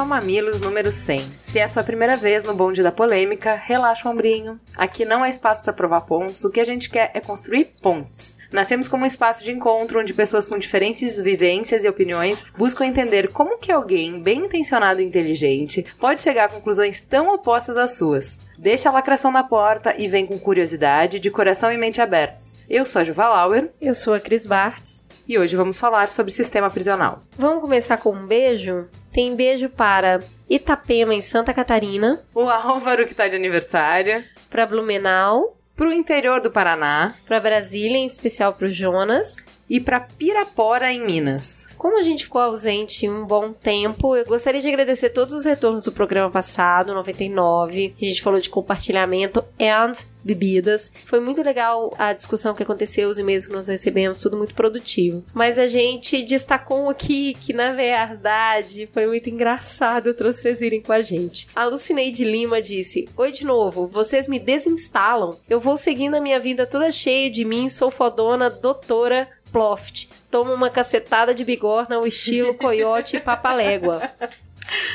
ao Mamilos número 100. Se é a sua primeira vez no bonde da polêmica, relaxa o ombrinho. Aqui não há espaço para provar pontos, o que a gente quer é construir pontes. Nascemos como um espaço de encontro onde pessoas com diferentes vivências e opiniões buscam entender como que alguém bem intencionado e inteligente pode chegar a conclusões tão opostas às suas. Deixa a lacração na porta e vem com curiosidade, de coração e mente abertos. Eu sou a Juva Lauer. Eu sou a Cris Bartz. E hoje vamos falar sobre sistema prisional. Vamos começar com um beijo? Tem beijo para Itapema, em Santa Catarina. O Álvaro, que tá de aniversário. Para Blumenau. Pro interior do Paraná. Para Brasília, em especial pro Jonas. E para Pirapora, em Minas. Como a gente ficou ausente um bom tempo, eu gostaria de agradecer todos os retornos do programa passado, 99. A gente falou de compartilhamento and bebidas. Foi muito legal a discussão que aconteceu, os e-mails que nós recebemos, tudo muito produtivo. Mas a gente destacou aqui que, na verdade, foi muito engraçado vocês irem com a gente. A Lucineide Lima disse: Oi de novo, vocês me desinstalam. Eu vou seguindo a minha vida toda cheia de mim, sou fodona, doutora Ploft. Toma uma cacetada de bigorna ao estilo coiote e papalégua.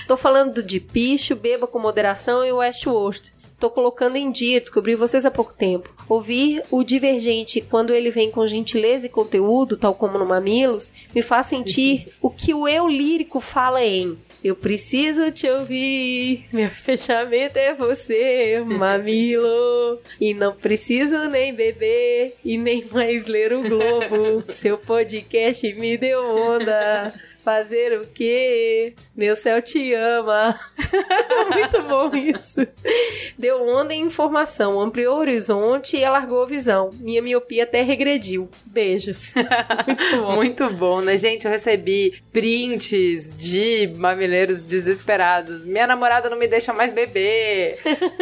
Tô falando de picho, beba com moderação e Westworld. Tô colocando em dia, descobri vocês há pouco tempo. Ouvir o Divergente quando ele vem com gentileza e conteúdo, tal como no Mamilos, me faz sentir o que o eu lírico fala em eu preciso te ouvir, meu fechamento é você, mamilo. E não preciso nem beber e nem mais ler o Globo. Seu podcast me deu onda. Fazer o quê? Meu céu te ama. Muito bom isso. Deu onda em informação, ampliou o horizonte e alargou a visão. Minha miopia até regrediu. Beijos. Muito bom. Muito bom, né, gente? Eu recebi prints de mamileiros desesperados. Minha namorada não me deixa mais beber.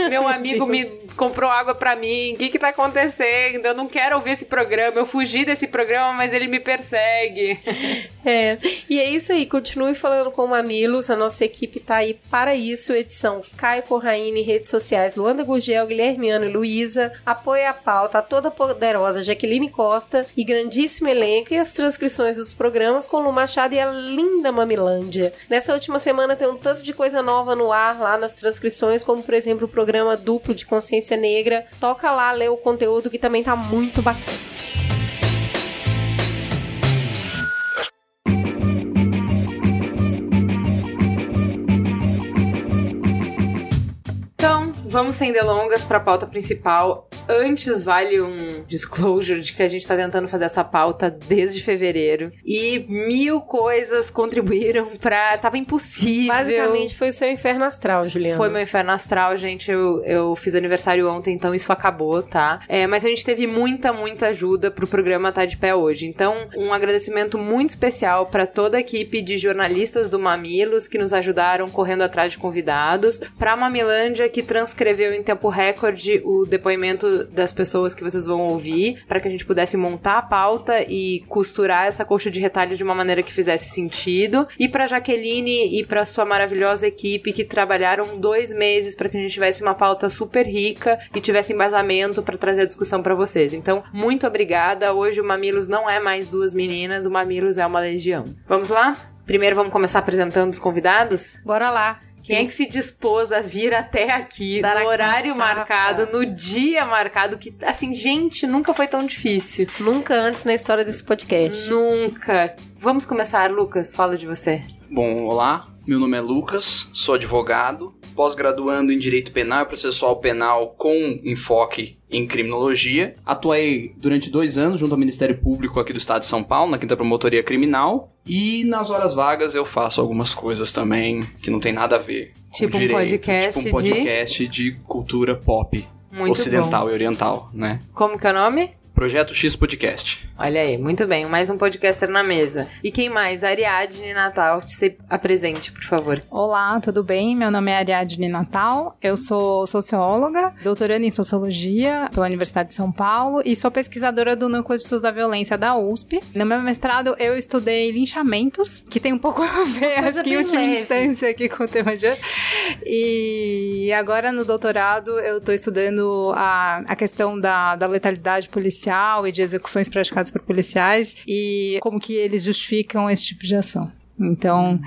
Meu amigo me comprou água para mim. O que que tá acontecendo? Eu não quero ouvir esse programa. Eu fugi desse programa, mas ele me persegue. É. E aí isso aí, continue falando com Mamilos, a nossa equipe tá aí para isso. Edição Caio Corraine, redes sociais Luanda Gugel, Guilhermiano e Luísa. Apoia a pauta, a toda poderosa Jaqueline Costa e grandíssimo elenco e as transcrições dos programas com Lu Machado e a linda Mamilândia. Nessa última semana tem um tanto de coisa nova no ar lá nas transcrições, como por exemplo o programa duplo de consciência negra. Toca lá, lê o conteúdo que também tá muito bacana. Vamos sem delongas para a pauta principal. Antes, vale um disclosure de que a gente está tentando fazer essa pauta desde fevereiro. E mil coisas contribuíram para. Tava impossível. Basicamente foi seu inferno astral, Juliana. Foi meu inferno astral, gente. Eu, eu fiz aniversário ontem, então isso acabou, tá? É, mas a gente teve muita, muita ajuda pro programa estar tá de pé hoje. Então, um agradecimento muito especial para toda a equipe de jornalistas do Mamilos que nos ajudaram correndo atrás de convidados. Pra Mamilândia, que transcreveu escreveu em tempo recorde o depoimento das pessoas que vocês vão ouvir, para que a gente pudesse montar a pauta e costurar essa coxa de retalhos de uma maneira que fizesse sentido. E para Jaqueline e para sua maravilhosa equipe que trabalharam dois meses para que a gente tivesse uma pauta super rica e tivesse embasamento para trazer a discussão para vocês. Então, muito obrigada. Hoje o Mamilos não é mais duas meninas, o Mamilos é uma legião. Vamos lá? Primeiro vamos começar apresentando os convidados? Bora lá. Quem é que se dispôs a vir até aqui Dar no horário marcado, no dia marcado, que, assim, gente, nunca foi tão difícil. Nunca antes na história desse podcast. Nunca. Vamos começar, Lucas, fala de você. Bom, olá, meu nome é Lucas, sou advogado, pós-graduando em Direito Penal e Processual Penal com enfoque em Criminologia. Atuei durante dois anos junto ao Ministério Público aqui do Estado de São Paulo, na Quinta Promotoria Criminal. E nas horas vagas eu faço algumas coisas também que não tem nada a ver tipo com direito. Um podcast tipo um podcast de, de cultura pop. Muito ocidental bom. e oriental, né? Como que é o nome? Projeto X Podcast. Olha aí, muito bem, mais um podcaster na mesa. E quem mais? Ariadne Natal, se apresente, por favor. Olá, tudo bem? Meu nome é Ariadne Natal, eu sou socióloga, doutoranda em Sociologia pela Universidade de São Paulo e sou pesquisadora do Núcleo de Estudos da Violência da USP. No meu mestrado, eu estudei linchamentos, que tem um pouco a ver, acho que em última leve. instância aqui com o tema de hoje. E agora no doutorado eu estou estudando a, a questão da, da letalidade policial e de execuções praticadas por policiais e como que eles justificam esse tipo de ação. Então,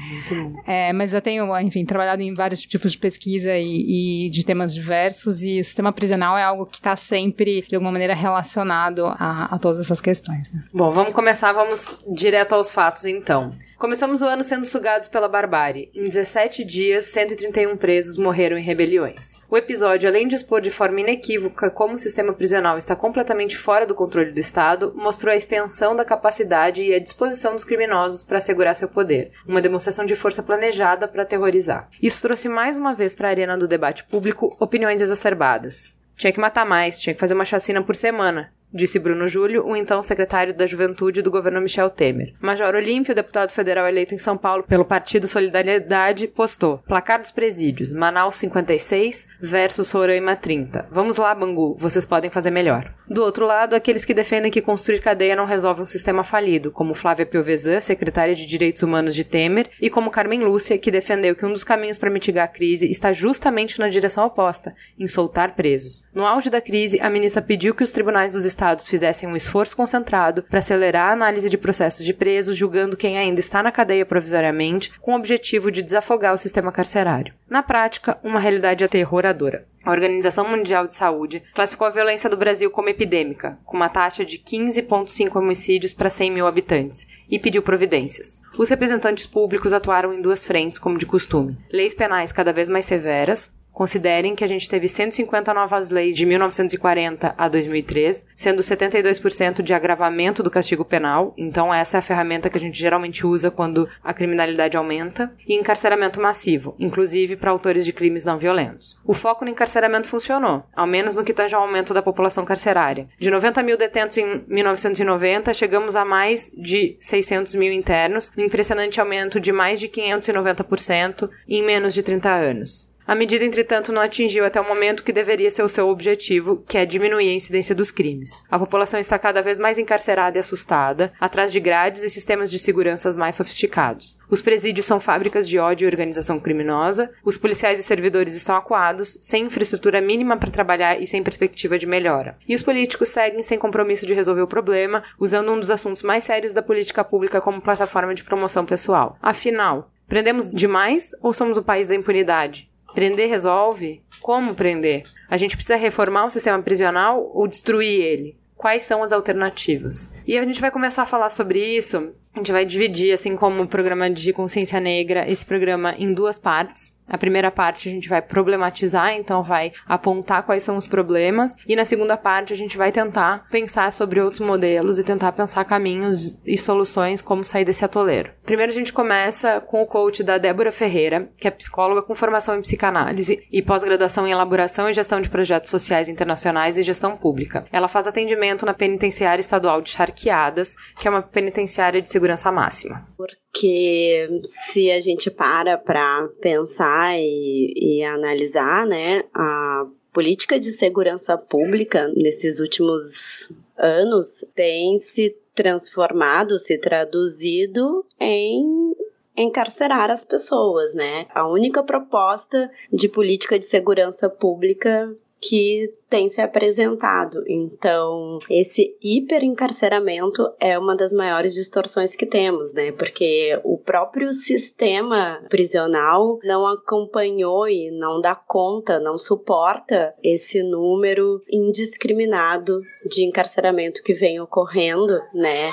é, mas eu tenho, enfim, trabalhado em vários tipos de pesquisa e, e de temas diversos, e o sistema prisional é algo que está sempre, de alguma maneira, relacionado a, a todas essas questões. Né? Bom, vamos começar, vamos direto aos fatos então. Começamos o ano sendo sugados pela barbárie. Em 17 dias, 131 presos morreram em rebeliões. O episódio, além de expor de forma inequívoca como o sistema prisional está completamente fora do controle do Estado, mostrou a extensão da capacidade e a disposição dos criminosos para assegurar seu poder, uma demonstração de força planejada para aterrorizar. Isso trouxe mais uma vez para a arena do debate público opiniões exacerbadas. Tinha que matar mais, tinha que fazer uma chacina por semana, disse Bruno Júlio, o então secretário da Juventude do governo Michel Temer. Major Olímpio, deputado federal eleito em São Paulo pelo Partido Solidariedade, postou: Placar dos presídios, Manaus 56 versus Roraima 30. Vamos lá, Bangu, vocês podem fazer melhor. Do outro lado, aqueles que defendem que construir cadeia não resolve um sistema falido, como Flávia Piovesan, secretária de Direitos Humanos de Temer, e como Carmen Lúcia, que defendeu que um dos caminhos para mitigar a crise está justamente na direção oposta, em soltar presos. No auge da crise, a ministra pediu que os tribunais dos estados fizessem um esforço concentrado para acelerar a análise de processos de presos, julgando quem ainda está na cadeia provisoriamente, com o objetivo de desafogar o sistema carcerário. Na prática, uma realidade aterroradora. A Organização Mundial de Saúde classificou a violência do Brasil como epidêmica, com uma taxa de 15,5 homicídios para 100 mil habitantes, e pediu providências. Os representantes públicos atuaram em duas frentes, como de costume: leis penais cada vez mais severas, Considerem que a gente teve 150 novas leis de 1940 a 2003, sendo 72% de agravamento do castigo penal, então essa é a ferramenta que a gente geralmente usa quando a criminalidade aumenta, e encarceramento massivo, inclusive para autores de crimes não violentos. O foco no encarceramento funcionou, ao menos no que tange ao aumento da população carcerária. De 90 mil detentos em 1990, chegamos a mais de 600 mil internos, um impressionante aumento de mais de 590% em menos de 30 anos. A medida, entretanto, não atingiu até o momento que deveria ser o seu objetivo, que é diminuir a incidência dos crimes. A população está cada vez mais encarcerada e assustada, atrás de grades e sistemas de segurança mais sofisticados. Os presídios são fábricas de ódio e organização criminosa, os policiais e servidores estão acuados, sem infraestrutura mínima para trabalhar e sem perspectiva de melhora. E os políticos seguem sem compromisso de resolver o problema, usando um dos assuntos mais sérios da política pública como plataforma de promoção pessoal. Afinal, prendemos demais ou somos o país da impunidade? Prender resolve? Como prender? A gente precisa reformar o sistema prisional ou destruir ele? Quais são as alternativas? E a gente vai começar a falar sobre isso. A gente vai dividir, assim como o programa de consciência negra, esse programa em duas partes. A primeira parte a gente vai problematizar, então vai apontar quais são os problemas, e na segunda parte a gente vai tentar pensar sobre outros modelos e tentar pensar caminhos e soluções como sair desse atoleiro. Primeiro a gente começa com o coach da Débora Ferreira, que é psicóloga com formação em psicanálise e pós-graduação em elaboração e gestão de projetos sociais internacionais e gestão pública. Ela faz atendimento na penitenciária estadual de Charqueadas, que é uma penitenciária de segurança máxima. Porque se a gente para para pensar e, e analisar, né, a política de segurança pública nesses últimos anos tem se transformado, se traduzido em encarcerar as pessoas, né? A única proposta de política de segurança pública que tem se apresentado. Então, esse hiperencarceramento é uma das maiores distorções que temos, né? Porque o próprio sistema prisional não acompanhou e não dá conta, não suporta esse número indiscriminado de encarceramento que vem ocorrendo, né,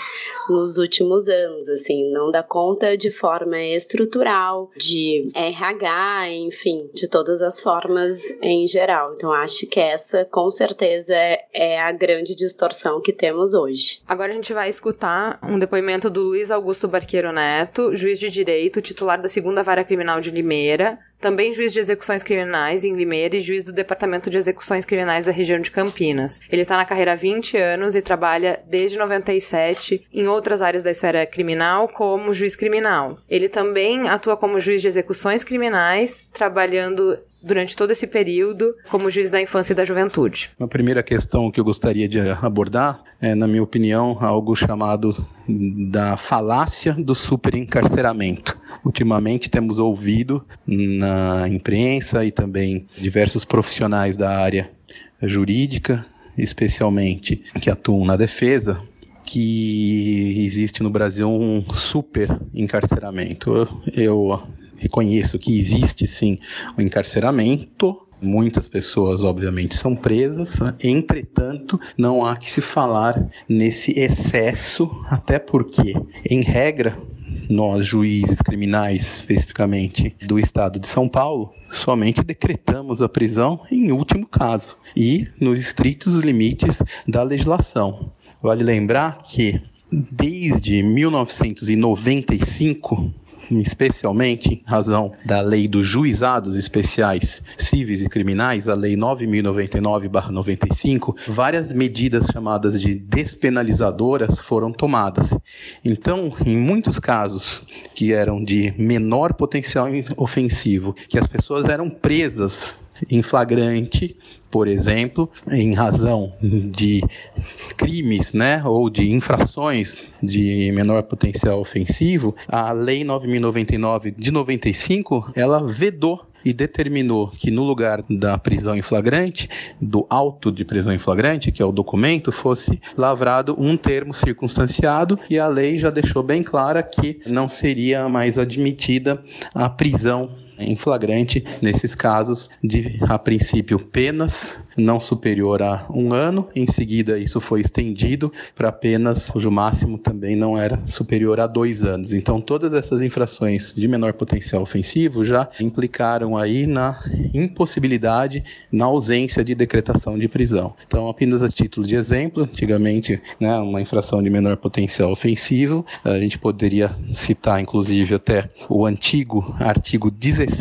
nos últimos anos, assim, não dá conta de forma estrutural, de RH, enfim, de todas as formas em geral. Então, acho que essa com certeza é a grande distorção que temos hoje. Agora a gente vai escutar um depoimento do Luiz Augusto Barqueiro Neto, juiz de direito, titular da segunda vara criminal de Limeira, também juiz de execuções criminais em Limeira e juiz do Departamento de Execuções Criminais da região de Campinas. Ele está na carreira há 20 anos e trabalha desde 97 em outras áreas da esfera criminal, como juiz criminal. Ele também atua como juiz de execuções criminais, trabalhando durante todo esse período como juiz da infância e da juventude. A primeira questão que eu gostaria de abordar é, na minha opinião, algo chamado da falácia do superencarceramento. Ultimamente temos ouvido na imprensa e também diversos profissionais da área jurídica, especialmente que atuam na defesa, que existe no Brasil um super encarceramento. Eu, eu reconheço que existe sim o encarceramento, Muitas pessoas, obviamente, são presas, entretanto, não há que se falar nesse excesso, até porque, em regra, nós, juízes criminais, especificamente do estado de São Paulo, somente decretamos a prisão em último caso e nos estritos limites da legislação. Vale lembrar que, desde 1995, especialmente em razão da lei dos juizados especiais cíveis e criminais, a lei 9099/95, várias medidas chamadas de despenalizadoras foram tomadas. Então, em muitos casos que eram de menor potencial ofensivo, que as pessoas eram presas em flagrante, por exemplo, em razão de crimes, né, ou de infrações de menor potencial ofensivo, a Lei 9099 de 95, ela vedou e determinou que no lugar da prisão em flagrante, do auto de prisão em flagrante, que é o documento, fosse lavrado um termo circunstanciado e a lei já deixou bem clara que não seria mais admitida a prisão em flagrante nesses casos de, a princípio, penas não superior a um ano. Em seguida, isso foi estendido para penas cujo máximo também não era superior a dois anos. Então, todas essas infrações de menor potencial ofensivo já implicaram aí na impossibilidade, na ausência de decretação de prisão. Então, apenas a título de exemplo, antigamente, né, uma infração de menor potencial ofensivo, a gente poderia citar, inclusive, até o antigo artigo 16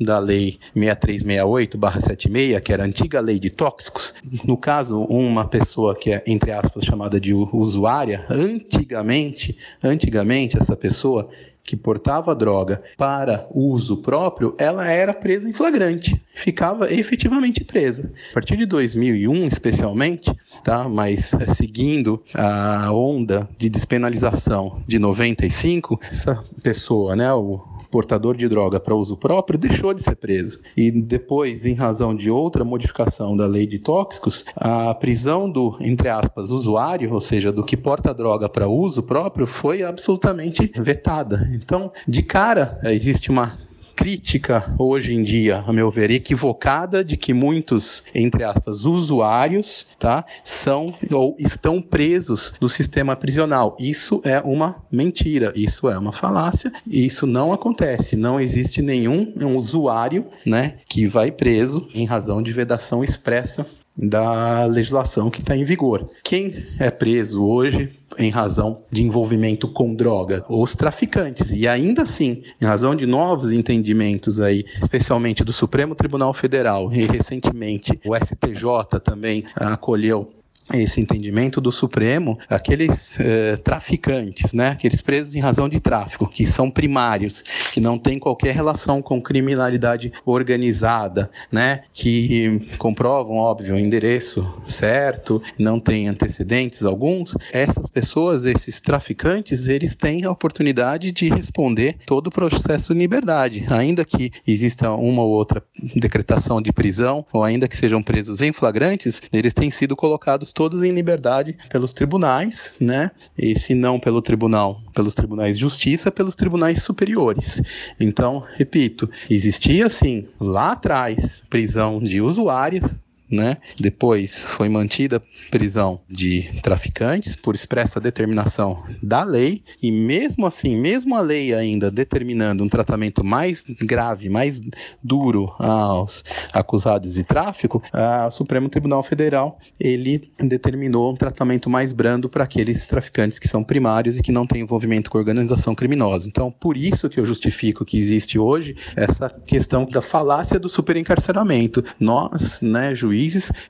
da Lei 6368/76, que era a antiga lei de tóxicos. No caso, uma pessoa que é, entre aspas, chamada de usuária, antigamente, antigamente essa pessoa que portava droga para uso próprio, ela era presa em flagrante, ficava efetivamente presa. A partir de 2001, especialmente, tá? Mas seguindo a onda de despenalização de 95, essa pessoa, né, o portador de droga para uso próprio deixou de ser preso. E depois, em razão de outra modificação da lei de tóxicos, a prisão do, entre aspas, usuário, ou seja, do que porta droga para uso próprio, foi absolutamente vetada. Então, de cara, existe uma crítica hoje em dia, a meu ver, equivocada de que muitos, entre aspas, usuários, tá, são ou estão presos no sistema prisional. Isso é uma mentira, isso é uma falácia, isso não acontece. Não existe nenhum um usuário, né, que vai preso em razão de vedação expressa da legislação que está em vigor. Quem é preso hoje em razão de envolvimento com droga, os traficantes. E ainda assim, em razão de novos entendimentos aí, especialmente do Supremo Tribunal Federal e recentemente o STJ também acolheu esse entendimento do Supremo, aqueles eh, traficantes, né, aqueles presos em razão de tráfico, que são primários, que não têm qualquer relação com criminalidade organizada, né, que comprovam, óbvio, o endereço certo, não têm antecedentes alguns, essas pessoas, esses traficantes, eles têm a oportunidade de responder todo o processo em liberdade, ainda que exista uma ou outra decretação de prisão, ou ainda que sejam presos em flagrantes, eles têm sido colocados todos em liberdade pelos tribunais, né? E se não pelo tribunal, pelos tribunais de justiça, pelos tribunais superiores. Então, repito, existia sim lá atrás prisão de usuários né? Depois foi mantida prisão de traficantes por expressa determinação da lei e mesmo assim, mesmo a lei ainda determinando um tratamento mais grave, mais duro aos acusados de tráfico, o Supremo Tribunal Federal ele determinou um tratamento mais brando para aqueles traficantes que são primários e que não têm envolvimento com organização criminosa. Então, por isso que eu justifico que existe hoje essa questão da falácia do superencarceramento. Nós, né, juízes,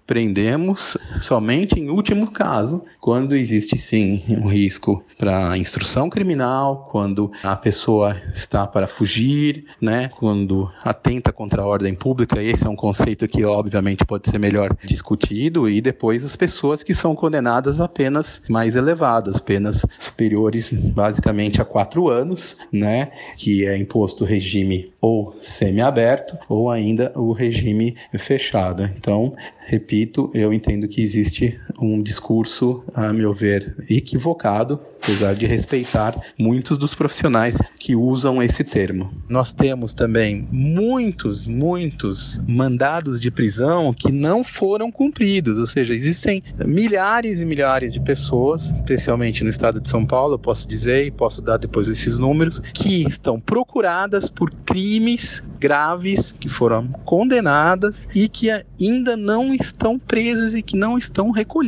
prendemos somente em último caso, quando existe sim um risco para instrução criminal, quando a pessoa está para fugir, né, quando atenta contra a ordem pública, esse é um conceito que obviamente pode ser melhor discutido, e depois as pessoas que são condenadas a penas mais elevadas, penas superiores basicamente a quatro anos, né, que é imposto regime ou semiaberto ou ainda o regime fechado. Então, repito, eu entendo que existe um discurso, a meu ver, equivocado, apesar de respeitar muitos dos profissionais que usam esse termo. Nós temos também muitos, muitos mandados de prisão que não foram cumpridos, ou seja, existem milhares e milhares de pessoas, especialmente no estado de São Paulo, posso dizer e posso dar depois esses números, que estão procuradas por crimes graves, que foram condenadas e que ainda não estão presas e que não estão recolhidas.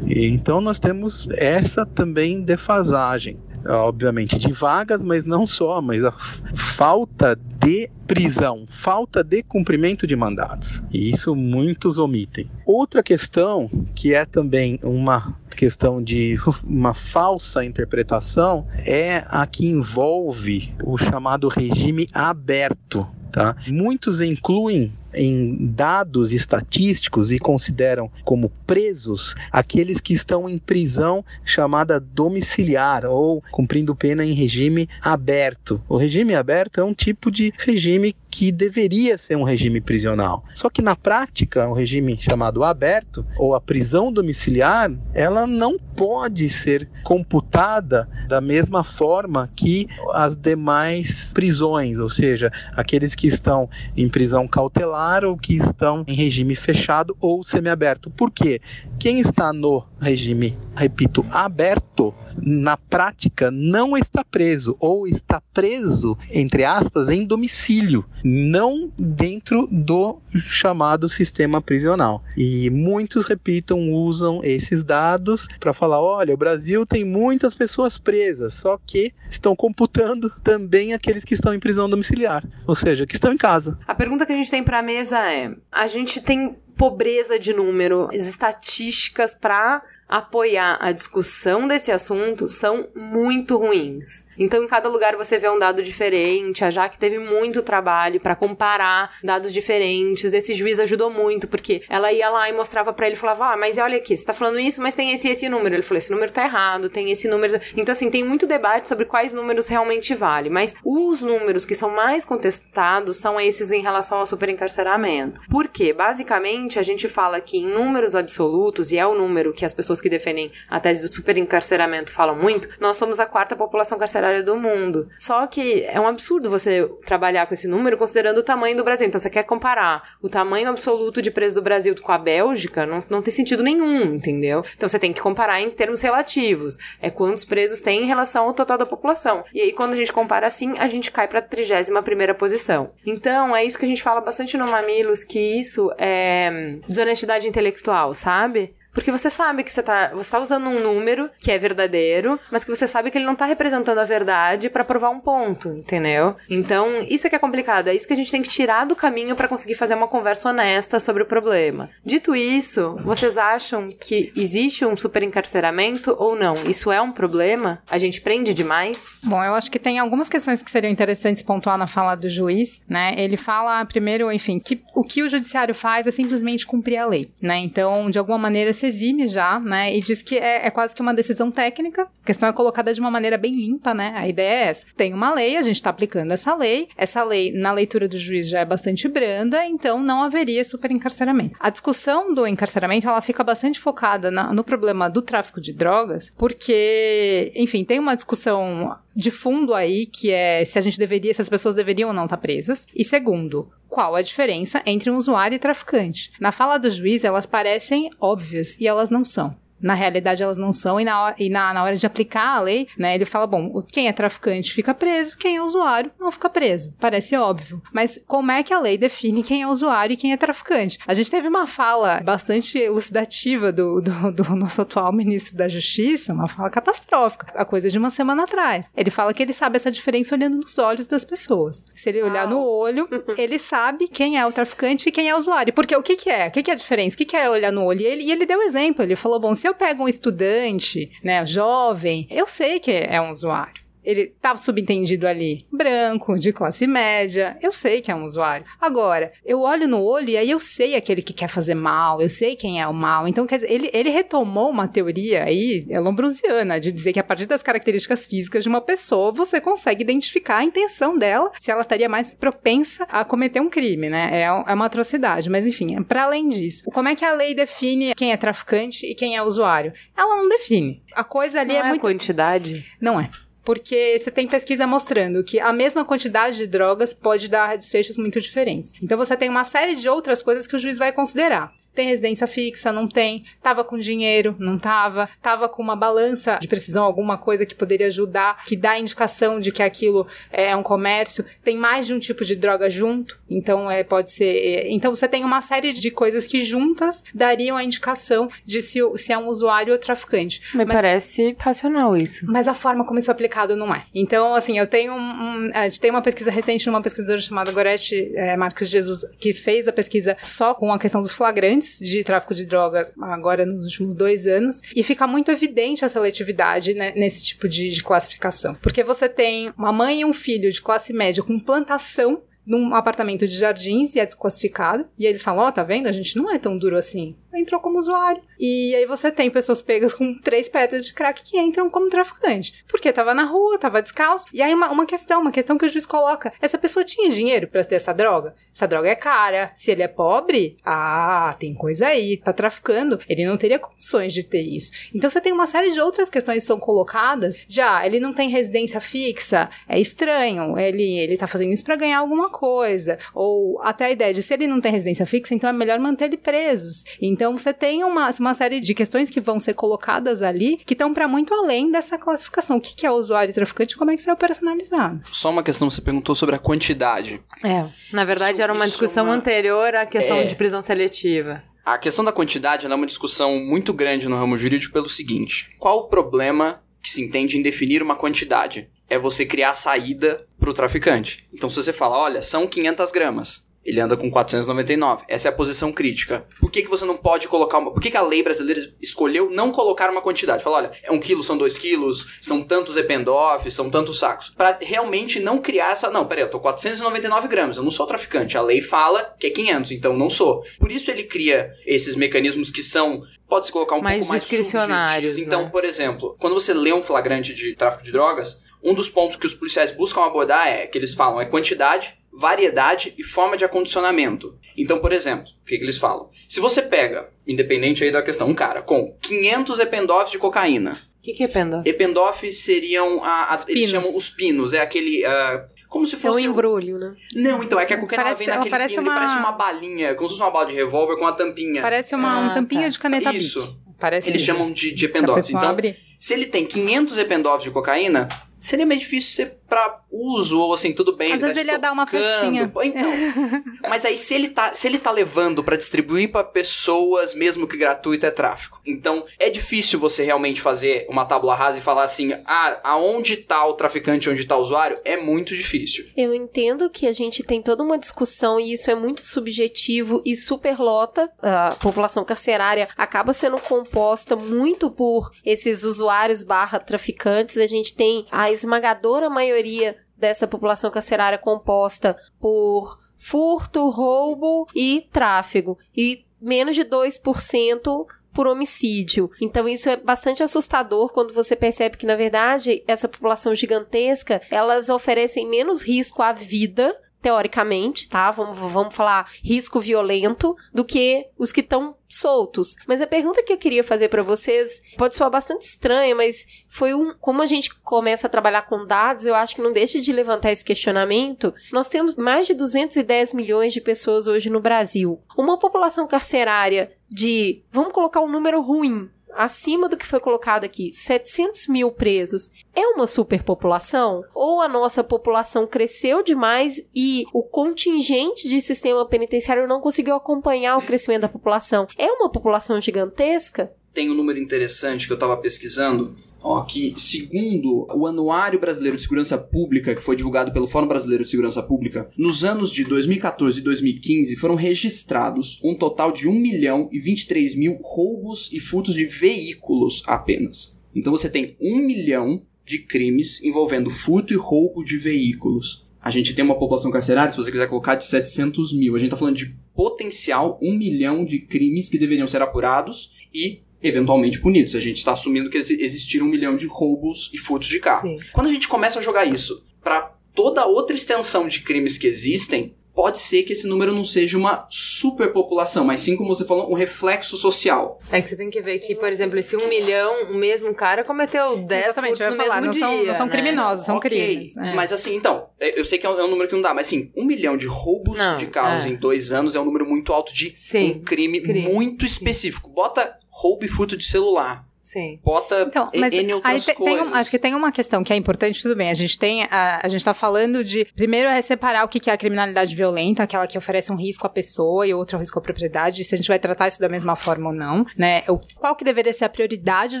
E, então nós temos essa também defasagem obviamente de vagas, mas não só, mas a falta de prisão, falta de cumprimento de mandados. E isso muitos omitem. Outra questão que é também uma questão de uma falsa interpretação é a que envolve o chamado regime aberto. Tá? Muitos incluem em dados estatísticos e consideram como presos aqueles que estão em prisão chamada domiciliar ou cumprindo pena em regime aberto. O regime aberto é um tipo de regime que deveria ser um regime prisional. Só que na prática, o regime chamado aberto ou a prisão domiciliar, ela não pode ser computada da mesma forma que as demais prisões, ou seja, aqueles que estão em prisão cautelar ou que estão em regime fechado ou semiaberto. Por quê? Quem está no regime, repito, aberto, na prática não está preso ou está preso, entre aspas, em domicílio, não dentro do chamado sistema prisional. E muitos, repitam, usam esses dados para falar: olha, o Brasil tem muitas pessoas presas, só que estão computando também aqueles que estão em prisão domiciliar, ou seja, que estão em casa. A pergunta que a gente tem para a mesa é: a gente tem pobreza de número, estatísticas para apoiar a discussão desse assunto são muito ruins. Então, em cada lugar você vê um dado diferente. A Jaque teve muito trabalho para comparar dados diferentes. Esse juiz ajudou muito, porque ela ia lá e mostrava para ele, falava: Ah, mas olha aqui, você tá falando isso, mas tem esse esse número. Ele falou: esse número tá errado, tem esse número. Então, assim, tem muito debate sobre quais números realmente vale. Mas os números que são mais contestados são esses em relação ao superencarceramento. Por quê? Basicamente, a gente fala que em números absolutos, e é o número que as pessoas que defendem a tese do superencarceramento falam muito, nós somos a quarta população carcerária carcerária do mundo. Só que é um absurdo você trabalhar com esse número considerando o tamanho do Brasil. Então você quer comparar o tamanho absoluto de preso do Brasil com a Bélgica, não, não tem sentido nenhum, entendeu? Então você tem que comparar em termos relativos. É quantos presos tem em relação ao total da população. E aí quando a gente compara assim, a gente cai para a 31 primeira posição. Então é isso que a gente fala bastante no Mamilos, que isso é desonestidade intelectual, sabe? Porque você sabe que você tá, você tá usando um número que é verdadeiro, mas que você sabe que ele não tá representando a verdade para provar um ponto, entendeu? Então, isso é que é complicado. É isso que a gente tem que tirar do caminho para conseguir fazer uma conversa honesta sobre o problema. Dito isso, vocês acham que existe um super encarceramento ou não? Isso é um problema? A gente prende demais? Bom, eu acho que tem algumas questões que seriam interessantes pontuar na fala do juiz, né? Ele fala primeiro, enfim, que o que o judiciário faz é simplesmente cumprir a lei, né? Então, de alguma maneira, se exime já, né? E diz que é, é, quase que uma decisão técnica. A questão é colocada de uma maneira bem limpa, né? A ideia é essa. Tem uma lei, a gente está aplicando essa lei. Essa lei, na leitura do juiz, já é bastante branda, então não haveria superencarceramento. A discussão do encarceramento, ela fica bastante focada na, no problema do tráfico de drogas, porque, enfim, tem uma discussão de fundo aí, que é se a gente deveria, se as pessoas deveriam ou não estar presas. E segundo, qual a diferença entre um usuário e traficante. Na fala do juiz, elas parecem óbvias e elas não são na realidade elas não são, e na hora, e na, na hora de aplicar a lei, né, ele fala, bom, quem é traficante fica preso, quem é usuário não fica preso. Parece óbvio. Mas como é que a lei define quem é usuário e quem é traficante? A gente teve uma fala bastante elucidativa do, do, do nosso atual ministro da Justiça, uma fala catastrófica, a coisa de uma semana atrás. Ele fala que ele sabe essa diferença olhando nos olhos das pessoas. Se ele olhar no olho, ele sabe quem é o traficante e quem é o usuário. Porque o que, que é? O que, que é a diferença? O que, que é olhar no olho? E ele, e ele deu exemplo. Ele falou: bom, se eu eu pego um estudante, né, jovem, eu sei que é um usuário ele tá subentendido ali, branco, de classe média, eu sei que é um usuário. Agora, eu olho no olho e aí eu sei aquele que quer fazer mal, eu sei quem é o mal. Então, quer dizer, ele, ele retomou uma teoria aí, é lombrusiana, de dizer que a partir das características físicas de uma pessoa, você consegue identificar a intenção dela, se ela estaria mais propensa a cometer um crime, né? É, é uma atrocidade. Mas, enfim, é para além disso, como é que a lei define quem é traficante e quem é usuário? Ela não define. A coisa ali não é, é muito. quantidade? Não é porque você tem pesquisa mostrando que a mesma quantidade de drogas pode dar desfechos muito diferentes. Então você tem uma série de outras coisas que o juiz vai considerar. Tem residência fixa? Não tem. Tava com dinheiro? Não tava. Tava com uma balança de precisão, alguma coisa que poderia ajudar, que dá indicação de que aquilo é um comércio. Tem mais de um tipo de droga junto, então é, pode ser. É, então você tem uma série de coisas que juntas dariam a indicação de se, se é um usuário ou traficante. Me mas, parece racional isso. Mas a forma como isso é aplicado não é. Então, assim, eu tenho um. um a gente tem uma pesquisa recente numa pesquisadora chamada Gorete é, Marques Jesus, que fez a pesquisa só com a questão dos flagrantes de tráfico de drogas agora nos últimos dois anos, e fica muito evidente a seletividade né, nesse tipo de, de classificação. Porque você tem uma mãe e um filho de classe média com plantação num apartamento de jardins e é desclassificado. E eles falam: Ó, oh, tá vendo? A gente não é tão duro assim entrou como usuário. E aí você tem pessoas pegas com três pedras de crack que entram como traficante. Porque tava na rua, tava descalço. E aí uma, uma questão, uma questão que o juiz coloca. Essa pessoa tinha dinheiro para ter essa droga? Essa droga é cara. Se ele é pobre, ah, tem coisa aí, tá traficando. Ele não teria condições de ter isso. Então você tem uma série de outras questões que são colocadas. Já, ele não tem residência fixa, é estranho. Ele, ele tá fazendo isso para ganhar alguma coisa. Ou até a ideia de se ele não tem residência fixa, então é melhor manter ele presos. Então então você tem uma, uma série de questões que vão ser colocadas ali que estão para muito além dessa classificação. O que, que é usuário e traficante e como é que isso é operacionalizado? Só uma questão, você perguntou sobre a quantidade. É, na verdade isso, era uma discussão uma... anterior à questão é... de prisão seletiva. A questão da quantidade é uma discussão muito grande no ramo jurídico pelo seguinte: qual o problema que se entende em definir uma quantidade? É você criar saída para o traficante. Então, se você fala, olha, são 500 gramas, ele anda com 499. Essa é a posição crítica. Por que, que você não pode colocar uma. Por que, que a lei brasileira escolheu não colocar uma quantidade? Fala, olha, é um quilo, são dois quilos, são tantos ependoff, são tantos sacos. para realmente não criar essa. Não, peraí, eu tô 499 gramas, eu não sou traficante. A lei fala que é 500, então não sou. Por isso ele cria esses mecanismos que são pode se colocar um mais pouco mais discricionários. Então, né? por exemplo, quando você lê um flagrante de tráfico de drogas, um dos pontos que os policiais buscam abordar é que eles falam é quantidade variedade e forma de acondicionamento. Então, por exemplo, o que, que eles falam? Se você pega, independente aí da questão, um cara com 500 ependoffs de cocaína. O que, que é ependoff? Ependoff seriam, a, a, eles chamam os pinos, é aquele... Uh, como se fosse. É um embrulho, né? Não, então, é que a cocaína parece, vem naquele parece pino, uma... parece uma balinha, como se fosse uma bala de revólver com uma tampinha. Parece uma, ah, um tampinha tá. de caneta Isso. Parece Eles isso. chamam de, de Ependoff. Então, abre... se ele tem 500 Ependoff de cocaína, seria meio difícil ser para uso, ou assim, tudo bem. Às ele vezes tá ele ia dar uma festinha. Então, mas aí se ele tá, se ele tá levando para distribuir para pessoas, mesmo que gratuito, é tráfico. Então, é difícil você realmente fazer uma tábula rasa e falar assim, ah, aonde tá o traficante, onde tá o usuário? É muito difícil. Eu entendo que a gente tem toda uma discussão e isso é muito subjetivo e superlota. A população carcerária acaba sendo composta muito por esses usuários barra traficantes. A gente tem a esmagadora maioria dessa população carcerária composta por furto, roubo e tráfego. E menos de 2% por homicídio. Então isso é bastante assustador quando você percebe que na verdade essa população gigantesca, elas oferecem menos risco à vida teoricamente, tá? Vamos, vamos falar risco violento, do que os que estão soltos. Mas a pergunta que eu queria fazer para vocês pode soar bastante estranha, mas foi um. Como a gente começa a trabalhar com dados, eu acho que não deixa de levantar esse questionamento. Nós temos mais de 210 milhões de pessoas hoje no Brasil. Uma população carcerária de. Vamos colocar um número ruim acima do que foi colocado aqui, 700 mil presos, é uma superpopulação? Ou a nossa população cresceu demais e o contingente de sistema penitenciário não conseguiu acompanhar o crescimento da população? É uma população gigantesca? Tem um número interessante que eu estava pesquisando Ó, que segundo o Anuário Brasileiro de Segurança Pública, que foi divulgado pelo Fórum Brasileiro de Segurança Pública, nos anos de 2014 e 2015 foram registrados um total de 1 milhão e 23 mil roubos e furtos de veículos apenas. Então você tem 1 milhão de crimes envolvendo furto e roubo de veículos. A gente tem uma população carcerária, se você quiser colocar, de 700 mil. A gente está falando de potencial 1 milhão de crimes que deveriam ser apurados e eventualmente punidos. A gente está assumindo que existiram um milhão de roubos e furtos de carro. Sim. Quando a gente começa a jogar isso para toda outra extensão de crimes que existem, pode ser que esse número não seja uma superpopulação, mas sim, como você falou, um reflexo social. É que você tem que ver que, por exemplo, esse um milhão, o mesmo cara cometeu 10 Exatamente, eu ia falar, não, dia, são, não são né? criminosos, são okay. crimes. É. Mas assim, então, é, eu sei que é um, é um, número que não dá, mas assim, um milhão de roubos não, de carros é. em dois anos é um número muito alto de sim, um crime, crime, muito específico. Bota roubo e furto de celular. Sim. Bota então, mas N outras aí coisas. Um, acho que tem uma questão que é importante, tudo bem. A gente tem. A, a gente tá falando de. Primeiro é separar o que é a criminalidade violenta, aquela que oferece um risco à pessoa e outro risco à propriedade, se a gente vai tratar isso da mesma forma ou não, né? O, qual que deveria ser a prioridade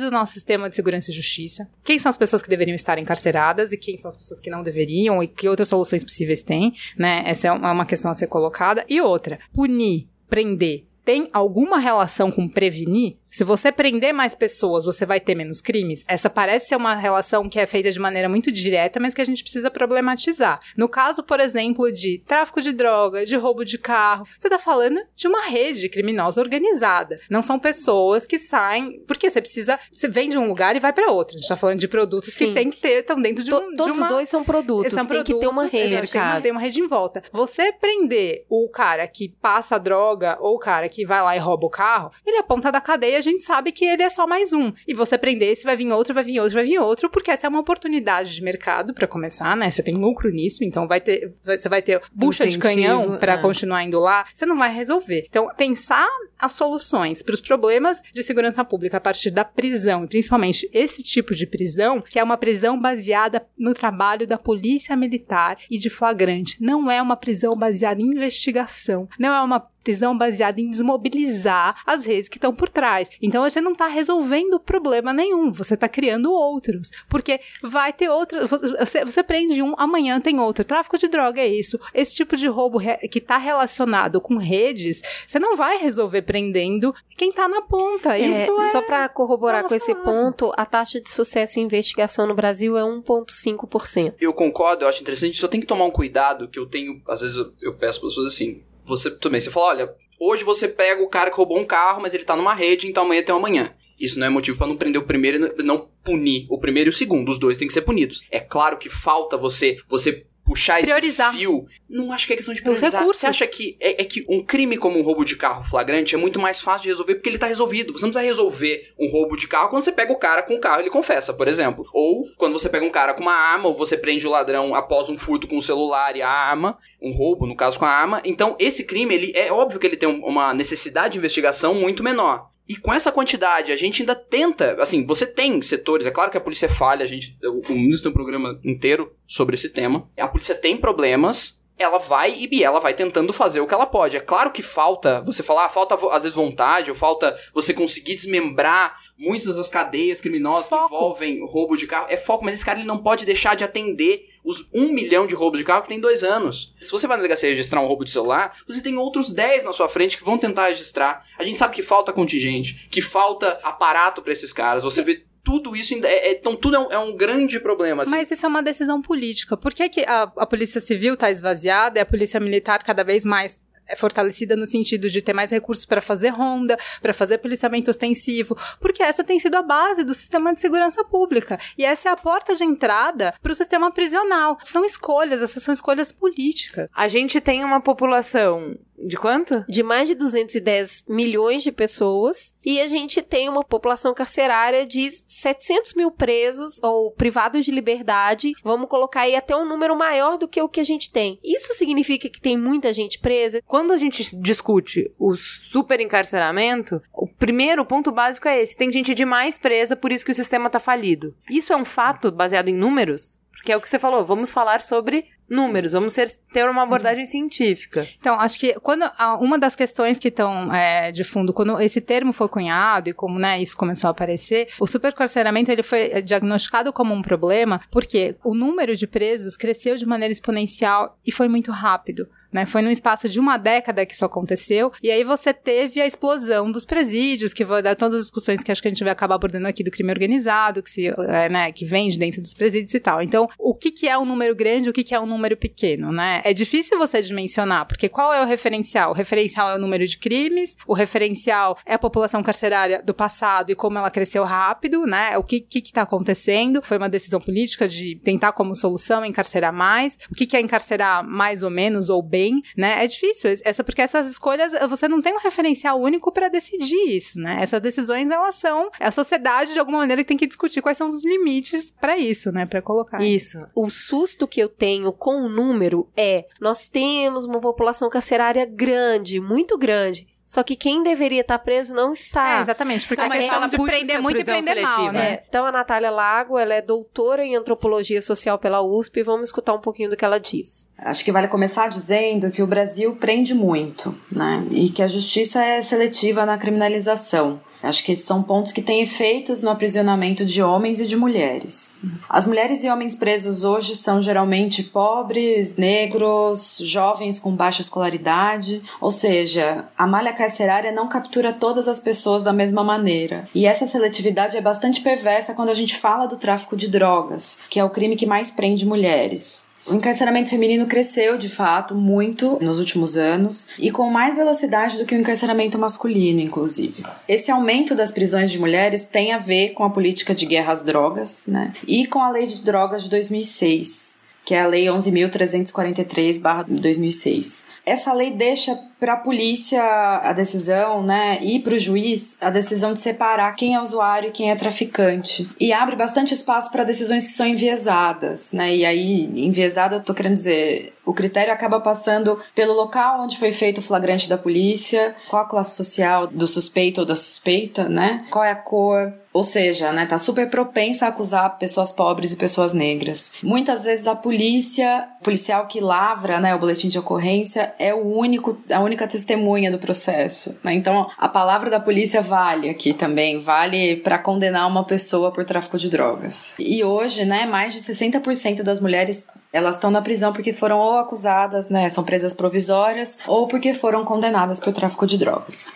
do nosso sistema de segurança e justiça? Quem são as pessoas que deveriam estar encarceradas e quem são as pessoas que não deveriam e que outras soluções possíveis tem, né? Essa é uma, uma questão a ser colocada. E outra, punir, prender, tem alguma relação com prevenir? Se você prender mais pessoas, você vai ter menos crimes? Essa parece ser uma relação que é feita de maneira muito direta, mas que a gente precisa problematizar. No caso, por exemplo, de tráfico de droga, de roubo de carro, você está falando de uma rede criminosa organizada. Não são pessoas que saem. Porque você precisa. Você vem de um lugar e vai para outro. A gente está falando de produtos Sim. que tem que ter, estão dentro de, um, Todos de uma. os dois são produtos, são tem produtos, que ter uma rede. Exato, tem, uma, tem uma rede em volta. Você prender o cara que passa a droga ou o cara que vai lá e rouba o carro, ele é ponta da cadeia a gente sabe que ele é só mais um. E você prender esse, vai vir outro, vai vir outro, vai vir outro, porque essa é uma oportunidade de mercado para começar, né? Você tem lucro nisso, então vai ter, você vai ter bucha Incentivo, de canhão para é. continuar indo lá. Você não vai resolver. Então, pensar as soluções para os problemas de segurança pública a partir da prisão, e principalmente esse tipo de prisão, que é uma prisão baseada no trabalho da polícia militar e de flagrante. Não é uma prisão baseada em investigação. Não é uma prisão baseada em desmobilizar as redes que estão por trás. Então você não está resolvendo problema nenhum, você está criando outros. Porque vai ter outro. Você, você prende um, amanhã tem outro. Tráfico de droga é isso. Esse tipo de roubo que está relacionado com redes, você não vai resolver prendendo quem está na ponta. É, isso é. Só para corroborar com esse ponto, a taxa de sucesso em investigação no Brasil é 1,5%. Eu concordo, eu acho interessante, só tem que tomar um cuidado que eu tenho. Às vezes eu, eu peço para as pessoas assim você também, você fala, olha, hoje você pega o cara que roubou um carro, mas ele tá numa rede, então amanhã tem amanhã. Isso não é motivo para não prender o primeiro e não punir o primeiro e o segundo. Os dois têm que ser punidos. É claro que falta você você puxar priorizar. esse fio. Não acho que é questão de priorizar. Os recursos. Você acha que é, é, que um crime como um roubo de carro flagrante é muito mais fácil de resolver porque ele tá resolvido. Você não precisa resolver um roubo de carro quando você pega o cara com o carro e ele confessa, por exemplo. Ou quando você pega um cara com uma arma, ou você prende o ladrão após um furto com o celular e a arma, um roubo, no caso com a arma. Então, esse crime, ele é óbvio que ele tem uma necessidade de investigação muito menor. E com essa quantidade, a gente ainda tenta, assim, você tem setores, é claro que a polícia falha, a gente, o ministro tem um programa inteiro sobre esse tema. A polícia tem problemas, ela vai e ela vai tentando fazer o que ela pode. É claro que falta, você falar, ah, falta às vezes vontade, ou falta você conseguir desmembrar muitas das cadeias criminosas foco. que envolvem roubo de carro. É foco, mas esse cara ele não pode deixar de atender os um milhão de roubos de carro que tem dois anos. Se você vai na delegacia registrar um roubo de celular, você tem outros 10 na sua frente que vão tentar registrar. A gente sabe que falta contingente, que falta aparato para esses caras. Você vê tudo isso, é, é, então tudo é um, é um grande problema. Assim. Mas isso é uma decisão política. Por que, que a, a Polícia Civil está esvaziada e a Polícia Militar cada vez mais é fortalecida no sentido de ter mais recursos para fazer ronda, para fazer policiamento ostensivo, porque essa tem sido a base do sistema de segurança pública. E essa é a porta de entrada para o sistema prisional. São escolhas, essas são escolhas políticas. A gente tem uma população de quanto? De mais de 210 milhões de pessoas. E a gente tem uma população carcerária de 700 mil presos ou privados de liberdade. Vamos colocar aí até um número maior do que o que a gente tem. Isso significa que tem muita gente presa? Quando a gente discute o super encarceramento, o primeiro ponto básico é esse: tem gente demais presa, por isso que o sistema tá falido. Isso é um fato baseado em números? Que é o que você falou, vamos falar sobre números, vamos ser, ter uma abordagem científica. Então, acho que quando uma das questões que estão é, de fundo, quando esse termo foi cunhado e como né, isso começou a aparecer, o supercarceramento ele foi diagnosticado como um problema porque o número de presos cresceu de maneira exponencial e foi muito rápido. Né? Foi num espaço de uma década que isso aconteceu. E aí você teve a explosão dos presídios, que vai dar todas as discussões que acho que a gente vai acabar abordando aqui do crime organizado, que, se, é, né, que vem de dentro dos presídios e tal. Então, o que, que é um número grande o que, que é um número pequeno, né? É difícil você dimensionar, porque qual é o referencial? O referencial é o número de crimes, o referencial é a população carcerária do passado e como ela cresceu rápido, né? O que que está acontecendo? Foi uma decisão política de tentar como solução encarcerar mais. O que, que é encarcerar mais ou menos ou bem? Bem, né? É difícil, essa porque essas escolhas você não tem um referencial único para decidir isso, né? Essas decisões elas são a sociedade de alguma maneira que tem que discutir quais são os limites para isso, né? Para colocar isso. O susto que eu tenho com o número é nós temos uma população carcerária grande, muito grande. Só que quem deveria estar preso não está. É, exatamente, porque é uma questão de prender muito e prender seletiva. mal, né? É. Então a Natália Lago, ela é doutora em antropologia social pela USP, vamos escutar um pouquinho do que ela diz. Acho que vale começar dizendo que o Brasil prende muito, né? E que a justiça é seletiva na criminalização. Acho que esses são pontos que têm efeitos no aprisionamento de homens e de mulheres. As mulheres e homens presos hoje são geralmente pobres, negros, jovens com baixa escolaridade, ou seja, a malha carcerária não captura todas as pessoas da mesma maneira. E essa seletividade é bastante perversa quando a gente fala do tráfico de drogas, que é o crime que mais prende mulheres. O encarceramento feminino cresceu, de fato, muito nos últimos anos e com mais velocidade do que o encarceramento masculino, inclusive. Esse aumento das prisões de mulheres tem a ver com a política de guerra às drogas, né? E com a lei de drogas de 2006, que é a lei 11.343/2006. Essa lei deixa para a polícia a decisão, né, e para o juiz a decisão de separar quem é usuário e quem é traficante. E abre bastante espaço para decisões que são enviesadas, né? E aí, enviesada, eu tô querendo dizer, o critério acaba passando pelo local onde foi feito o flagrante da polícia, qual a classe social do suspeito ou da suspeita, né? Qual é a cor, ou seja, né, tá super propensa a acusar pessoas pobres e pessoas negras. Muitas vezes a polícia, o policial que lavra, né, o boletim de ocorrência é o único, a única testemunha do processo. Né? Então, a palavra da polícia vale aqui também, vale para condenar uma pessoa por tráfico de drogas. E hoje, né, mais de 60% das mulheres elas estão na prisão porque foram ou acusadas, né, são presas provisórias, ou porque foram condenadas por tráfico de drogas.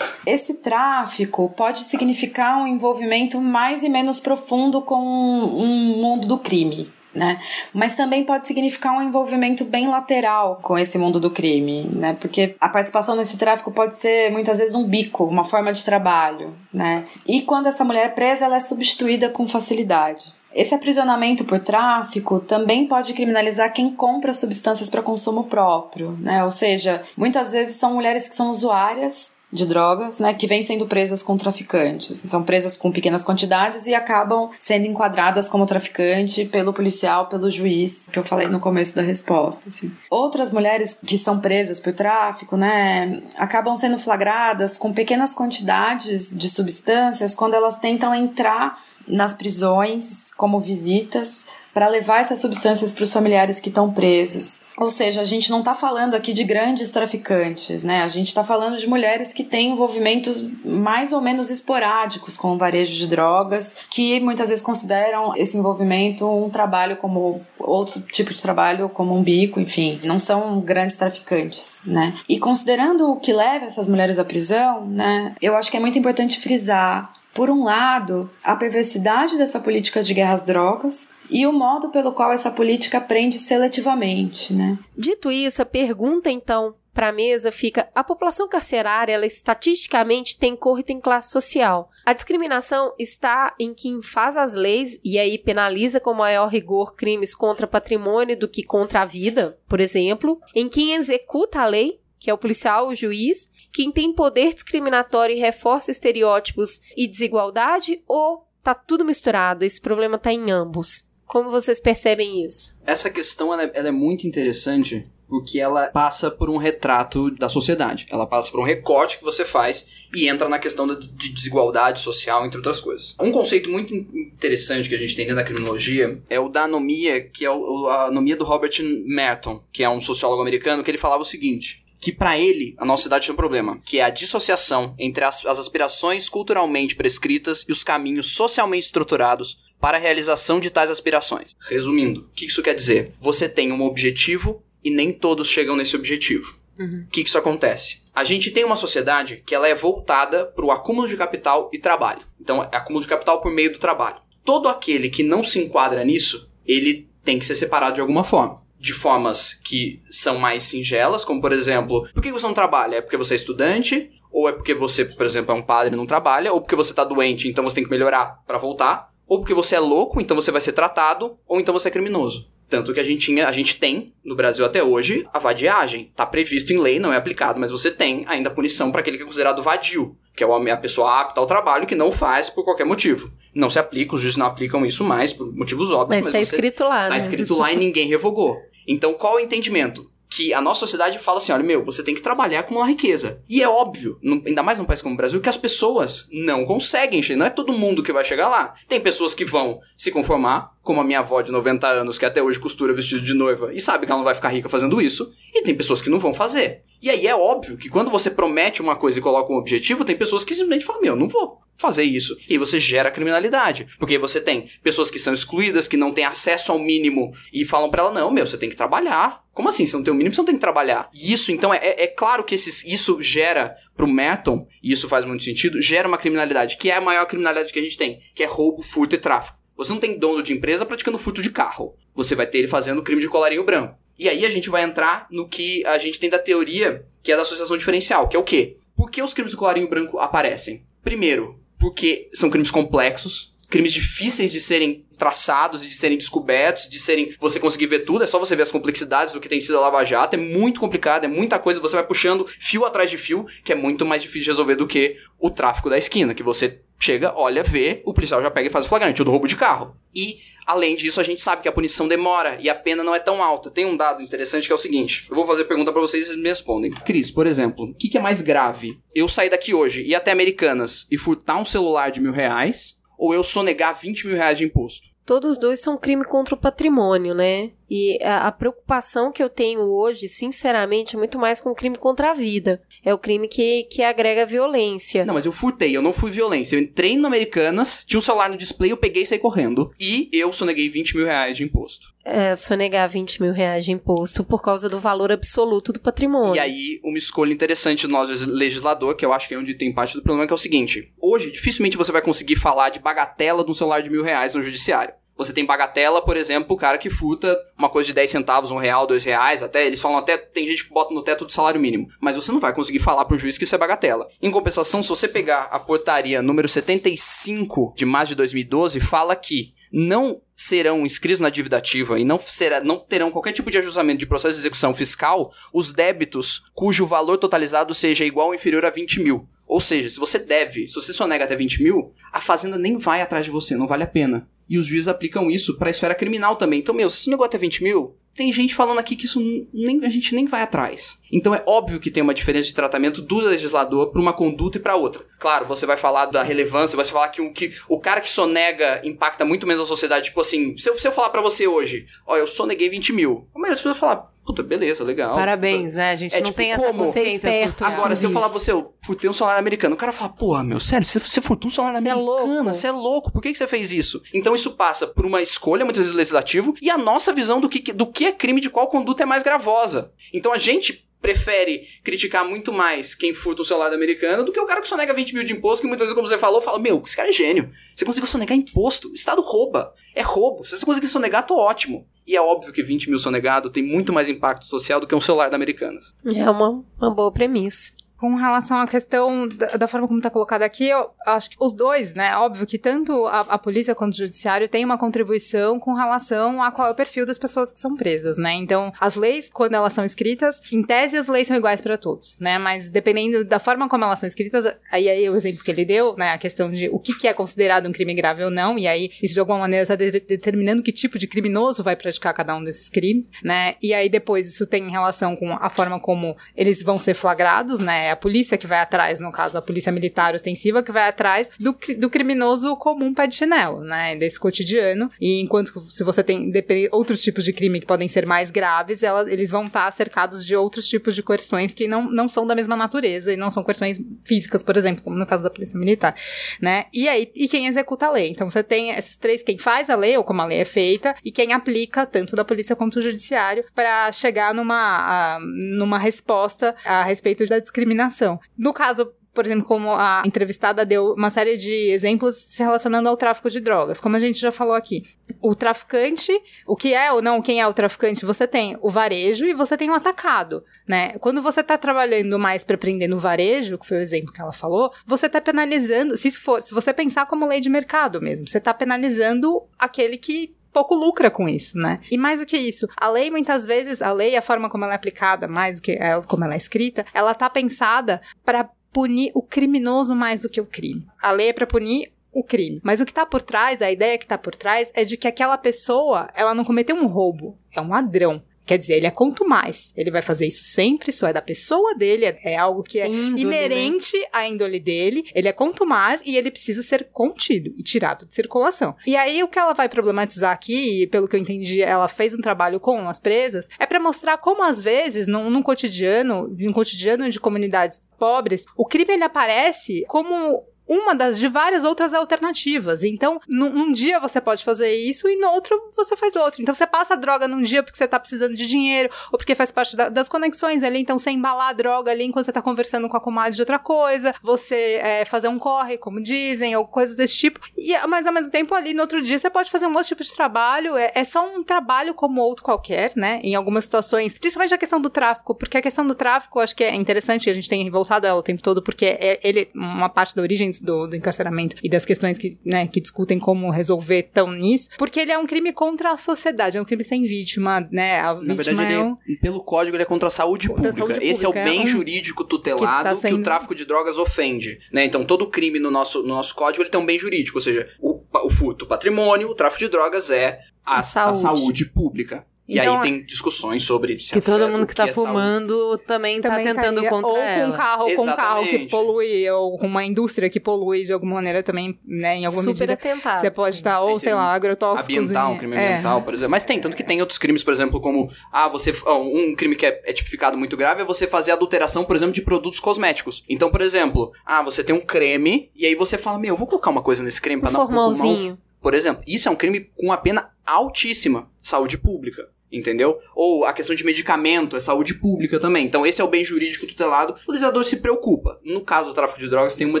Esse tráfico pode significar um envolvimento mais e menos profundo com um mundo do crime né? Mas também pode significar um envolvimento bem lateral com esse mundo do crime, né? Porque a participação nesse tráfico pode ser muitas vezes um bico, uma forma de trabalho, né? E quando essa mulher é presa, ela é substituída com facilidade. Esse aprisionamento por tráfico também pode criminalizar quem compra substâncias para consumo próprio, né? Ou seja, muitas vezes são mulheres que são usuárias de drogas, né, que vêm sendo presas com traficantes. São presas com pequenas quantidades e acabam sendo enquadradas como traficante pelo policial, pelo juiz, que eu falei no começo da resposta. Assim. Outras mulheres que são presas por tráfico, né, acabam sendo flagradas com pequenas quantidades de substâncias quando elas tentam entrar nas prisões como visitas para levar essas substâncias para os familiares que estão presos. Ou seja, a gente não está falando aqui de grandes traficantes, né? A gente está falando de mulheres que têm envolvimentos mais ou menos esporádicos com o varejo de drogas, que muitas vezes consideram esse envolvimento um trabalho como outro tipo de trabalho, como um bico, enfim, não são grandes traficantes, né? E considerando o que leva essas mulheres à prisão, né? Eu acho que é muito importante frisar por um lado, a perversidade dessa política de guerra às drogas e o modo pelo qual essa política prende seletivamente, né? Dito isso, a pergunta então para a mesa fica a população carcerária, ela estatisticamente tem cor e tem classe social. A discriminação está em quem faz as leis e aí penaliza com maior rigor crimes contra patrimônio do que contra a vida, por exemplo, em quem executa a lei, que é o policial, o juiz, quem tem poder discriminatório e reforça estereótipos e desigualdade, ou tá tudo misturado? Esse problema tá em ambos. Como vocês percebem isso? Essa questão ela é, ela é muito interessante porque ela passa por um retrato da sociedade. Ela passa por um recorte que você faz e entra na questão de desigualdade social, entre outras coisas. Um conceito muito interessante que a gente tem dentro da criminologia é o da anomia, que é a anomia do Robert Merton, que é um sociólogo americano, que ele falava o seguinte: que para ele a nossa cidade tem um problema, que é a dissociação entre as, as aspirações culturalmente prescritas e os caminhos socialmente estruturados para a realização de tais aspirações. Resumindo, o que isso quer dizer? Você tem um objetivo e nem todos chegam nesse objetivo. Uhum. O que, que isso acontece? A gente tem uma sociedade que ela é voltada para o acúmulo de capital e trabalho. Então, é acúmulo de capital por meio do trabalho. Todo aquele que não se enquadra nisso, ele tem que ser separado de alguma forma. De formas que são mais singelas, como por exemplo, por que você não trabalha? É porque você é estudante? Ou é porque você, por exemplo, é um padre e não trabalha? Ou porque você está doente, então você tem que melhorar para voltar? Ou porque você é louco, então você vai ser tratado? Ou então você é criminoso? Tanto que a gente tinha, a gente tem no Brasil até hoje a vadiagem. Tá previsto em lei, não é aplicado, mas você tem ainda punição para aquele que é considerado vadio, que é a pessoa apta ao trabalho que não faz por qualquer motivo. Não se aplica, os juízes não aplicam isso mais por motivos óbvios. Mas, mas tá escrito lá, tá né? Tá escrito lá e ninguém revogou. Então, qual é o entendimento? que a nossa sociedade fala assim: olha, meu, você tem que trabalhar com uma riqueza. E é óbvio, ainda mais num país como o Brasil, que as pessoas não conseguem, não é todo mundo que vai chegar lá. Tem pessoas que vão se conformar, como a minha avó de 90 anos, que até hoje costura vestido de noiva e sabe que ela não vai ficar rica fazendo isso, e tem pessoas que não vão fazer. E aí é óbvio que quando você promete uma coisa e coloca um objetivo, tem pessoas que simplesmente falam: meu, não vou fazer isso. E você gera criminalidade. Porque você tem pessoas que são excluídas, que não têm acesso ao mínimo e falam para ela: não, meu, você tem que trabalhar. Como assim? Você não tem o mínimo, você não tem que trabalhar. E isso, então, é, é claro que esses, isso gera pro Merton, e isso faz muito sentido, gera uma criminalidade, que é a maior criminalidade que a gente tem, que é roubo, furto e tráfico. Você não tem dono de empresa praticando furto de carro. Você vai ter ele fazendo crime de colarinho branco. E aí a gente vai entrar no que a gente tem da teoria, que é da associação diferencial, que é o quê? Por que os crimes de colarinho branco aparecem? Primeiro, porque são crimes complexos, crimes difíceis de serem traçados e de serem descobertos, de serem você conseguir ver tudo, é só você ver as complexidades do que tem sido a Lava Jato, é muito complicado, é muita coisa, você vai puxando fio atrás de fio, que é muito mais difícil de resolver do que o tráfico da esquina, que você chega, olha, vê, o policial já pega e faz o flagrante, ou do roubo de carro. E Além disso, a gente sabe que a punição demora e a pena não é tão alta. Tem um dado interessante que é o seguinte: eu vou fazer pergunta para vocês e vocês me respondem. Cris, por exemplo, o que, que, é mais grave? Eu sair daqui hoje e até Americanas e furtar um celular de mil reais ou eu sonegar 20 mil reais de imposto? Todos dois são crime contra o patrimônio, né? E a, a, preocupação que eu tenho hoje, sinceramente, é muito mais com o crime contra a vida. É o crime que, que agrega violência. Não, mas eu furtei, eu não fui violência. Eu entrei no Americanas, tinha um celular no display, eu peguei e saí correndo. E eu soneguei 20 mil reais de imposto. É, sonegar 20 mil reais de imposto por causa do valor absoluto do patrimônio. E aí, uma escolha interessante do nosso legislador, que eu acho que é onde tem parte do problema, que é o seguinte: hoje, dificilmente você vai conseguir falar de bagatela de um celular de mil reais no judiciário. Você tem bagatela, por exemplo, o cara que furta uma coisa de 10 centavos, um real, dois reais, até eles falam até, tem gente que bota no teto do salário mínimo. Mas você não vai conseguir falar para um juiz que isso é bagatela. Em compensação, se você pegar a portaria número 75 de março de 2012, fala que não serão inscritos na dívida ativa e não, será, não terão qualquer tipo de ajustamento de processo de execução fiscal os débitos cujo valor totalizado seja igual ou inferior a 20 mil. Ou seja, se você deve, se você sonega até 20 mil, a fazenda nem vai atrás de você, não vale a pena. E os juízes aplicam isso para a esfera criminal também. Então, meu, se você negou até 20 mil, tem gente falando aqui que isso nem, a gente nem vai atrás. Então é óbvio que tem uma diferença de tratamento do legislador para uma conduta e para outra. Claro, você vai falar da relevância, vai falar que o, que o cara que sonega impacta muito menos a sociedade. Tipo assim, se eu, se eu falar para você hoje, ó, eu soneguei 20 mil, a maioria das pessoas vai falar, Puta, beleza, legal. Parabéns, puta. né? A gente é, não tipo, tem essa como? consciência Ser social. Agora, se eu falar pra você, eu furtei um salário americano, o cara fala, porra, meu, sério, você, você furtou um salário Você é americano? louco. Você é louco, por que, que você fez isso? Então isso passa por uma escolha, muitas vezes, legislativo, e a nossa visão do que, do que é crime, de qual conduta é mais gravosa. Então a gente prefere criticar muito mais quem furta o salário americano do que o cara que sonega 20 mil de imposto, que muitas vezes, como você falou, fala, meu, esse cara é gênio. Você conseguiu sonegar imposto, o Estado rouba. É roubo. Se você conseguir sonegar, tô ótimo. E é óbvio que 20 mil sonegado tem muito mais impacto social do que um celular da Americanas. É uma, uma boa premissa. Com relação à questão da, da forma como está colocado aqui, eu acho que os dois, né? Óbvio que tanto a, a, polícia quanto o judiciário têm uma contribuição com relação a qual é o perfil das pessoas que são presas, né? Então, as leis, quando elas são escritas, em tese as leis são iguais para todos, né? Mas dependendo da forma como elas são escritas, aí, aí o exemplo que ele deu, né? A questão de o que, que é considerado um crime grave ou não, e aí isso de alguma maneira está de, determinando que tipo de criminoso vai praticar cada um desses crimes, né? E aí depois isso tem relação com a forma como eles vão ser flagrados, né? A polícia que vai atrás, no caso, a polícia militar ostensiva que vai atrás do, do criminoso comum pé de chinelo, né? Desse cotidiano. E enquanto se você tem outros tipos de crime que podem ser mais graves, ela, eles vão estar cercados de outros tipos de coerções que não, não são da mesma natureza e não são coerções físicas, por exemplo, como no caso da polícia militar, né? E aí, e quem executa a lei? Então você tem esses três, quem faz a lei ou como a lei é feita e quem aplica tanto da polícia quanto do judiciário para chegar numa, a, numa resposta a respeito da discriminação discriminação. No caso, por exemplo, como a entrevistada deu uma série de exemplos se relacionando ao tráfico de drogas, como a gente já falou aqui. O traficante, o que é ou não quem é o traficante, você tem o varejo e você tem o atacado, né? Quando você está trabalhando mais para prender no varejo, que foi o exemplo que ela falou, você está penalizando, se for, se você pensar como lei de mercado mesmo, você está penalizando aquele que pouco lucra com isso, né? E mais do que isso, a lei muitas vezes, a lei, a forma como ela é aplicada, mais do que como ela é escrita, ela tá pensada para punir o criminoso mais do que o crime. A lei é para punir o crime. Mas o que tá por trás, a ideia que tá por trás é de que aquela pessoa, ela não cometeu um roubo, é um ladrão. Quer dizer, ele é mais. Ele vai fazer isso sempre, isso é da pessoa dele, é, é algo que é índole, né? inerente né? à índole dele. Ele é mais e ele precisa ser contido e tirado de circulação. E aí o que ela vai problematizar aqui, e pelo que eu entendi, ela fez um trabalho com as presas, é para mostrar como às vezes, num, num cotidiano, num cotidiano de comunidades pobres, o crime ele aparece como uma das de várias outras alternativas. Então, num, dia você pode fazer isso e no outro você faz outro. Então, você passa a droga num dia porque você tá precisando de dinheiro ou porque faz parte da, das conexões ali. Então, você embalar a droga ali enquanto você tá conversando com a comadre de outra coisa, você é, fazer um corre, como dizem, ou coisas desse tipo. E, mas, ao mesmo tempo, ali no outro dia você pode fazer um outro tipo de trabalho. É, é só um trabalho como outro qualquer, né? Em algumas situações, principalmente a questão do tráfico, porque a questão do tráfico, acho que é interessante, a gente tem voltado ela o tempo todo, porque é ele uma parte da origem do, do encarceramento e das questões que, né, que discutem como resolver tão nisso, porque ele é um crime contra a sociedade, é um crime sem vítima, né? A Na vítima verdade, é um... é, pelo código, ele é contra a saúde pública. Saúde Esse pública, é o bem é um... jurídico tutelado que, tá sendo... que, o tráfico de drogas ofende, né? Então, todo crime no nosso, no nosso código, ele tem um bem jurídico, ou seja, o, o furto patrimônio, o tráfico de drogas é a, a, saúde. a saúde pública. E então, aí tem discussões sobre se que todo mundo que tá que é fumando também, tá também tá tentando contra ou ela. com um carro, ou com um carro que polui, ou com uma indústria que polui de alguma maneira também, né, em alguma Super medida. Atentado. Você pode estar, ou sei lá, agrotóxicos. Ambiental, um crime é. ambiental, por exemplo. Mas tem, tanto que tem outros crimes, por exemplo, como, ah, você, um crime que é, é tipificado muito grave é você fazer adulteração, por exemplo, de produtos cosméticos. Então, por exemplo, ah, você tem um creme, e aí você fala, meu, vou colocar uma coisa nesse creme um pra não... Formalzinho. Por exemplo, isso é um crime com uma pena altíssima. Saúde pública entendeu? Ou a questão de medicamento, é saúde pública também. Então, esse é o bem jurídico tutelado. O legislador se preocupa. No caso do tráfico de drogas, tem uma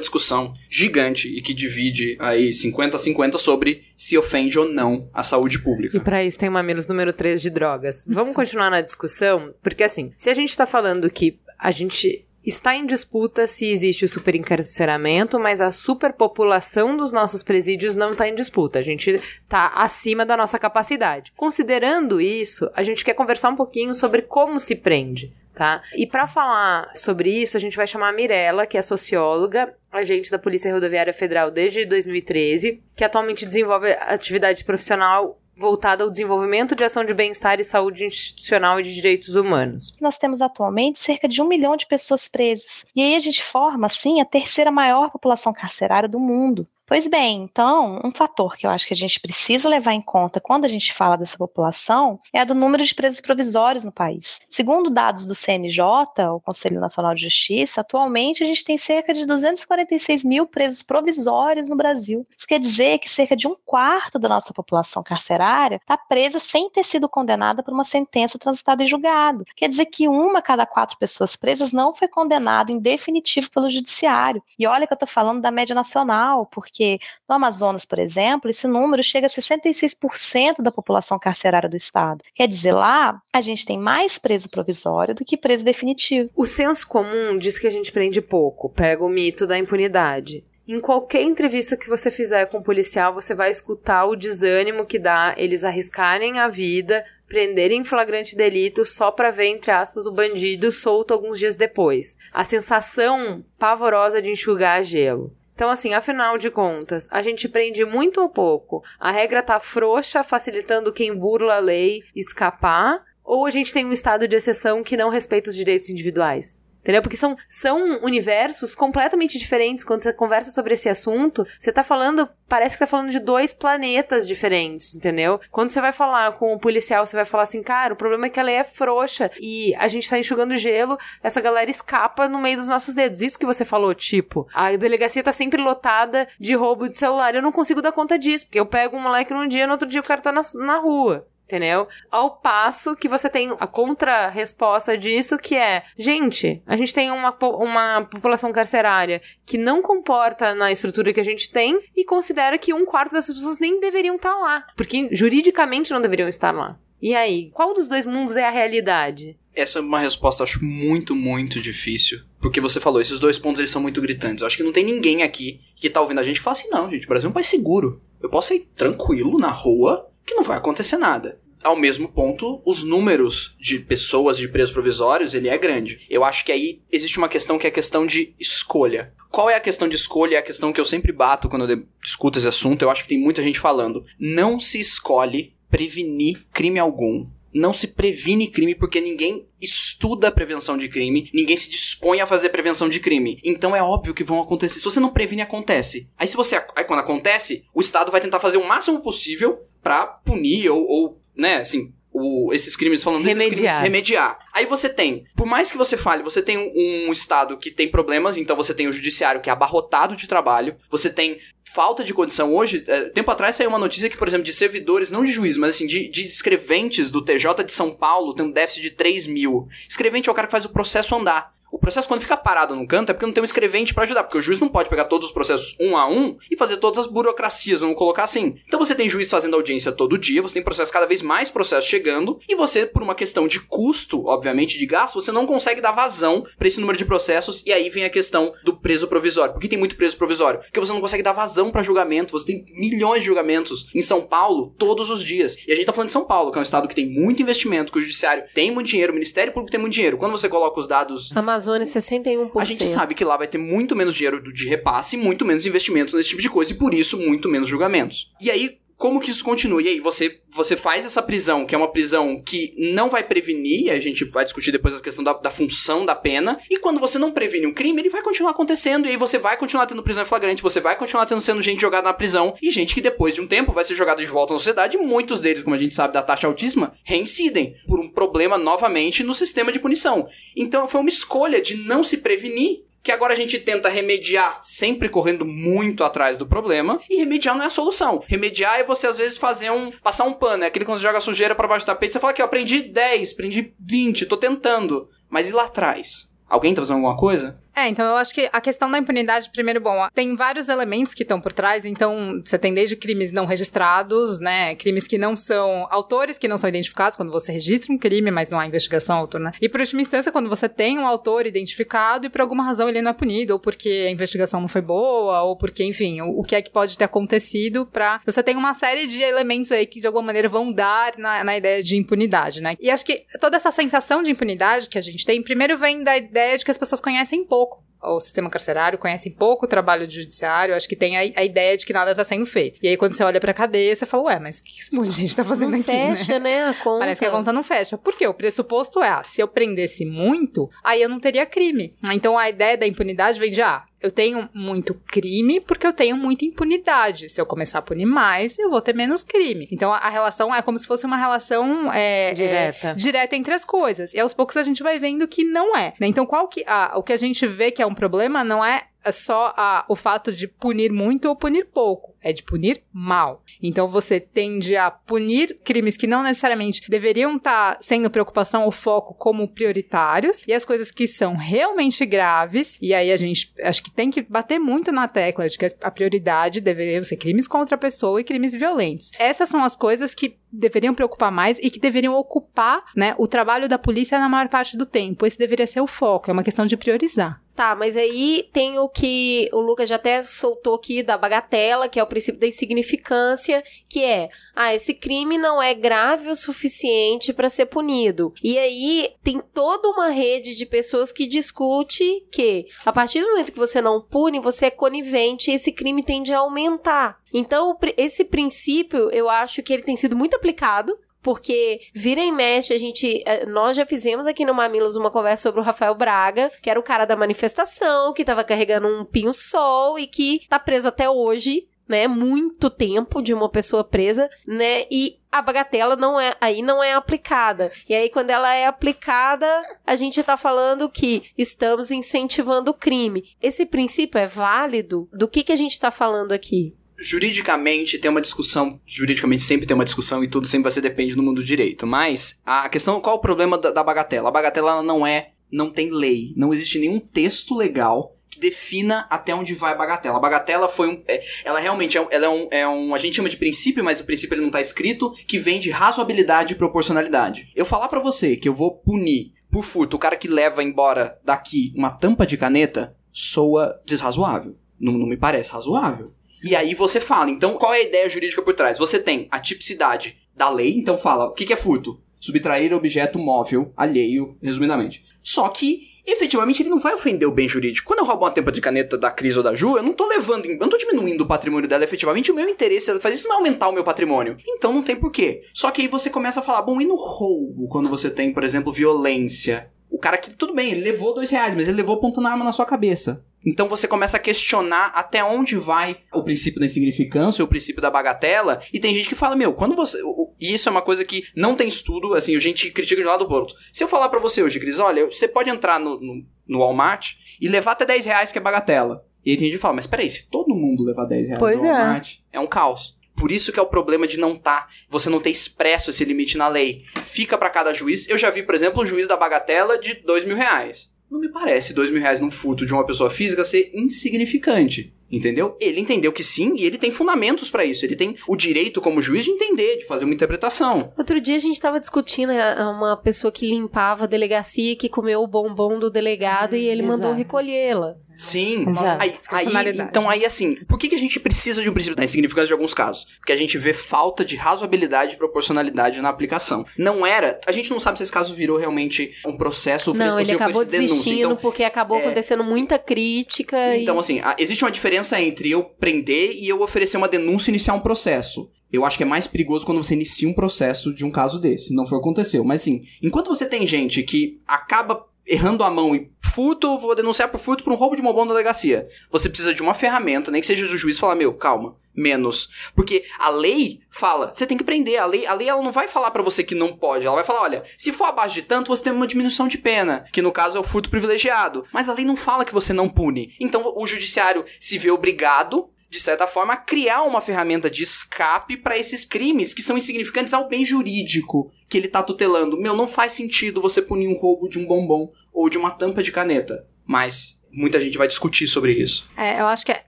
discussão gigante e que divide aí 50 a 50 sobre se ofende ou não a saúde pública. E para isso tem uma menos número 3 de drogas. Vamos continuar na discussão? Porque assim, se a gente tá falando que a gente Está em disputa se existe o superencarceramento, mas a superpopulação dos nossos presídios não está em disputa. A gente está acima da nossa capacidade. Considerando isso, a gente quer conversar um pouquinho sobre como se prende. Tá? E para falar sobre isso, a gente vai chamar a Mirella, que é socióloga, agente da Polícia Rodoviária Federal desde 2013, que atualmente desenvolve atividade profissional voltada ao desenvolvimento de ação de bem-estar e saúde institucional e de direitos humanos. Nós temos atualmente cerca de um milhão de pessoas presas. E aí a gente forma, assim, a terceira maior população carcerária do mundo. Pois bem, então, um fator que eu acho que a gente precisa levar em conta quando a gente fala dessa população é a do número de presos provisórios no país. Segundo dados do CNJ, o Conselho Nacional de Justiça, atualmente a gente tem cerca de 246 mil presos provisórios no Brasil. Isso quer dizer que cerca de um quarto da nossa população carcerária está presa sem ter sido condenada por uma sentença transitada em julgado. Quer dizer que uma a cada quatro pessoas presas não foi condenada em definitivo pelo judiciário. E olha que eu estou falando da média nacional, porque porque no Amazonas, por exemplo, esse número chega a 66% da população carcerária do estado. Quer dizer, lá a gente tem mais preso provisório do que preso definitivo. O senso comum diz que a gente prende pouco, pega o mito da impunidade. Em qualquer entrevista que você fizer com um policial, você vai escutar o desânimo que dá eles arriscarem a vida, prenderem em flagrante delito só para ver, entre aspas, o bandido solto alguns dias depois. A sensação pavorosa de enxugar gelo. Então, assim, afinal de contas, a gente prende muito ou pouco. A regra tá frouxa, facilitando quem burla a lei escapar, ou a gente tem um estado de exceção que não respeita os direitos individuais? Entendeu? Porque são, são universos completamente diferentes. Quando você conversa sobre esse assunto, você tá falando. Parece que tá falando de dois planetas diferentes, entendeu? Quando você vai falar com o policial, você vai falar assim, cara, o problema é que a lei é frouxa e a gente tá enxugando gelo, essa galera escapa no meio dos nossos dedos. Isso que você falou, tipo, a delegacia tá sempre lotada de roubo de celular. Eu não consigo dar conta disso, porque eu pego um moleque num dia, no outro dia o cara tá na, na rua entendeu? Ao passo que você tem a contra-resposta disso, que é, gente, a gente tem uma, uma população carcerária que não comporta na estrutura que a gente tem e considera que um quarto dessas pessoas nem deveriam estar lá, porque juridicamente não deveriam estar lá. E aí, qual dos dois mundos é a realidade? Essa é uma resposta, acho, muito, muito difícil. Porque você falou, esses dois pontos eles são muito gritantes. Eu acho que não tem ninguém aqui que tá ouvindo a gente que fala assim, não, gente, o Brasil é um país seguro. Eu posso ir tranquilo na rua que não vai acontecer nada. Ao mesmo ponto, os números de pessoas de presos provisórios, ele é grande. Eu acho que aí existe uma questão que é a questão de escolha. Qual é a questão de escolha? É a questão que eu sempre bato quando eu discuto esse assunto. Eu acho que tem muita gente falando. Não se escolhe prevenir crime algum não se previne crime porque ninguém estuda a prevenção de crime, ninguém se dispõe a fazer prevenção de crime. Então é óbvio que vão acontecer. Se você não previne, acontece. Aí se você aí quando acontece, o Estado vai tentar fazer o máximo possível para punir ou, ou, né, assim, o, esses crimes, falando remediar. desses crimes, remediar. Aí você tem, por mais que você fale, você tem um, um, Estado que tem problemas, então você tem o judiciário que é abarrotado de trabalho, você tem falta de condição hoje. É, tempo atrás saiu uma notícia que, por exemplo, de servidores, não de juiz, mas assim, de, de escreventes do TJ de São Paulo tem um déficit de 3 mil. Escrevente é o cara que faz o processo andar. O processo, quando fica parado no canto, é porque não tem um escrevente para ajudar, porque o juiz não pode pegar todos os processos um a um e fazer todas as burocracias, vamos colocar assim. Então você tem juiz fazendo audiência todo dia, você tem processo cada vez mais processos chegando, e você, por uma questão de custo, obviamente, de gasto, você não consegue dar vazão para esse número de processos, e aí vem a questão do preso provisório. Por que tem muito preso provisório? Porque você não consegue dar vazão para julgamento, você tem milhões de julgamentos em São Paulo todos os dias. E a gente tá falando de São Paulo, que é um estado que tem muito investimento, que o judiciário tem muito dinheiro, o Ministério Público tem muito dinheiro. Quando você coloca os dados. Amazônia 61%. A gente sabe que lá vai ter muito menos dinheiro de repasse, muito menos investimento nesse tipo de coisa e por isso muito menos julgamentos. E aí, como que isso continua? E aí, você, você faz essa prisão, que é uma prisão que não vai prevenir, a gente vai discutir depois a questão da, da, função da pena, e quando você não previne um crime, ele vai continuar acontecendo, e aí você vai continuar tendo prisão em flagrante, você vai continuar tendo sendo gente jogada na prisão, e gente que depois de um tempo vai ser jogada de volta na sociedade, e muitos deles, como a gente sabe da taxa altíssima, reincidem por um problema novamente no sistema de punição. Então foi uma escolha de não se prevenir que agora a gente tenta remediar sempre correndo muito atrás do problema, e remediar não é a solução. Remediar é você às vezes fazer um passar um pano, é aquele quando você joga sujeira para baixo do tapete, você fala que eu aprendi 10, aprendi 20, tô tentando. Mas e lá atrás? Alguém tá fazendo alguma coisa? É, então eu acho que a questão da impunidade, primeiro, bom, tem vários elementos que estão por trás, então você tem desde crimes não registrados, né, crimes que não são autores que não são identificados quando você registra um crime, mas não há investigação autor, né? E por última instância, quando você tem um autor identificado e por alguma razão ele não é punido, ou porque a investigação não foi boa, ou porque, enfim, o, o que é que pode ter acontecido pra... Você tem uma série de elementos aí que de alguma maneira vão dar na, na ideia de impunidade, né? E acho que toda essa sensação de impunidade que a gente tem, primeiro vem da ideia de que as pessoas conhecem pouco o sistema carcerário, conhecem pouco o trabalho do judiciário, acho que tem a, a ideia de que nada está sendo feito. E aí, quando você olha pra cadeia, você fala, ué, mas o que esse monte de gente tá fazendo não aqui, fecha, né? né? A conta. Parece que a conta não fecha. Por quê? O pressuposto é, ah, se eu prendesse muito, aí eu não teria crime. Então, a ideia da impunidade vem de, ah, eu tenho muito crime porque eu tenho muita impunidade. Se eu começar a punir mais, eu vou ter menos crime. Então a, a relação é como se fosse uma relação é, direta. É, direta entre as coisas. E aos poucos a gente vai vendo que não é. Né? Então qual que a, o que a gente vê que é um problema não é é só a, o fato de punir muito ou punir pouco, é de punir mal. Então você tende a punir crimes que não necessariamente deveriam estar tá sendo preocupação ou foco como prioritários, e as coisas que são realmente graves, e aí a gente acho que tem que bater muito na tecla de que a prioridade deveria ser crimes contra a pessoa e crimes violentos. Essas são as coisas que deveriam preocupar mais e que deveriam ocupar, né, o trabalho da polícia na maior parte do tempo. Esse deveria ser o foco, é uma questão de priorizar. Tá, mas aí tem o que o Lucas já até soltou aqui da bagatela, que é o princípio da insignificância, que é, ah, esse crime não é grave o suficiente para ser punido. E aí tem toda uma rede de pessoas que discute que a partir do momento que você não pune, você é conivente e esse crime tende a aumentar. Então, esse princípio, eu acho que ele tem sido muito aplicado porque vira e mexe, a gente. Eh, nós já fizemos aqui no Mamilos uma conversa sobre o Rafael Braga, que era o cara da manifestação, que tava carregando um pinho-sol e que tá preso até hoje. Né, muito tempo de uma pessoa presa, né? E a bagatela não é aí não é aplicada. E aí quando ela é aplicada, a gente tá falando que estamos incentivando o crime. Esse princípio é válido? Do que que a gente tá falando aqui? Juridicamente tem uma discussão, juridicamente sempre tem uma discussão e tudo sempre vai ser depende do mundo do direito, mas a questão, qual o problema da, da bagatela? A bagatela ela não é, não tem lei, não existe nenhum texto legal que defina até onde vai a bagatela. A bagatela foi um. É, ela realmente é, ela é, um, é um. A gente chama de princípio, mas o princípio ele não tá escrito, que vem de razoabilidade e proporcionalidade. Eu falar para você que eu vou punir por furto o cara que leva embora daqui uma tampa de caneta soa desrazoável. Não, não me parece razoável. E aí você fala, então qual é a ideia jurídica por trás? Você tem a tipicidade da lei, então fala, o que, é furto? Subtrair objeto móvel alheio, resumidamente. Só que efetivamente ele não vai ofender o bem jurídico. Quando eu roubo uma tampa de caneta da Cris ou da Ju, eu não tô levando, eu não tô diminuindo o patrimônio dela efetivamente, o meu interesse é fazer isso não é aumentar o meu patrimônio. Então não tem porquê. Só que aí você começa a falar, bom, e no roubo, quando você tem, por exemplo, violência? O cara que, tudo bem, ele levou dois reais, mas ele levou apontando a arma na sua cabeça. Então você começa a questionar até onde vai o princípio da insignificância, o princípio da bagatela. E tem gente que fala, meu, quando você. E isso é uma coisa que não tem estudo, assim, a gente critica de um lado pro outro. Se eu falar para você hoje, Cris, olha, você pode entrar no, no, no Walmart e levar até 10 reais que é bagatela. E aí tem gente que fala, mas peraí, se todo mundo levar 10 reais pois no é. Walmart, é. é um caos. Por isso que é o problema de não tá, você não ter expresso esse limite na lei. Fica para cada juiz. Eu já vi, por exemplo, um juiz da bagatela de dois mil reais não me parece dois mil reais num furto de uma pessoa física ser insignificante. Entendeu? Ele entendeu que sim e ele tem fundamentos para isso. Ele tem o direito, como juiz, de entender, de fazer uma interpretação. Outro dia a gente tava discutindo é, uma pessoa que limpava a delegacia que comeu o bombom do delegado hum, e ele exato. mandou recolhê-la. Sim, aí, aí, então aí assim, por que, que a gente precisa de um princípio da insignificância de alguns casos? Porque a gente vê falta de razoabilidade e proporcionalidade na aplicação. Não era, a gente não sabe se esse caso virou realmente um processo Não, ele acabou desistindo então, porque acabou é, acontecendo muita crítica. Então, e... assim, existe uma diferença entre eu prender e eu oferecer uma denúncia e iniciar um processo. Eu acho que é mais perigoso quando você inicia um processo de um caso desse. Não foi o que aconteceu. Mas assim, enquanto você tem gente que acaba errando a mão e furto, vou denunciar por furto por um roubo de mobile na delegacia. Você precisa de uma ferramenta, nem que seja do juiz falar, meu, calma, menos. Porque a lei fala, você tem que prender. A lei, a lei ela não vai falar para você que não pode. Ela vai falar, olha, se for abaixo de tanto, você tem uma diminuição de pena, que no caso é o furto privilegiado. Mas a lei não fala que você não pune. Então o judiciário se vê obrigado de certa forma, criar uma ferramenta de escape para esses crimes que são insignificantes ao bem jurídico que ele tá tutelando. Meu, não faz sentido você punir um roubo de um bombom ou de uma tampa de caneta. Mas muita gente vai discutir sobre isso. É, eu acho que é,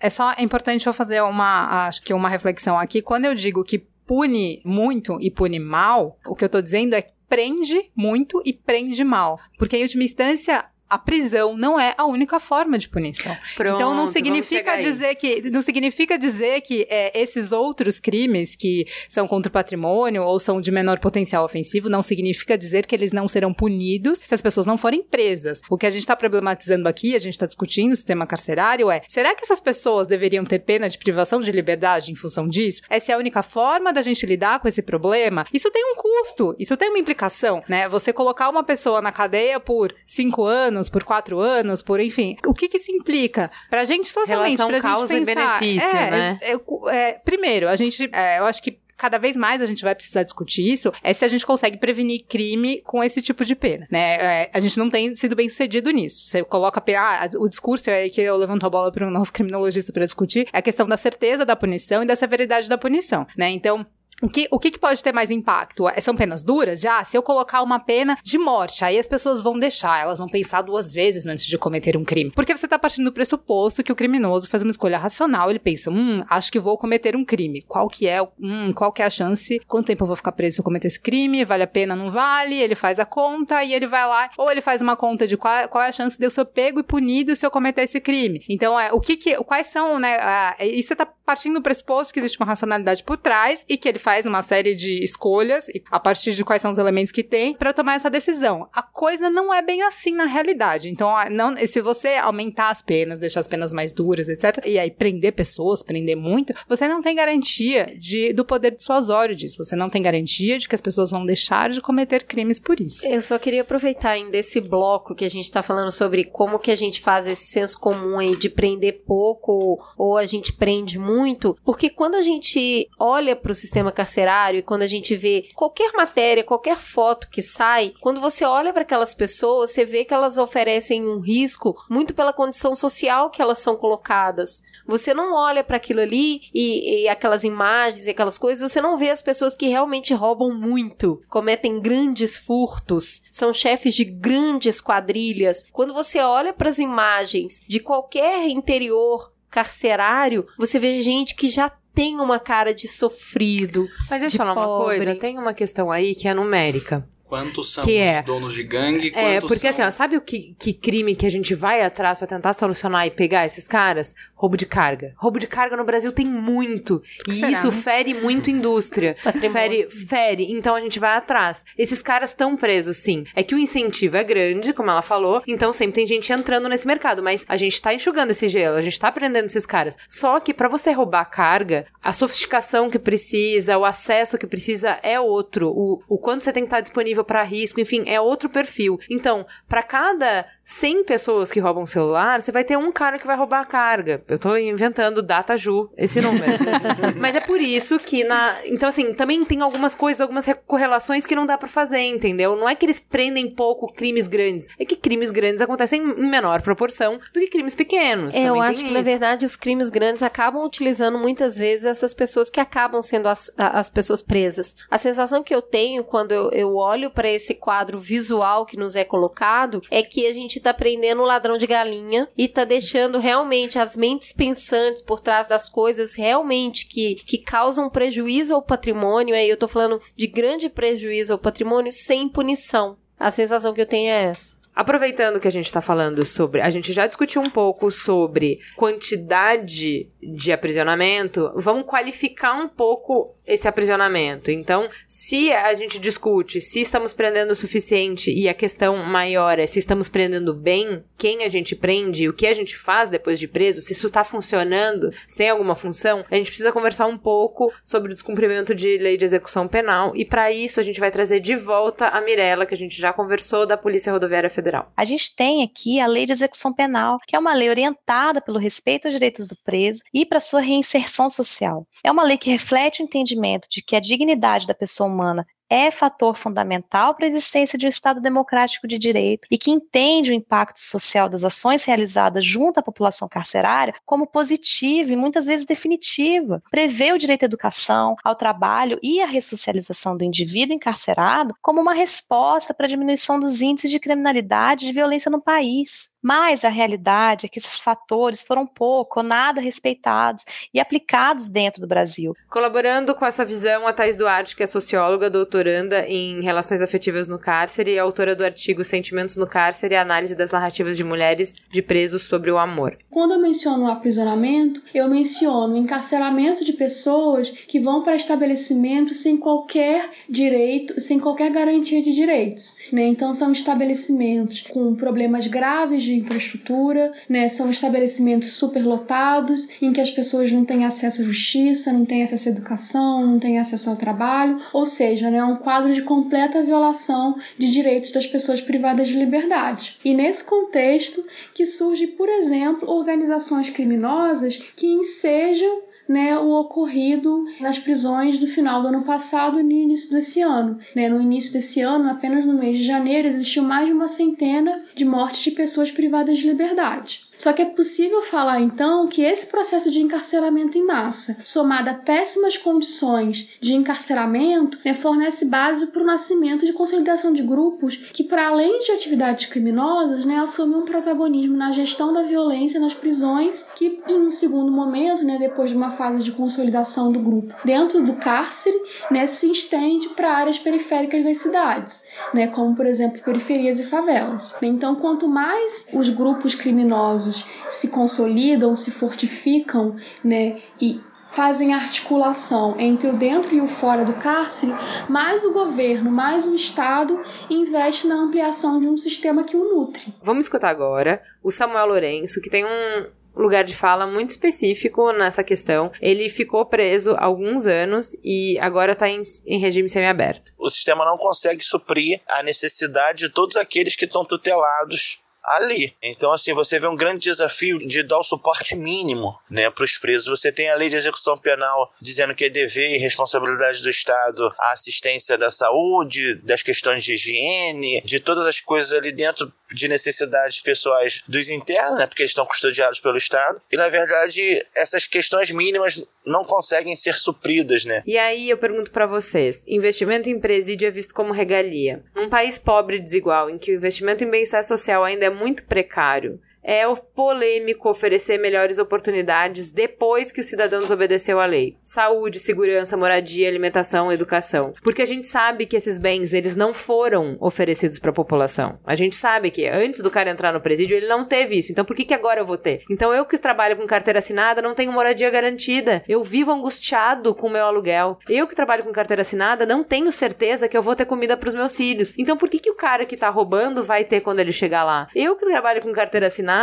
é só importante eu fazer uma, acho que uma reflexão aqui. Quando eu digo que pune muito e pune mal, o que eu tô dizendo é prende muito e prende mal. Porque, em última instância, a prisão não é a única forma de punição. Pronto, então não significa dizer que não significa dizer que é, esses outros crimes que são contra o patrimônio ou são de menor potencial ofensivo não significa dizer que eles não serão punidos se as pessoas não forem presas. O que a gente está problematizando aqui, a gente está discutindo o sistema carcerário é: será que essas pessoas deveriam ter pena de privação de liberdade em função disso? Essa é a única forma da gente lidar com esse problema? Isso tem um custo, isso tem uma implicação, né? Você colocar uma pessoa na cadeia por cinco anos anos, por quatro anos, por enfim. O que que isso implica? Pra gente socialmente, Relação pra causa gente pensar, e benefício, é, né? É, é, primeiro, a gente, é, eu acho que cada vez mais a gente vai precisar discutir isso, é se a gente consegue prevenir crime com esse tipo de pena, né? É, a gente não tem sido bem sucedido nisso. Você coloca, ah, o discurso é aí que eu levanto a bola para o nosso criminologista para discutir, é a questão da certeza da punição e da severidade da punição, né? Então, o que, o que pode ter mais impacto? É, são penas duras? Já, se eu colocar uma pena de morte, aí as pessoas vão deixar, elas vão pensar duas vezes antes de cometer um crime. Porque você tá partindo do pressuposto que o criminoso faz uma escolha racional, ele pensa, hum, acho que vou cometer um crime. Qual que é, hum, qual que é a chance? Quanto tempo eu vou ficar preso se eu cometer esse crime? Vale a pena, não vale? Ele faz a conta e ele vai lá, ou ele faz uma conta de qual, qual é a chance de eu ser pego e punido se eu cometer esse crime. Então, é, o que que, quais são, né, a, e você tá partindo do pressuposto que existe uma racionalidade por trás e que ele faz uma série de escolhas a partir de quais são os elementos que tem para tomar essa decisão. A coisa não é bem assim na realidade. Então, não, se você aumentar as penas, deixar as penas mais duras, etc, e aí prender pessoas, prender muito, você não tem garantia de, do poder dissuasório disso. Você não tem garantia de que as pessoas vão deixar de cometer crimes por isso. Eu só queria aproveitar ainda esse bloco que a gente está falando sobre como que a gente faz esse senso comum aí de prender pouco ou a gente prende muito, porque quando a gente olha para o sistema carcerário e quando a gente vê qualquer matéria, qualquer foto que sai, quando você olha para aquelas pessoas, você vê que elas oferecem um risco muito pela condição social que elas são colocadas. Você não olha para aquilo ali e, e aquelas imagens e aquelas coisas, você não vê as pessoas que realmente roubam muito, cometem grandes furtos, são chefes de grandes quadrilhas. Quando você olha para as imagens de qualquer interior carcerário, você vê gente que já tem uma cara de sofrido. Mas deixa eu falar uma coisa, tem uma questão aí que é numérica. Quantos são que os é, donos de gangue? É, porque são... assim, ó, sabe o que, que crime que a gente vai atrás para tentar solucionar e pegar esses caras? Roubo de carga. Roubo de carga no Brasil tem muito. E será, isso né? fere muito indústria. fere, fere. Então a gente vai atrás. Esses caras estão presos, sim. É que o incentivo é grande, como ela falou. Então sempre tem gente entrando nesse mercado. Mas a gente tá enxugando esse gelo. A gente tá prendendo esses caras. Só que para você roubar carga, a sofisticação que precisa, o acesso que precisa é outro. O, o quanto você tem que estar disponível para risco, enfim, é outro perfil. Então, para cada 100 pessoas que roubam celular, você vai ter um cara que vai roubar a carga. Eu tô inventando data ju esse número. Mas é por isso que na, então assim, também tem algumas coisas, algumas correlações que não dá para fazer, entendeu? Não é que eles prendem pouco crimes grandes, é que crimes grandes acontecem em menor proporção do que crimes pequenos. É, eu acho que isso. na verdade os crimes grandes acabam utilizando muitas vezes essas pessoas que acabam sendo as, as pessoas presas. A sensação que eu tenho quando eu, eu olho para esse quadro visual que nos é colocado é que a gente gente tá prendendo o ladrão de galinha e tá deixando realmente as mentes pensantes por trás das coisas realmente que, que causam prejuízo ao patrimônio, aí eu tô falando de grande prejuízo ao patrimônio sem punição. A sensação que eu tenho é essa. Aproveitando que a gente está falando sobre. A gente já discutiu um pouco sobre quantidade de aprisionamento, vamos qualificar um pouco esse aprisionamento. Então, se a gente discute se estamos prendendo o suficiente e a questão maior é se estamos prendendo bem, quem a gente prende, o que a gente faz depois de preso, se isso está funcionando, se tem alguma função, a gente precisa conversar um pouco sobre o descumprimento de lei de execução penal e para isso a gente vai trazer de volta a Mirella, que a gente já conversou da Polícia Rodoviária Federal. A gente tem aqui a lei de execução penal, que é uma lei orientada pelo respeito aos direitos do preso e para sua reinserção social. É uma lei que reflete o entendimento de que a dignidade da pessoa humana é fator fundamental para a existência de um Estado democrático de direito e que entende o impacto social das ações realizadas junto à população carcerária como positiva e muitas vezes definitiva. Prevê o direito à educação, ao trabalho e à ressocialização do indivíduo encarcerado como uma resposta para a diminuição dos índices de criminalidade e de violência no país. Mas a realidade é que esses fatores foram pouco ou nada respeitados e aplicados dentro do Brasil. Colaborando com essa visão, a Thais Duarte, que é socióloga, doutoranda em relações afetivas no cárcere e autora do artigo Sentimentos no Cárcere e Análise das Narrativas de Mulheres de Presos sobre o Amor. Quando eu menciono o aprisionamento, eu menciono o encarceramento de pessoas que vão para estabelecimentos sem qualquer direito, sem qualquer garantia de direitos. Né? Então, são estabelecimentos com problemas graves de infraestrutura, né? São estabelecimentos superlotados em que as pessoas não têm acesso à justiça, não têm acesso à educação, não têm acesso ao trabalho, ou seja, né, um quadro de completa violação de direitos das pessoas privadas de liberdade. E nesse contexto que surge, por exemplo, organizações criminosas que ensejam né, o ocorrido nas prisões do final do ano passado e no início desse ano. Né? No início desse ano, apenas no mês de janeiro, existiu mais de uma centena de mortes de pessoas privadas de liberdade. Só que é possível falar então que esse processo de encarceramento em massa, somado a péssimas condições de encarceramento, né, fornece base para o nascimento de consolidação de grupos que, para além de atividades criminosas, né, assumem um protagonismo na gestão da violência nas prisões, que em um segundo momento, né, depois de uma fase de consolidação do grupo dentro do cárcere, né, se estende para áreas periféricas das cidades, né, como por exemplo periferias e favelas. Então, quanto mais os grupos criminosos se consolidam, se fortificam, né, e fazem articulação entre o dentro e o fora do cárcere, mais o governo, mais o Estado investe na ampliação de um sistema que o nutre. Vamos escutar agora o Samuel Lourenço, que tem um lugar de fala muito específico nessa questão. Ele ficou preso há alguns anos e agora está em, em regime semiaberto. O sistema não consegue suprir a necessidade de todos aqueles que estão tutelados ali. Então, assim, você vê um grande desafio de dar o suporte mínimo né, para os presos. Você tem a lei de execução penal dizendo que é dever e responsabilidade do Estado a assistência da saúde, das questões de higiene, de todas as coisas ali dentro de necessidades pessoais dos internos, né, porque eles estão custodiados pelo Estado. E, na verdade, essas questões mínimas não conseguem ser supridas, né? E aí eu pergunto para vocês, investimento em presídio é visto como regalia. Num país pobre e desigual, em que o investimento em bem-estar social ainda é muito precário, é o polêmico oferecer melhores oportunidades depois que o cidadão desobedeceu à lei. Saúde, segurança, moradia, alimentação, educação. Porque a gente sabe que esses bens, eles não foram oferecidos para a população. A gente sabe que antes do cara entrar no presídio, ele não teve isso. Então por que que agora eu vou ter? Então eu que trabalho com carteira assinada, não tenho moradia garantida. Eu vivo angustiado com o meu aluguel. Eu que trabalho com carteira assinada, não tenho certeza que eu vou ter comida para os meus filhos. Então por que que o cara que tá roubando vai ter quando ele chegar lá? Eu que trabalho com carteira assinada,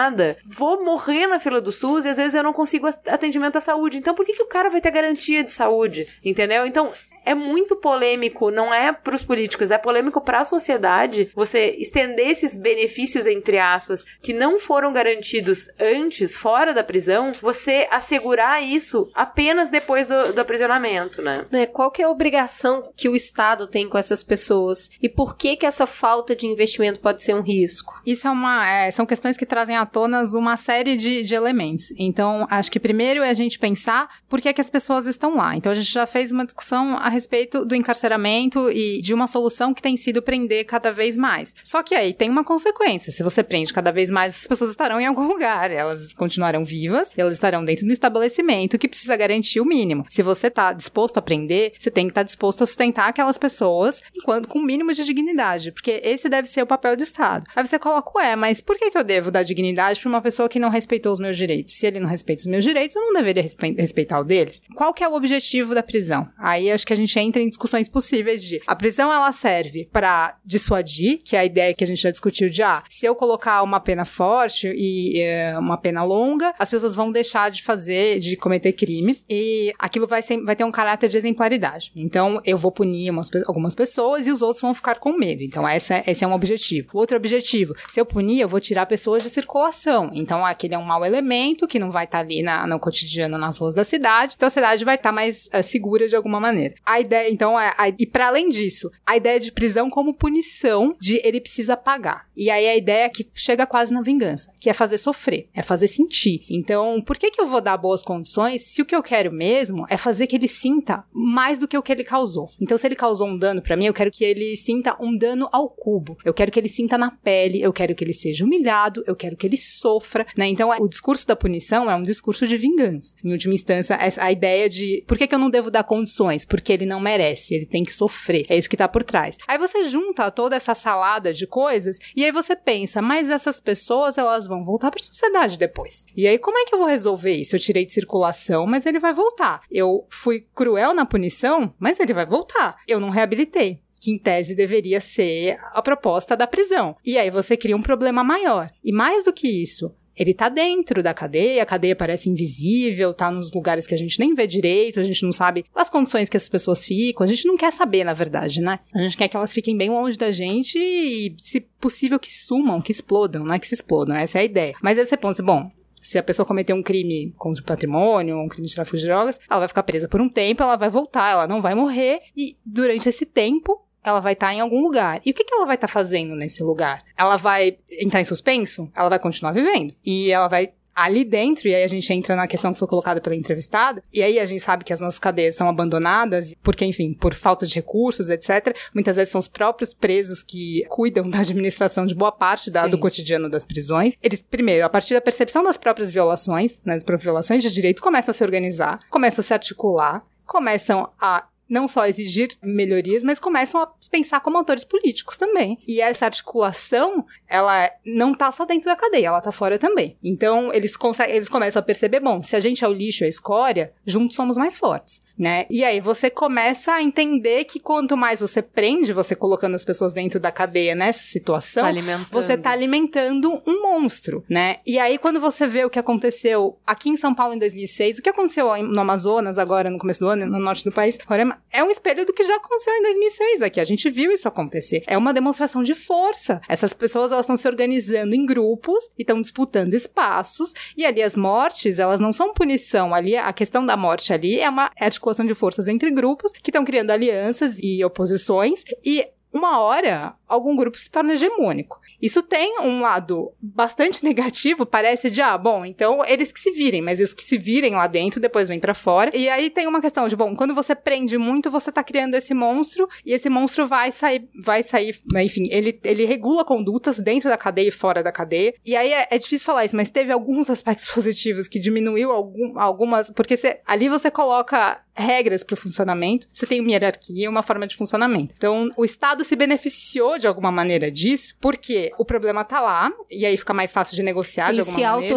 vou morrer na fila do SUS e às vezes eu não consigo atendimento à saúde. Então por que, que o cara vai ter garantia de saúde? Entendeu? Então é muito polêmico, não é para os políticos, é polêmico para a sociedade você estender esses benefícios, entre aspas, que não foram garantidos antes, fora da prisão, você assegurar isso apenas depois do, do aprisionamento, né? É, qual que é a obrigação que o Estado tem com essas pessoas? E por que que essa falta de investimento pode ser um risco? Isso é uma, é, são questões que trazem à tona uma série de, de elementos. Então, acho que primeiro é a gente pensar por que, é que as pessoas estão lá. Então, a gente já fez uma discussão a respeito do encarceramento e de uma solução que tem sido prender cada vez mais. Só que aí tem uma consequência. Se você prende cada vez mais, as pessoas estarão em algum lugar. Elas continuarão vivas, elas estarão dentro do estabelecimento que precisa garantir o mínimo. Se você está disposto a prender, você tem que estar tá disposto a sustentar aquelas pessoas enquanto com o mínimo de dignidade, porque esse deve ser o papel do Estado. Aí você coloca, ué, mas por que, que eu devo dar dignidade para uma pessoa que não respeitou os meus direitos? Se ele não respeita os meus direitos, eu não deveria respeitar o deles. Qual que é o objetivo da prisão? Aí acho que a gente entra em discussões possíveis de a prisão ela serve para dissuadir, que é a ideia que a gente já discutiu de ah, se eu colocar uma pena forte e é, uma pena longa, as pessoas vão deixar de fazer, de cometer crime e aquilo vai, ser, vai ter um caráter de exemplaridade. Então eu vou punir umas, algumas pessoas e os outros vão ficar com medo. Então essa, esse é um objetivo. Outro objetivo, se eu punir, eu vou tirar pessoas de circulação. Então aquele é um mau elemento que não vai estar tá ali na, no cotidiano nas ruas da cidade. Então a cidade vai estar tá mais uh, segura de alguma maneira. A ideia então, é, a, e para além disso, a ideia de prisão como punição de ele precisa pagar. E aí a ideia que chega quase na vingança, que é fazer sofrer, é fazer sentir. Então, por que que eu vou dar boas condições se o que eu quero mesmo é fazer que ele sinta mais do que o que ele causou? Então, se ele causou um dano para mim, eu quero que ele sinta um dano ao cubo. Eu quero que ele sinta na pele, eu quero que ele seja humilhado, eu quero que ele sofra, né? Então, o discurso da punição é um discurso de vingança. Em última instância, a ideia de por que que eu não devo dar condições? Porque ele não merece ele tem que sofrer. É isso que tá por trás. Aí você junta toda essa salada de coisas e aí você pensa, mas essas pessoas elas vão voltar para a sociedade depois. E aí como é que eu vou resolver isso? Eu tirei de circulação, mas ele vai voltar. Eu fui cruel na punição, mas ele vai voltar. Eu não reabilitei que em tese deveria ser a proposta da prisão. E aí você cria um problema maior. E mais do que isso, ele tá dentro da cadeia, a cadeia parece invisível, tá nos lugares que a gente nem vê direito, a gente não sabe as condições que as pessoas ficam, a gente não quer saber, na verdade, né? A gente quer que elas fiquem bem longe da gente e, se possível, que sumam, que explodam, não é que se explodam, essa é a ideia. Mas aí você pensa, bom, Se a pessoa cometeu um crime contra o patrimônio, um crime de tráfico de drogas, ela vai ficar presa por um tempo, ela vai voltar, ela não vai morrer, e durante esse tempo, ela vai estar em algum lugar. E o que, que ela vai estar fazendo nesse lugar? Ela vai entrar em suspenso? Ela vai continuar vivendo. E ela vai ali dentro, e aí a gente entra na questão que foi colocada pela entrevistada, e aí a gente sabe que as nossas cadeias são abandonadas, porque, enfim, por falta de recursos, etc. Muitas vezes são os próprios presos que cuidam da administração de boa parte da, do cotidiano das prisões. Eles, primeiro, a partir da percepção das próprias violações, né, das próprias violações de direito, começam a se organizar, começam a se articular, começam a não só exigir melhorias, mas começam a pensar como autores políticos também. E essa articulação, ela não tá só dentro da cadeia, ela tá fora também. Então, eles, eles começam a perceber, bom, se a gente é o lixo, a escória, juntos somos mais fortes né? E aí você começa a entender que quanto mais você prende, você colocando as pessoas dentro da cadeia nessa situação, tá você tá alimentando um monstro, né? E aí quando você vê o que aconteceu aqui em São Paulo em 2006, o que aconteceu no Amazonas agora no começo do ano, no norte do país, é um espelho do que já aconteceu em 2006 aqui. A gente viu isso acontecer. É uma demonstração de força. Essas pessoas elas estão se organizando em grupos e estão disputando espaços e ali as mortes, elas não são punição. Ali a questão da morte ali é uma é articulação de forças entre grupos que estão criando alianças e oposições e uma hora algum grupo se torna hegemônico. Isso tem um lado bastante negativo, parece de, ah, bom, então eles que se virem, mas os que se virem lá dentro depois vêm para fora. E aí tem uma questão de, bom, quando você prende muito, você tá criando esse monstro e esse monstro vai sair, vai sair, enfim, ele, ele regula condutas dentro da cadeia e fora da cadeia. E aí é, é difícil falar isso, mas teve alguns aspectos positivos que diminuiu algum, algumas, porque você, ali você coloca regras para o funcionamento, você tem uma hierarquia, uma forma de funcionamento. Então, o Estado se beneficiou de alguma maneira disso, porque o problema tá lá, e aí fica mais fácil de negociar Ele de alguma se maneira.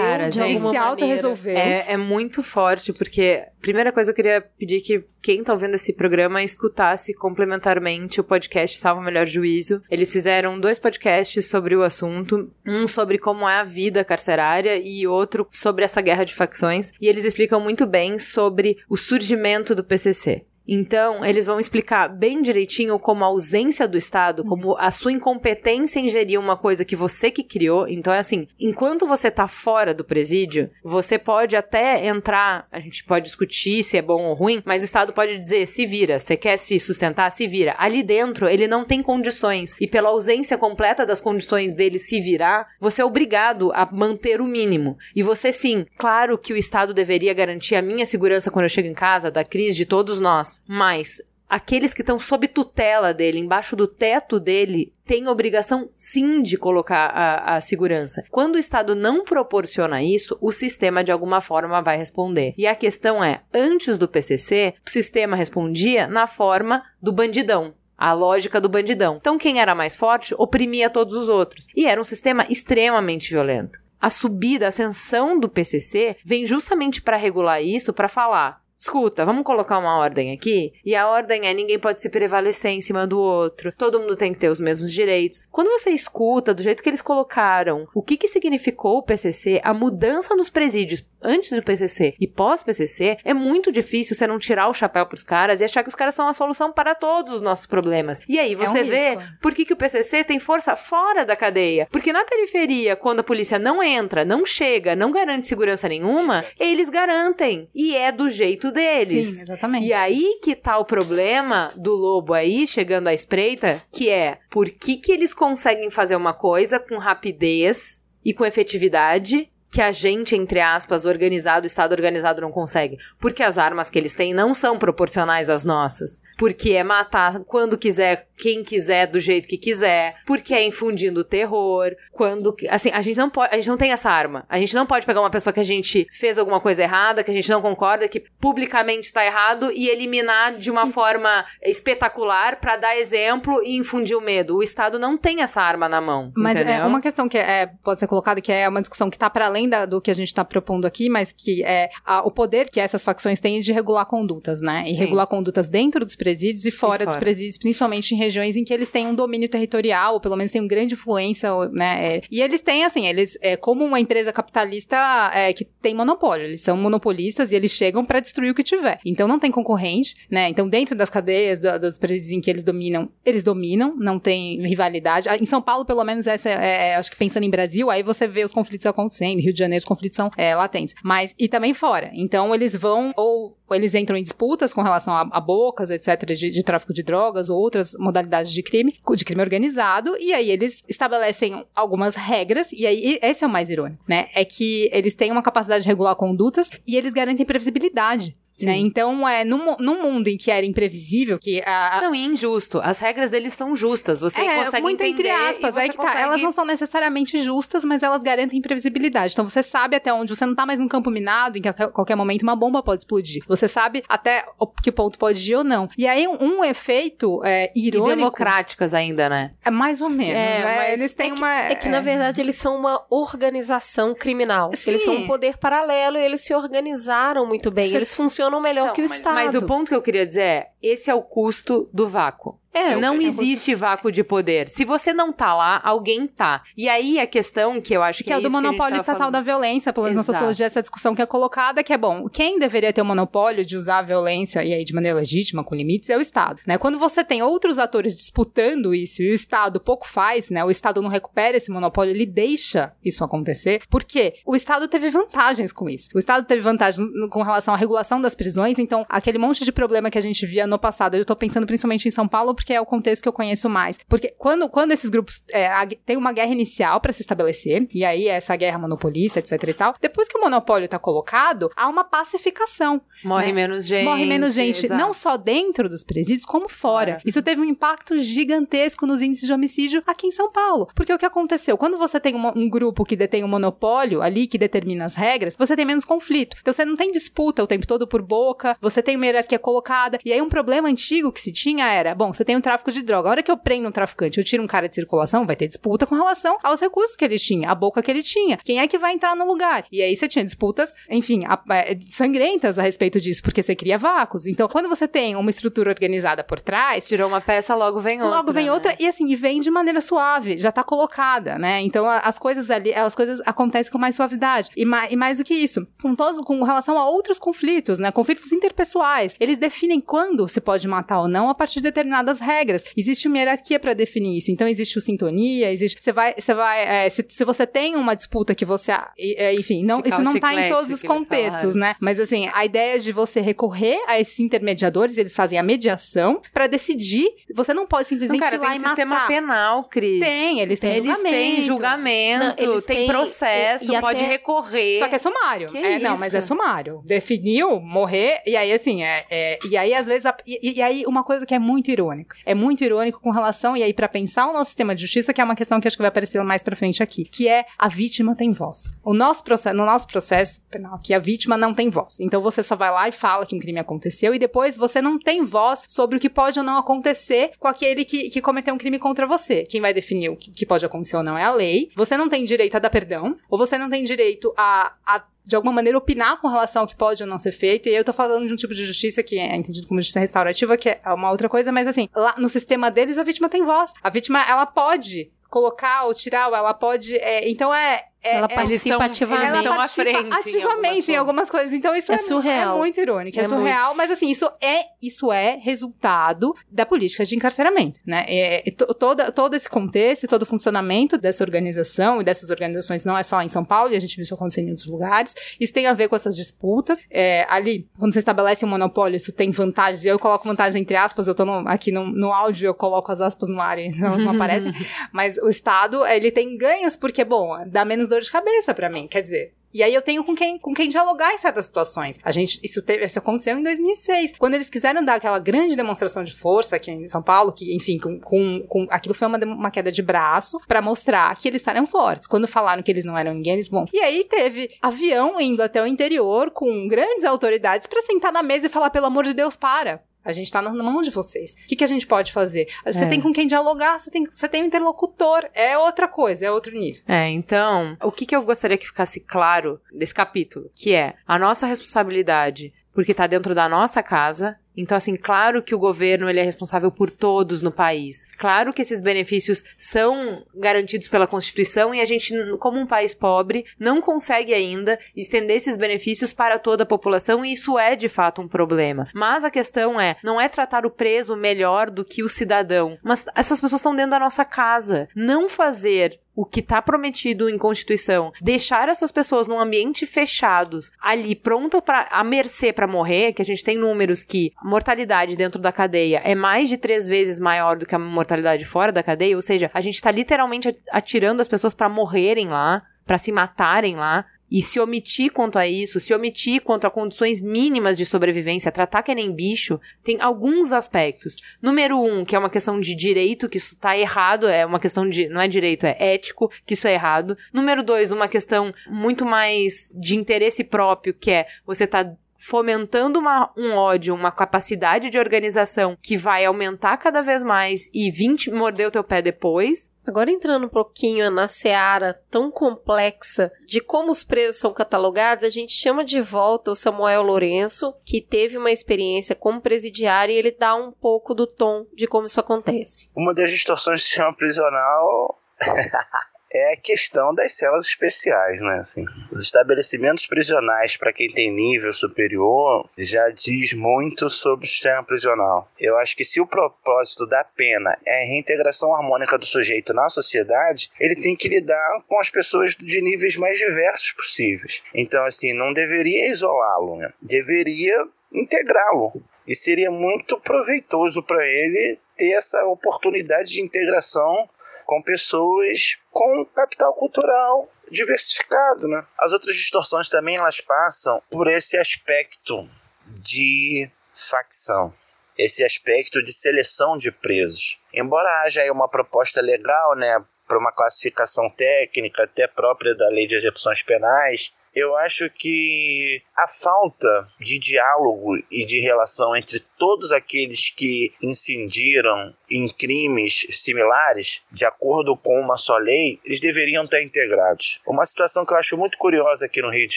Cara, de alguma se maneira. auto-resolveu. É, é muito forte, porque primeira coisa eu queria pedir que quem tá ouvindo esse programa escutasse complementarmente o podcast Salva o Melhor Juízo. Eles fizeram dois podcasts sobre o assunto, um sobre como é a vida carcerária e outro sobre essa guerra de facções, e eles explicam muito bem sobre o surgimento do PCC. Então, eles vão explicar bem direitinho como a ausência do Estado, como a sua incompetência em gerir uma coisa que você que criou. Então, é assim, enquanto você tá fora do presídio, você pode até entrar, a gente pode discutir se é bom ou ruim, mas o Estado pode dizer, se vira, você quer se sustentar, se vira. Ali dentro, ele não tem condições. E pela ausência completa das condições dele se virar, você é obrigado a manter o mínimo. E você sim, claro que o Estado deveria garantir a minha segurança quando eu chego em casa, da crise de todos nós. Mas aqueles que estão sob tutela dele, embaixo do teto dele, têm obrigação sim de colocar a, a, segurança. Quando o Estado não proporciona isso, o sistema de alguma forma vai responder. E a questão é: antes do PCC, o sistema respondia na forma do bandidão. A lógica do bandidão. Então, quem era mais forte oprimia todos os outros. E era um sistema extremamente violento. A subida, a ascensão do PCC vem justamente para regular isso, para falar: escuta, vamos colocar uma ordem aqui? E a ordem é ninguém pode se prevalecer em cima do outro, todo mundo tem que ter os mesmos direitos. Quando você escuta do jeito que eles colocaram, o que que significou o PCC, a mudança nos presídios antes do PCC e pós-PCC, é muito difícil você não tirar o chapéu pros caras e achar que os caras são a solução para todos os nossos problemas. E aí você um vê risco. por que, que o PCC tem força fora da cadeia. Porque na periferia, quando a polícia não entra, não chega, não garante segurança nenhuma, eles garantem. E é do jeito deles. Sim, exatamente. E aí que tá o problema do lobo aí, chegando à espreita, que é por que, que eles conseguem fazer uma coisa com rapidez e com efetividade que a gente, entre aspas, organizado, Estado organizado não consegue. Porque as armas que eles têm não são proporcionais às nossas. Porque é matar quando quiser, quem quiser, do jeito que quiser. Porque é infundindo terror. Quando. Assim, a gente não pode. A gente não tem essa arma. A gente não pode pegar uma pessoa que a gente fez alguma coisa errada, que a gente não concorda, que publicamente está errado, e eliminar de uma forma espetacular para dar exemplo e infundir o medo. O Estado não tem essa arma na mão. Mas entendeu? é uma questão que é, pode ser colocada, que é uma discussão que está para além da- do que a gente está propondo aqui, mas que é a- o poder que essas facções têm de regular condutas, né? E Sim. regular condutas dentro dos presídios e fora, dos fora. presídios, principalmente em regiões em que eles têm um domínio territorial, ou pelo menos têm uma grande influência, né? é. e eles têm, assim, eles, é, como uma empresa capitalista é, que tem monopólio, eles são monopolistas e eles chegam para destruir o que tiver. Então não tem concorrente, né? Então dentro das cadeias, da- dos presídios em que eles dominam, eles dominam, não tem rivalidade. Ah, Em São Paulo, pelo menos, essa é, é, acho que pensando em Brasil, aí você vê os conflitos acontecendo, Rio Rio de Janeiro os conflitos são é, latentes. Mas, e também fora. Então, eles vão, ou eles entram em disputas com relação a, a bocas, etc., de, de, tráfico de drogas ou outras modalidades de crime, de crime organizado, e aí eles estabelecem algumas regras, e aí esse é o mais irônico, né? É que eles têm uma capacidade de regular condutas e eles garantem previsibilidade. Né? Então, é, num, num mundo em que era imprevisível, que a, a... Não, e injusto. As regras deles são justas. Você é, consegue muito entender. entre aspas. É que consegue... tá, elas não são necessariamente justas, mas elas garantem imprevisibilidade. Então, você sabe até onde você não tá mais num campo minado, em que a qualquer momento uma bomba pode explodir. Você sabe até que ponto pode ir ou não. E aí, um, um efeito é, irônico... E democráticas ainda, né? É mais ou menos, é, né? Mas eles têm é que, uma... É que, na verdade, eles são uma organização criminal. Sim. Eles são um poder paralelo e eles se organizaram muito bem. Você... Eles funcionam melhor Não, que o mas, Estado. Mas o ponto que eu queria dizer é: esse é o custo do vácuo. É, não eu- existe vácuo de poder. Se você não tá lá, alguém tá. E aí a questão que eu acho que, que é o do monopólio estatal falando. da violência, pelo menos na sociologia, essa discussão que é colocada, que é bom, quem deveria ter o monopólio de usar a violência, e aí de maneira legítima, com limites, é o Estado, né? Quando você tem outros atores disputando isso, e o Estado pouco faz, né? O Estado não recupera esse monopólio, ele deixa isso acontecer, porque o Estado teve vantagens com isso. O Estado teve vantagens com relação à regulação das prisões, então, aquele monte de problema que a gente via no passado, eu tô pensando principalmente em São Paulo, porque é o contexto que eu conheço mais. Porque quando, quando esses grupos é, a- tem uma guerra inicial pra se estabelecer, e aí é essa guerra monopolista, etc e tal, depois que o monopólio tá colocado, há uma pacificação. Morre né? menos gente. Morre menos gente, exato. não só dentro dos presídios, como fora. Claro. Isso teve um impacto gigantesco nos índices de homicídio aqui em São Paulo. Porque o que aconteceu? Quando você tem uma- um grupo que detém um monopólio ali, que determina as regras, você tem menos conflito. Então você não tem disputa o tempo todo por boca, você tem uma hierarquia colocada. E aí um problema antigo que se tinha era, bom, você tem um tráfico de droga. A hora que eu prendo um traficante, eu tiro um cara de circulação, vai ter disputa com relação aos recursos que ele tinha, a boca que ele tinha. Quem é que vai entrar no lugar? E aí você tinha disputas, enfim, a- é, sangrentas a respeito disso, porque você cria vácuos. Então, quando você tem uma estrutura organizada por trás, Tirou uma peça, logo vem outra. Logo vem né? outra, e assim, e vem de maneira suave, já tá colocada, né? Então a- as coisas ali, as coisas acontecem com mais suavidade. E, ma e mais do que isso, com todos, com relação a outros conflitos, né? Conflitos interpessoais. Eles definem quando se pode matar ou não a partir de determinadas regras. Existe uma hierarquia pra definir isso. Então existe o sintonia, existe. Você vai. Você vai. é, se, se você tem uma disputa que você. é, enfim, não, isso não tá em todos os contextos, né? Mas assim, a ideia de você recorrer a esses intermediadores, eles fazem a mediação pra decidir. Você não pode Não, simplesmente cara, ir lá tem e sistema matar. penal, Cris. Tem, eles têm Eles têm julgamento. julgamento, Não, eles tem têm- processo, e- e pode até- recorrer. Só que é sumário. Que é, não, isso? mas é sumário. Definiu, morrer, e aí assim, é, é- e aí às vezes, a- e, e aí uma coisa que é muito irônica. É muito irônico com relação, e aí pra pensar o nosso sistema de justiça, que é uma questão que acho que vai aparecer mais pra frente aqui, que é a vítima tem voz. O nosso processo, no nosso processo penal, que a vítima não tem voz. Então você só vai lá e fala que um crime aconteceu, e depois você não tem voz sobre o que pode ou não acontecer com aquele que, que cometeu um crime contra você. Quem vai definir o que, que pode acontecer ou não é a lei. Você não tem direito a dar perdão, ou você não tem direito a, a de alguma maneira opinar com relação ao que pode ou não ser feito. E eu tô falando de um tipo de justiça que é entendido como justiça restaurativa, que é uma outra coisa, mas assim, lá no sistema deles a vítima tem voz. A vítima, ela pode colocar ou tirar, ou ela pode. é, então é. É Ela é- participa ativamente. à frente em ativamente algumas em algumas coisas. Então isso é, É surreal. é muito irônico, é, É surreal, mas assim, isso é isso é resultado da política de encarceramento, né? É, é, to- toda, todo esse contexto, todo o funcionamento dessa organização e dessas organizações não é só em São Paulo, e a gente viu isso acontecer em outros lugares. Isso tem a ver com essas disputas. É, ali, quando você estabelece um monopólio, isso tem vantagens, e eu coloco vantagens entre aspas, eu tô no- aqui no, no áudio, eu coloco as aspas no ar e elas não aparecem, mas o Estado, ele tem ganhos porque, bom, dá menos dor de cabeça pra mim, quer dizer, e aí eu tenho com quem, com quem dialogar em certas situações. A gente, isso, teve, isso aconteceu em 2006. Quando eles quiseram dar aquela grande demonstração de força aqui em São Paulo, que, enfim, com, com, com- aquilo foi uma, uma queda de braço pra mostrar que eles estariam fortes. Quando falaram que eles não eram ninguém, eles, bom. E aí teve avião indo até o interior com grandes autoridades pra sentar na mesa e falar, pelo amor de Deus, para. A gente tá na mão de vocês. O que, que a gente pode fazer? Você É. tem com quem dialogar, você tem, você tem um interlocutor. É outra coisa, é outro nível. É, então, o que, que eu gostaria que ficasse claro desse capítulo? Que é a nossa responsabilidade, porque tá dentro da nossa casa. Então, assim, claro que o governo ele é responsável por todos no país. Claro que esses benefícios são garantidos pela Constituição e a gente, como um país pobre, não consegue ainda estender esses benefícios para toda a população e isso é de fato um problema. Mas a questão é, não é tratar o preso melhor do que o cidadão, mas essas pessoas estão dentro da nossa casa. Não fazer o que está prometido em Constituição, deixar essas pessoas num ambiente fechados, ali pronta para a mercê para morrer, que a gente tem números que a mortalidade dentro da cadeia é mais de três vezes maior do que a mortalidade fora da cadeia, ou seja, a gente está literalmente atirando as pessoas para morrerem lá, para se matarem lá e se omitir quanto a isso, se omitir quanto a condições mínimas de sobrevivência, tratar que nem bicho, tem alguns aspectos. Número um, que é uma questão de direito, que isso tá errado, é uma questão de. não é direito, é ético, que isso é errado. Número dois, uma questão muito mais de interesse próprio, que é você tá fomentando uma, um ódio, uma capacidade de organização que vai aumentar cada vez mais e 20 morder o teu pé depois. Agora entrando um pouquinho na seara tão complexa de como os presos são catalogados, a gente chama de volta o Samuel Lourenço, que teve uma experiência como presidiário e ele dá um pouco do tom de como isso acontece. Uma das distorções do sistema prisional é a questão das celas especiais, né? Assim, os estabelecimentos prisionais para quem tem nível superior já diz muito sobre o sistema prisional. Eu acho que se o propósito da pena é a reintegração harmônica do sujeito na sociedade, ele tem que lidar com as pessoas de níveis mais diversos possíveis. Então, assim, não deveria isolá-lo, né? Deveria integrá-lo. E seria muito proveitoso para ele ter essa oportunidade de integração com pessoas com capital cultural diversificado, né? As outras distorções também elas passam por esse aspecto de facção, esse aspecto de seleção de presos. Embora haja aí uma proposta legal, né, para uma classificação técnica até própria da Lei de Execuções Penais, eu acho que a falta de diálogo e de relação entre todos aqueles que incidiram em crimes similares, de acordo com uma só lei, eles deveriam estar integrados. Uma situação que eu acho muito curiosa aqui no Rio de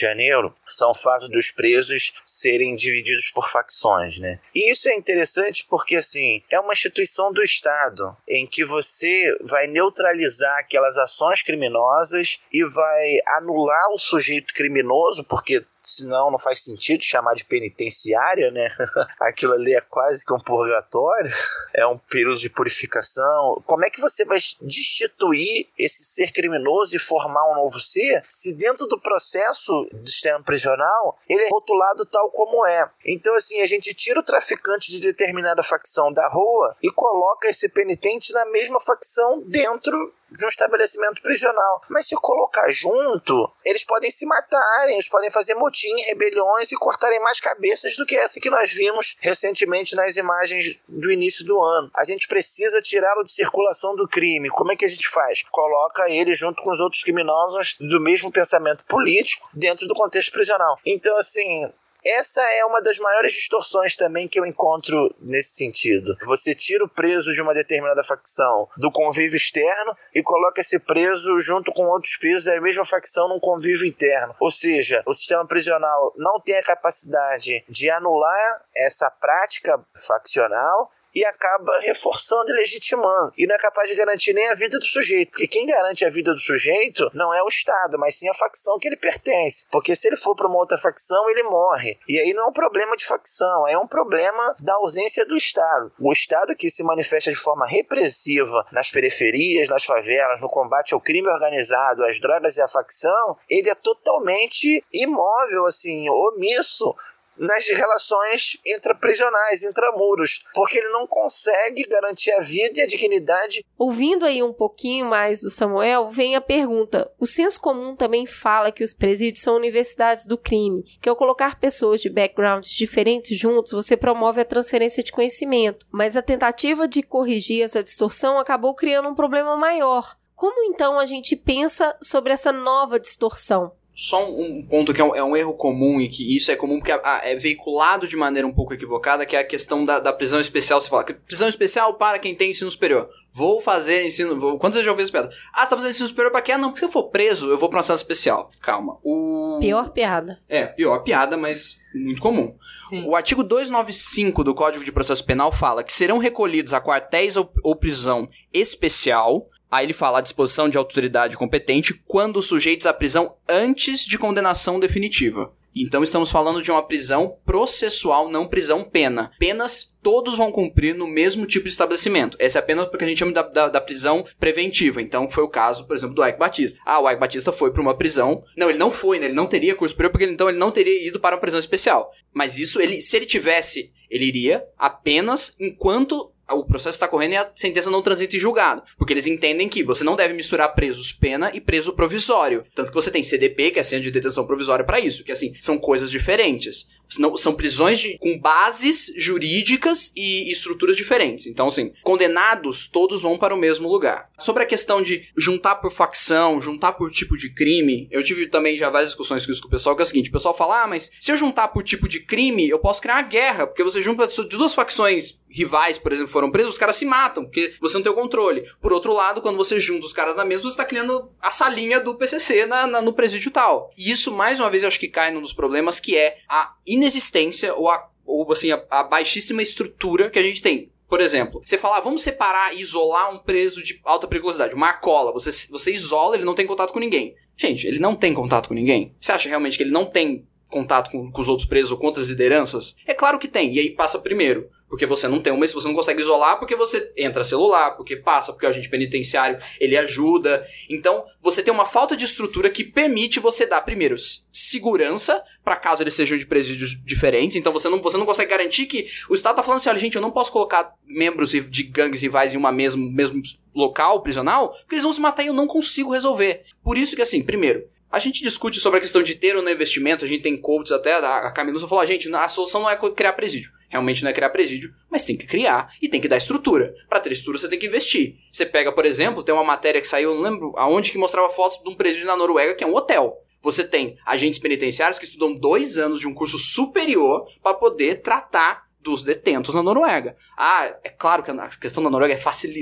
Janeiro são o fato dos presos serem divididos por facções, né? E isso é interessante porque, assim, é uma instituição do Estado em que você vai neutralizar aquelas ações criminosas e vai anular o sujeito criminoso, porque senão não faz sentido chamar de penitenciária, né? Aquilo ali é quase que um purgatório, é um período de purificação. Como é que você vai destituir esse ser criminoso e formar um novo ser se dentro do processo do sistema prisional ele é rotulado tal como é? Então, assim, a gente tira o traficante de determinada facção da rua e coloca esse penitente na mesma facção dentro de um estabelecimento prisional. Mas se colocar junto, eles podem se matarem, eles podem fazer motim, rebeliões e cortarem mais cabeças do que essa que nós vimos recentemente nas imagens do início do ano. A gente precisa tirá-lo de circulação do crime. Como é que a gente faz? Coloca ele junto com os outros criminosos do mesmo pensamento político dentro do contexto prisional. Então, assim, essa é uma das maiores distorções também que eu encontro nesse sentido. Você tira o preso de uma determinada facção do convívio externo e coloca esse preso junto com outros presos da mesma facção num convívio interno. Ou seja, o sistema prisional não tem a capacidade de anular essa prática faccional e acaba reforçando e legitimando. E não é capaz de garantir nem a vida do sujeito, porque quem garante a vida do sujeito não é o Estado, mas sim a facção que ele pertence. Porque se ele for para uma outra facção, ele morre. E aí não é um problema de facção, é um problema da ausência do Estado. O Estado que se manifesta de forma repressiva nas periferias, nas favelas, no combate ao crime organizado, às drogas e à facção, ele é totalmente imóvel, assim, omisso nas relações intraprisionais, intramuros, porque ele não consegue garantir a vida e a dignidade. Ouvindo aí um pouquinho mais do Samuel, vem a pergunta: o senso comum também fala que os presídios são universidades do crime, que ao colocar pessoas de backgrounds diferentes juntos, você promove a transferência de conhecimento, mas a tentativa de corrigir essa distorção acabou criando um problema maior. Como então a gente pensa sobre essa nova distorção? Só um, ponto que é um, é um, erro comum e que isso é comum porque é veiculado de maneira um pouco equivocada, que é a questão da, da, prisão especial. Você fala que prisão especial para quem tem ensino superior. Vou fazer ensino. Vou, quantas vezes já ouviu essa piada? Ah, você tá fazendo ensino superior pra quê? Ah, não, porque se eu for preso, eu vou pra uma sala especial. Calma. O... Pior piada. É, pior piada, mas muito comum. Sim. O artigo 295 do Código de Processo Penal fala que serão recolhidos a quartéis ou, ou prisão especial Aí ele fala à disposição de autoridade competente quando sujeitos à prisão antes de condenação definitiva. Então estamos falando de uma prisão processual, não prisão pena. Penas todos vão cumprir no mesmo tipo de estabelecimento. Essa é apenas porque a gente chama da, da, da, prisão preventiva. Então foi o caso, por exemplo, do Ike Batista. Ah, o Ike Batista foi para uma prisão. Não, ele não foi, né? Ele não teria curso superior, porque então ele não teria ido para uma prisão especial. Mas isso, ele, se ele tivesse, ele iria apenas enquanto o processo está correndo e a sentença não transita em julgado. Porque eles entendem que você não deve misturar presos pena e preso provisório. Tanto que você tem CDP, que é Centro de Detenção Provisória, para isso. Que, assim, são coisas diferentes. Não, são prisões de, com bases jurídicas e estruturas diferentes. Então, assim, condenados, todos vão para o mesmo lugar. Sobre a questão de juntar por facção, juntar por tipo de crime, eu tive também já várias discussões com o pessoal, que é o seguinte, o pessoal fala, ah, mas se eu juntar por tipo de crime, eu posso criar uma guerra, porque você junta duas facções rivais, por exemplo, foram presos, os caras se matam, porque você não tem o controle. Por outro lado, quando você junta os caras na mesa, você está criando a salinha do PCC na, na, no presídio tal. E isso, mais uma vez, eu acho que cai num dos problemas, que é a inexistência ou a ou assim, a, a baixíssima estrutura que a gente tem. Por exemplo, você falar, ah, vamos separar e isolar um preso de alta periculosidade, uma cola. Você, você isola, ele não tem contato com ninguém. Gente, ele não tem contato com ninguém. Você acha realmente que ele não tem contato com, com os outros presos ou com outras lideranças? É claro que tem, e aí passa primeiro. Porque você não tem uma, você não consegue isolar porque você entra celular, porque passa, porque o agente penitenciário ele ajuda. Então, você tem uma falta de estrutura que permite você dar, primeiro, segurança para caso eles sejam de presídios diferentes. Então, você não, você não consegue garantir que o Estado tá falando assim: olha, gente, eu não posso colocar membros de gangues rivais em uma mesmo, mesmo local prisional, porque eles vão se matar e eu não consigo resolver. Por isso que, assim, primeiro, a gente discute sobre a questão de ter ou não investimento, a gente tem coaches até, a Camilusa falou, a gente, a solução não é criar presídio. Realmente não é criar presídio, mas tem que criar e tem que dar estrutura. Para ter estrutura, você tem que investir. Você pega, por exemplo, tem uma matéria que saiu, não lembro aonde, que mostrava fotos de um presídio na Noruega, que é um hotel. Você tem agentes penitenciários que estudam dois anos de um curso superior para poder tratar dos detentos na Noruega. Ah, é claro que a questão da Noruega é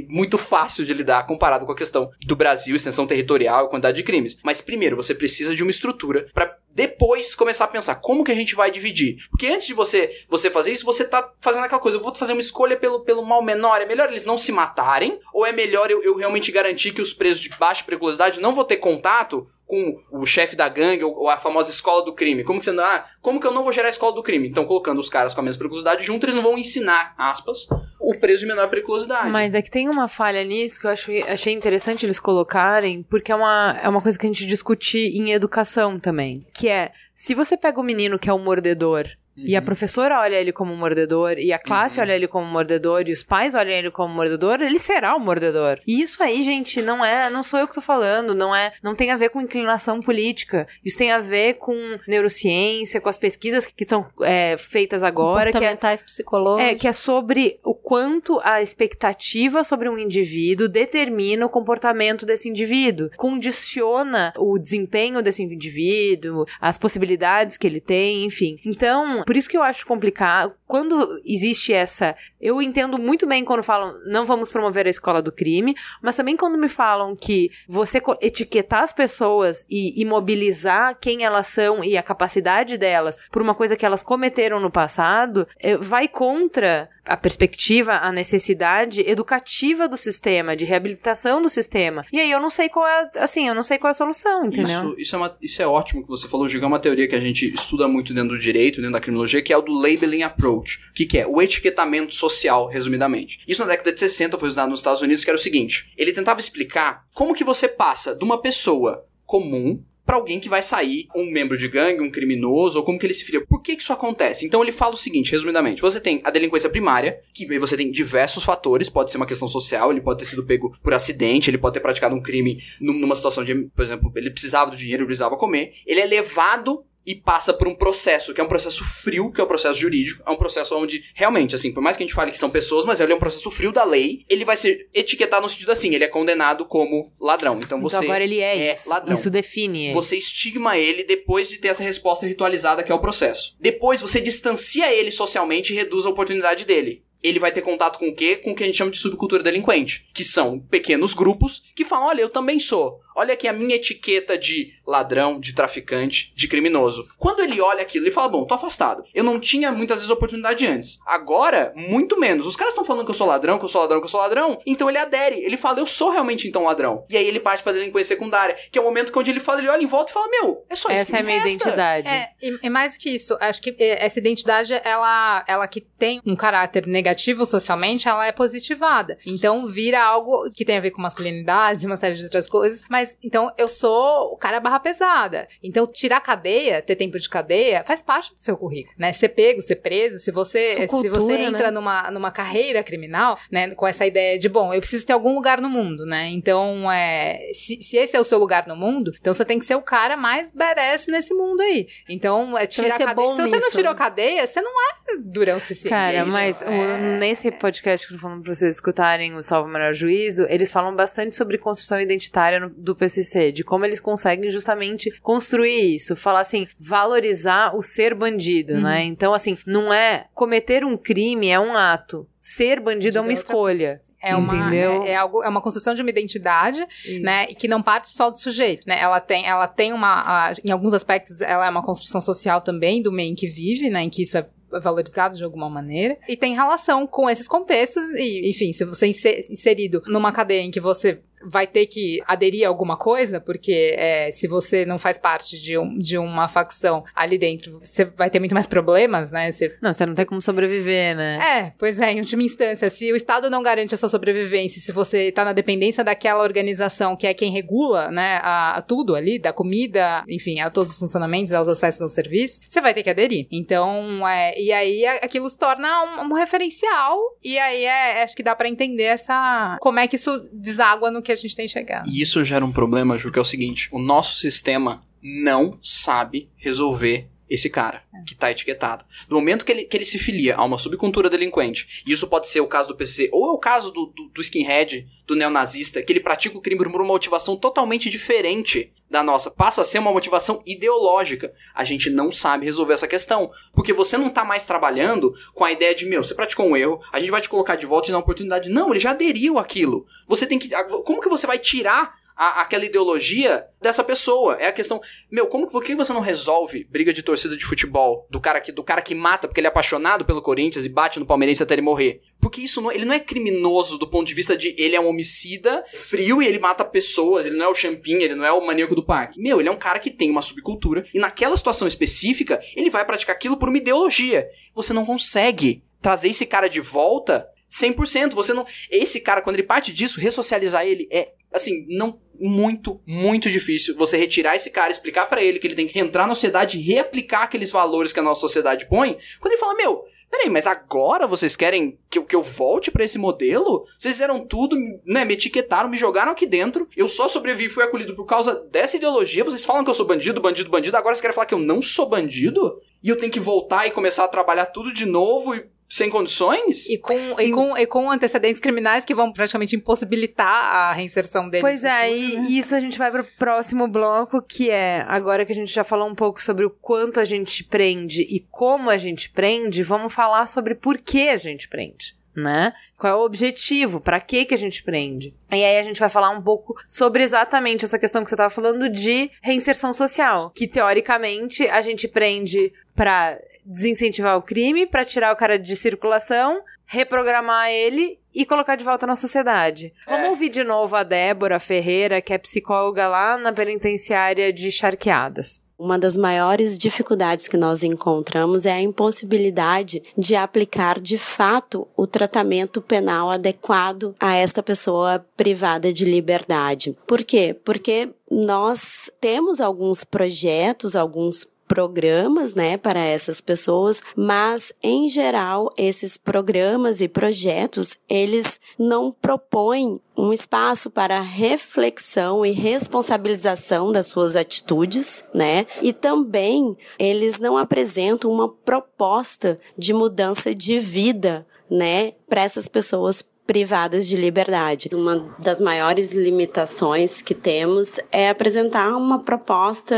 muito fácil de lidar comparado com a questão do Brasil, extensão territorial quantidade de crimes. Mas primeiro, você precisa de uma estrutura para depois começar a pensar como que a gente vai dividir. Porque antes de você você fazer isso, você tá fazendo aquela coisa, eu vou fazer uma escolha pelo, pelo mal menor. É melhor eles não se matarem? Ou é melhor eu, eu realmente garantir que os presos de baixa periculosidade não vão ter contato com o chefe da gangue ou, a famosa escola do crime. Como que você ah, como que eu não vou gerar a escola do crime? Então, colocando os caras com a mesma periculosidade junto, eles não vão ensinar, aspas, o preso de menor periculosidade. Mas é que tem uma falha nisso que eu acho, achei interessante eles colocarem, porque é uma, é uma coisa que a gente discute em educação também. Que é, se você pega o menino que é um mordedor Uhum. E a uhum. professora olha ele como mordedor, e a classe uhum. olha ele como mordedor, e os pais olham ele como mordedor, ele será o mordedor. E isso aí, gente, não é, não sou eu que tô falando, não é, não tem a ver com inclinação política. Isso tem a ver com neurociência, com as pesquisas que são é, feitas agora, que é, psicológicos. É, que é sobre o quanto a expectativa sobre um indivíduo determina o comportamento desse indivíduo, condiciona o desempenho desse indivíduo, as possibilidades que ele tem, enfim. Então, por isso que eu acho complicado. Quando existe essa. Eu entendo muito bem quando falam não vamos promover a escola do crime, mas também quando me falam que você etiquetar as pessoas e imobilizar quem elas são e a capacidade delas por uma coisa que elas cometeram no passado, é, vai contra a perspectiva, a necessidade educativa do sistema, de reabilitação do sistema. E aí eu não sei qual é, assim, eu não sei qual é a solução, entendeu? Isso, isso, é, uma, isso é ótimo que você falou, Giga, é uma teoria que a gente estuda muito dentro do direito, dentro da criminologia, que é o do labeling approach. Que, que é? O etiquetamento social, resumidamente. Isso na década de 60 foi usado nos Estados Unidos, que era o seguinte, ele tentava explicar como que você passa de uma pessoa comum para alguém que vai sair um membro de gangue, um criminoso, ou como que ele se filia. Por que, que isso acontece? Então ele fala o seguinte, resumidamente: você tem a delinquência primária, que você tem diversos fatores, pode ser uma questão social, ele pode ter sido pego por acidente, ele pode ter praticado um crime numa situação de, por exemplo, ele precisava do dinheiro, ele precisava comer. Ele é levado e passa por um processo, que é um processo frio, que é o um processo jurídico. É um processo onde, realmente, assim, por mais que a gente fale que são pessoas, mas ele é um processo frio da lei, ele vai ser etiquetado no sentido assim, ele é condenado como ladrão. Então, então você. Então agora ele é, é isso. ladrão. Isso define ele. Você estigma ele depois de ter essa resposta ritualizada que é o processo. Depois você distancia ele socialmente e reduz a oportunidade dele ele vai ter contato com o quê? Com o que a gente chama de subcultura delinquente, que são pequenos grupos que falam, olha, eu também sou. Olha aqui a minha etiqueta de ladrão, de traficante, de criminoso. Quando ele olha aquilo, ele fala: bom, tô afastado. Eu não tinha muitas vezes oportunidade antes. Agora, muito menos. Os caras estão falando que eu sou ladrão, que eu sou ladrão, que eu sou ladrão. Então ele adere. Ele fala: eu sou realmente então ladrão. E aí ele parte pra delinquência secundária, que é o momento onde ele fala, ele olha em volta e fala: meu, é só isso. Essa que é a minha resta." identidade. É, e, e mais do que isso, acho que eh, essa identidade, ela, ela que tem um caráter negativo socialmente, ela é positivada. Então vira algo que tem a ver com masculinidades e uma série de outras coisas. Mas então eu sou o cara barra pesada. Então tirar cadeia, ter tempo de cadeia, faz parte do seu currículo, né? Ser pego, ser preso, se você, Sua se cultura, você né? entra numa, numa carreira criminal, né? Com essa ideia de, bom, eu preciso ter algum lugar no mundo, né? Então, é, se, se esse é o seu lugar no mundo, então você tem que ser o cara mais badass nesse mundo aí. Então, é tirar ser cadeia. Se você não nisso, tirou né? cadeia, você não é durão o suficiente. Cara, É isso. mas o- É- nesse podcast que eu tô falando pra vocês escutarem o Salvo Melhor Juízo, eles falam bastante sobre construção identitária no- do PCC, de como eles conseguem justamente construir isso, falar assim, valorizar o ser bandido, Uhum. né? Então, assim, não é cometer um crime é um ato. Ser bandido é uma é escolha. É uma, entendeu? É, é algo, é uma construção de uma identidade, né? E que não parte só do sujeito, né? Ela tem, ela tem uma, a- em alguns aspectos, ela é uma construção social também do meio em que vive, né? Em que isso é valorizado de alguma maneira e tem relação com esses contextos e enfim se você é inse- inserido numa cadeia em que você vai ter que aderir a alguma coisa porque é, se você não faz parte de, um, de uma facção ali dentro você vai ter muito mais problemas né você Não, você não tem como sobreviver, né? é, pois é, em última instância, se o Estado não garante a sua sobrevivência, se você tá na dependência daquela organização que é quem regula, né, a, a tudo ali, da comida, enfim, a todos os funcionamentos, aos acessos aos serviços, você vai ter que aderir. Então, é, e aí aquilo se torna um, um referencial, e aí é, acho que dá pra entender essa, como é que isso deságua no que a gente tem chegado. E isso gera um problema, Ju, que é o seguinte: o nosso sistema não sabe resolver esse cara que tá etiquetado. No momento que ele, que ele se filia a uma subcultura delinquente, e isso pode ser o caso do PCC, ou é o caso do, do, do skinhead, do neonazista, que ele pratica o crime por uma motivação totalmente diferente da nossa, passa a ser uma motivação ideológica. A gente não sabe resolver essa questão, porque você não tá mais trabalhando com a ideia de, meu, você praticou um erro, a gente vai te colocar de volta e dar uma oportunidade. Não, ele já aderiu àquilo. Você tem que. Como que você vai tirar a- aquela ideologia dessa pessoa. É a questão, meu, como por que você não resolve briga de torcida de futebol do cara que do cara que mata porque ele é apaixonado pelo Corinthians e bate no Palmeirense até ele morrer? Porque isso não, ele não é criminoso do ponto de vista de ele é um homicida frio e ele mata pessoas, ele não é o champinho, ele não é o maníaco do parque. Meu, ele é um cara que tem uma subcultura e naquela situação específica, ele vai praticar aquilo por uma ideologia. Você não consegue trazer esse cara de volta 100%. Você não. Esse cara, quando ele parte disso, ressocializar ele é, assim, não. Muito, muito difícil você retirar esse cara, explicar pra ele que ele tem que entrar na sociedade e reaplicar aqueles valores que a nossa sociedade põe. Quando ele fala, meu, peraí, mas agora vocês querem que eu, que eu volte pra esse modelo? Vocês fizeram tudo, né? Me etiquetaram, me jogaram aqui dentro. Eu só sobrevivi fui acolhido por causa dessa ideologia. Vocês falam que eu sou bandido, bandido, bandido. Agora vocês querem falar que eu não sou bandido? E eu tenho que voltar e começar a trabalhar tudo de novo e sem condições? E com, e, com, e com antecedentes criminais que vão praticamente impossibilitar a reinserção dele. Pois é, e né? isso a gente vai pro próximo bloco, que é, agora que a gente já falou um pouco sobre o quanto a gente prende e como a gente prende, vamos falar sobre por que a gente prende. Né? Qual é o objetivo? Pra que que a gente prende? E aí a gente vai falar um pouco sobre exatamente essa questão que você tava falando de reinserção social, que teoricamente a gente prende pra desincentivar o crime, pra tirar o cara de circulação, reprogramar ele e colocar de volta na sociedade. Vamos ouvir de novo a Débora Ferreira, que é psicóloga lá na penitenciária de Charqueadas. Uma das maiores dificuldades que nós encontramos é a impossibilidade de aplicar de fato o tratamento penal adequado a esta pessoa privada de liberdade. Por quê? Porque nós temos alguns projetos, alguns programas, né, para essas pessoas, mas em geral esses programas e projetos, eles não propõem um espaço para reflexão e responsabilização das suas atitudes, né? E também eles não apresentam uma proposta de mudança de vida, né, para essas pessoas privadas de liberdade. Uma das maiores limitações que temos é apresentar uma proposta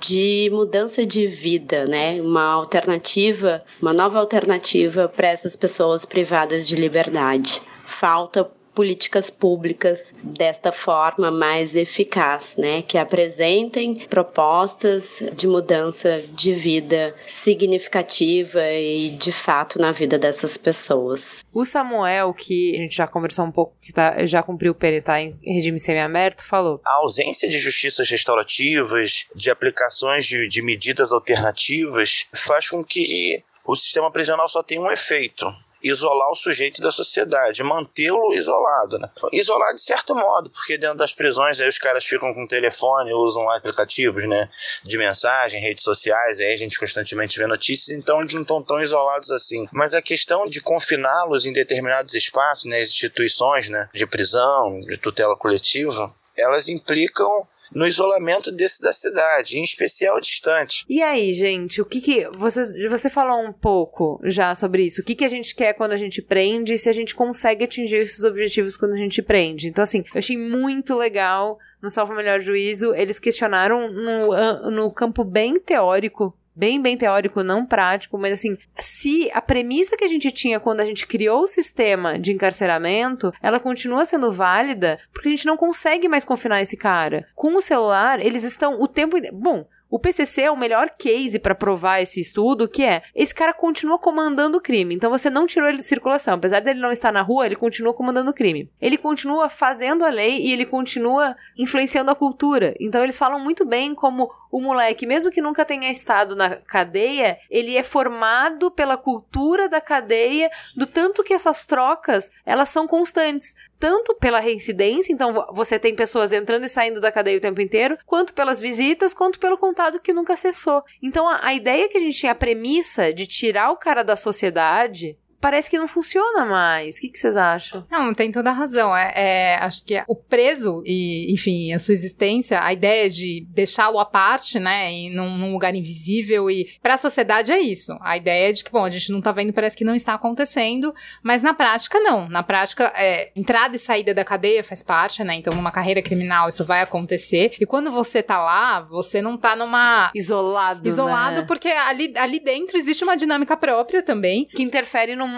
de mudança de vida, né? Uma alternativa, uma nova alternativa para essas pessoas privadas de liberdade. Falta políticas públicas desta forma mais eficaz, né? Que apresentem propostas de mudança de vida significativa e de fato na vida dessas pessoas. O Samuel, que a gente já conversou um pouco, que tá, já cumpriu o PN, tá em regime semiaberto, falou: A ausência de justiças restaurativas, de aplicações de, de medidas alternativas, faz com que o sistema prisional só tenha um efeito isolar o sujeito da sociedade, mantê-lo isolado, né? Isolar de certo modo, porque dentro das prisões aí os caras ficam com telefone, usam aplicativos, né, de mensagem, redes sociais, aí a gente constantemente vê notícias, então eles não estão tão isolados assim. Mas a questão de confiná-los em determinados espaços, né, instituições, né, de prisão, de tutela coletiva, elas implicam no isolamento desse da cidade, em especial distante. E aí, gente, o que que você você falou um pouco já sobre isso? O que que a gente quer quando a gente prende e se a gente consegue atingir esses objetivos quando a gente prende? Então assim, eu achei muito legal no Salvo Melhor Juízo, eles questionaram no, no campo bem teórico bem, bem teórico, não prático, mas assim, se a premissa que a gente tinha quando a gente criou o sistema de encarceramento, ela continua sendo válida, porque a gente não consegue mais confinar esse cara. Com o celular, eles estão o tempo. Bom, o PCC é o melhor case para provar esse estudo, que é esse cara continua comandando o crime. Então você não tirou ele de circulação. Apesar dele não estar na rua, ele continua comandando o crime. Ele continua fazendo a lei e ele continua influenciando a cultura. Então eles falam muito bem como o moleque, mesmo que nunca tenha estado na cadeia, ele é formado pela cultura da cadeia, do tanto que essas trocas, elas são constantes, tanto pela reincidência, então você tem pessoas entrando e saindo da cadeia o tempo inteiro, quanto pelas visitas, quanto pelo contato que nunca cessou. Então a, a ideia que a gente tinha a premissa de tirar o cara da sociedade parece que não funciona mais. O que, que vocês acham? Não, tem toda a razão. É, é, acho que o preso e, enfim, a sua existência, a ideia de deixá-lo à parte, né, em num, num lugar invisível e para a sociedade é isso. A ideia de que, bom, a gente não tá vendo, parece que não está acontecendo, mas na prática não. Na prática, é, entrada e saída da cadeia faz parte, né? Então, numa carreira criminal isso vai acontecer. E quando você tá lá, você não tá numa isolado, isolado né? porque ali, ali dentro existe uma dinâmica própria também que interfere no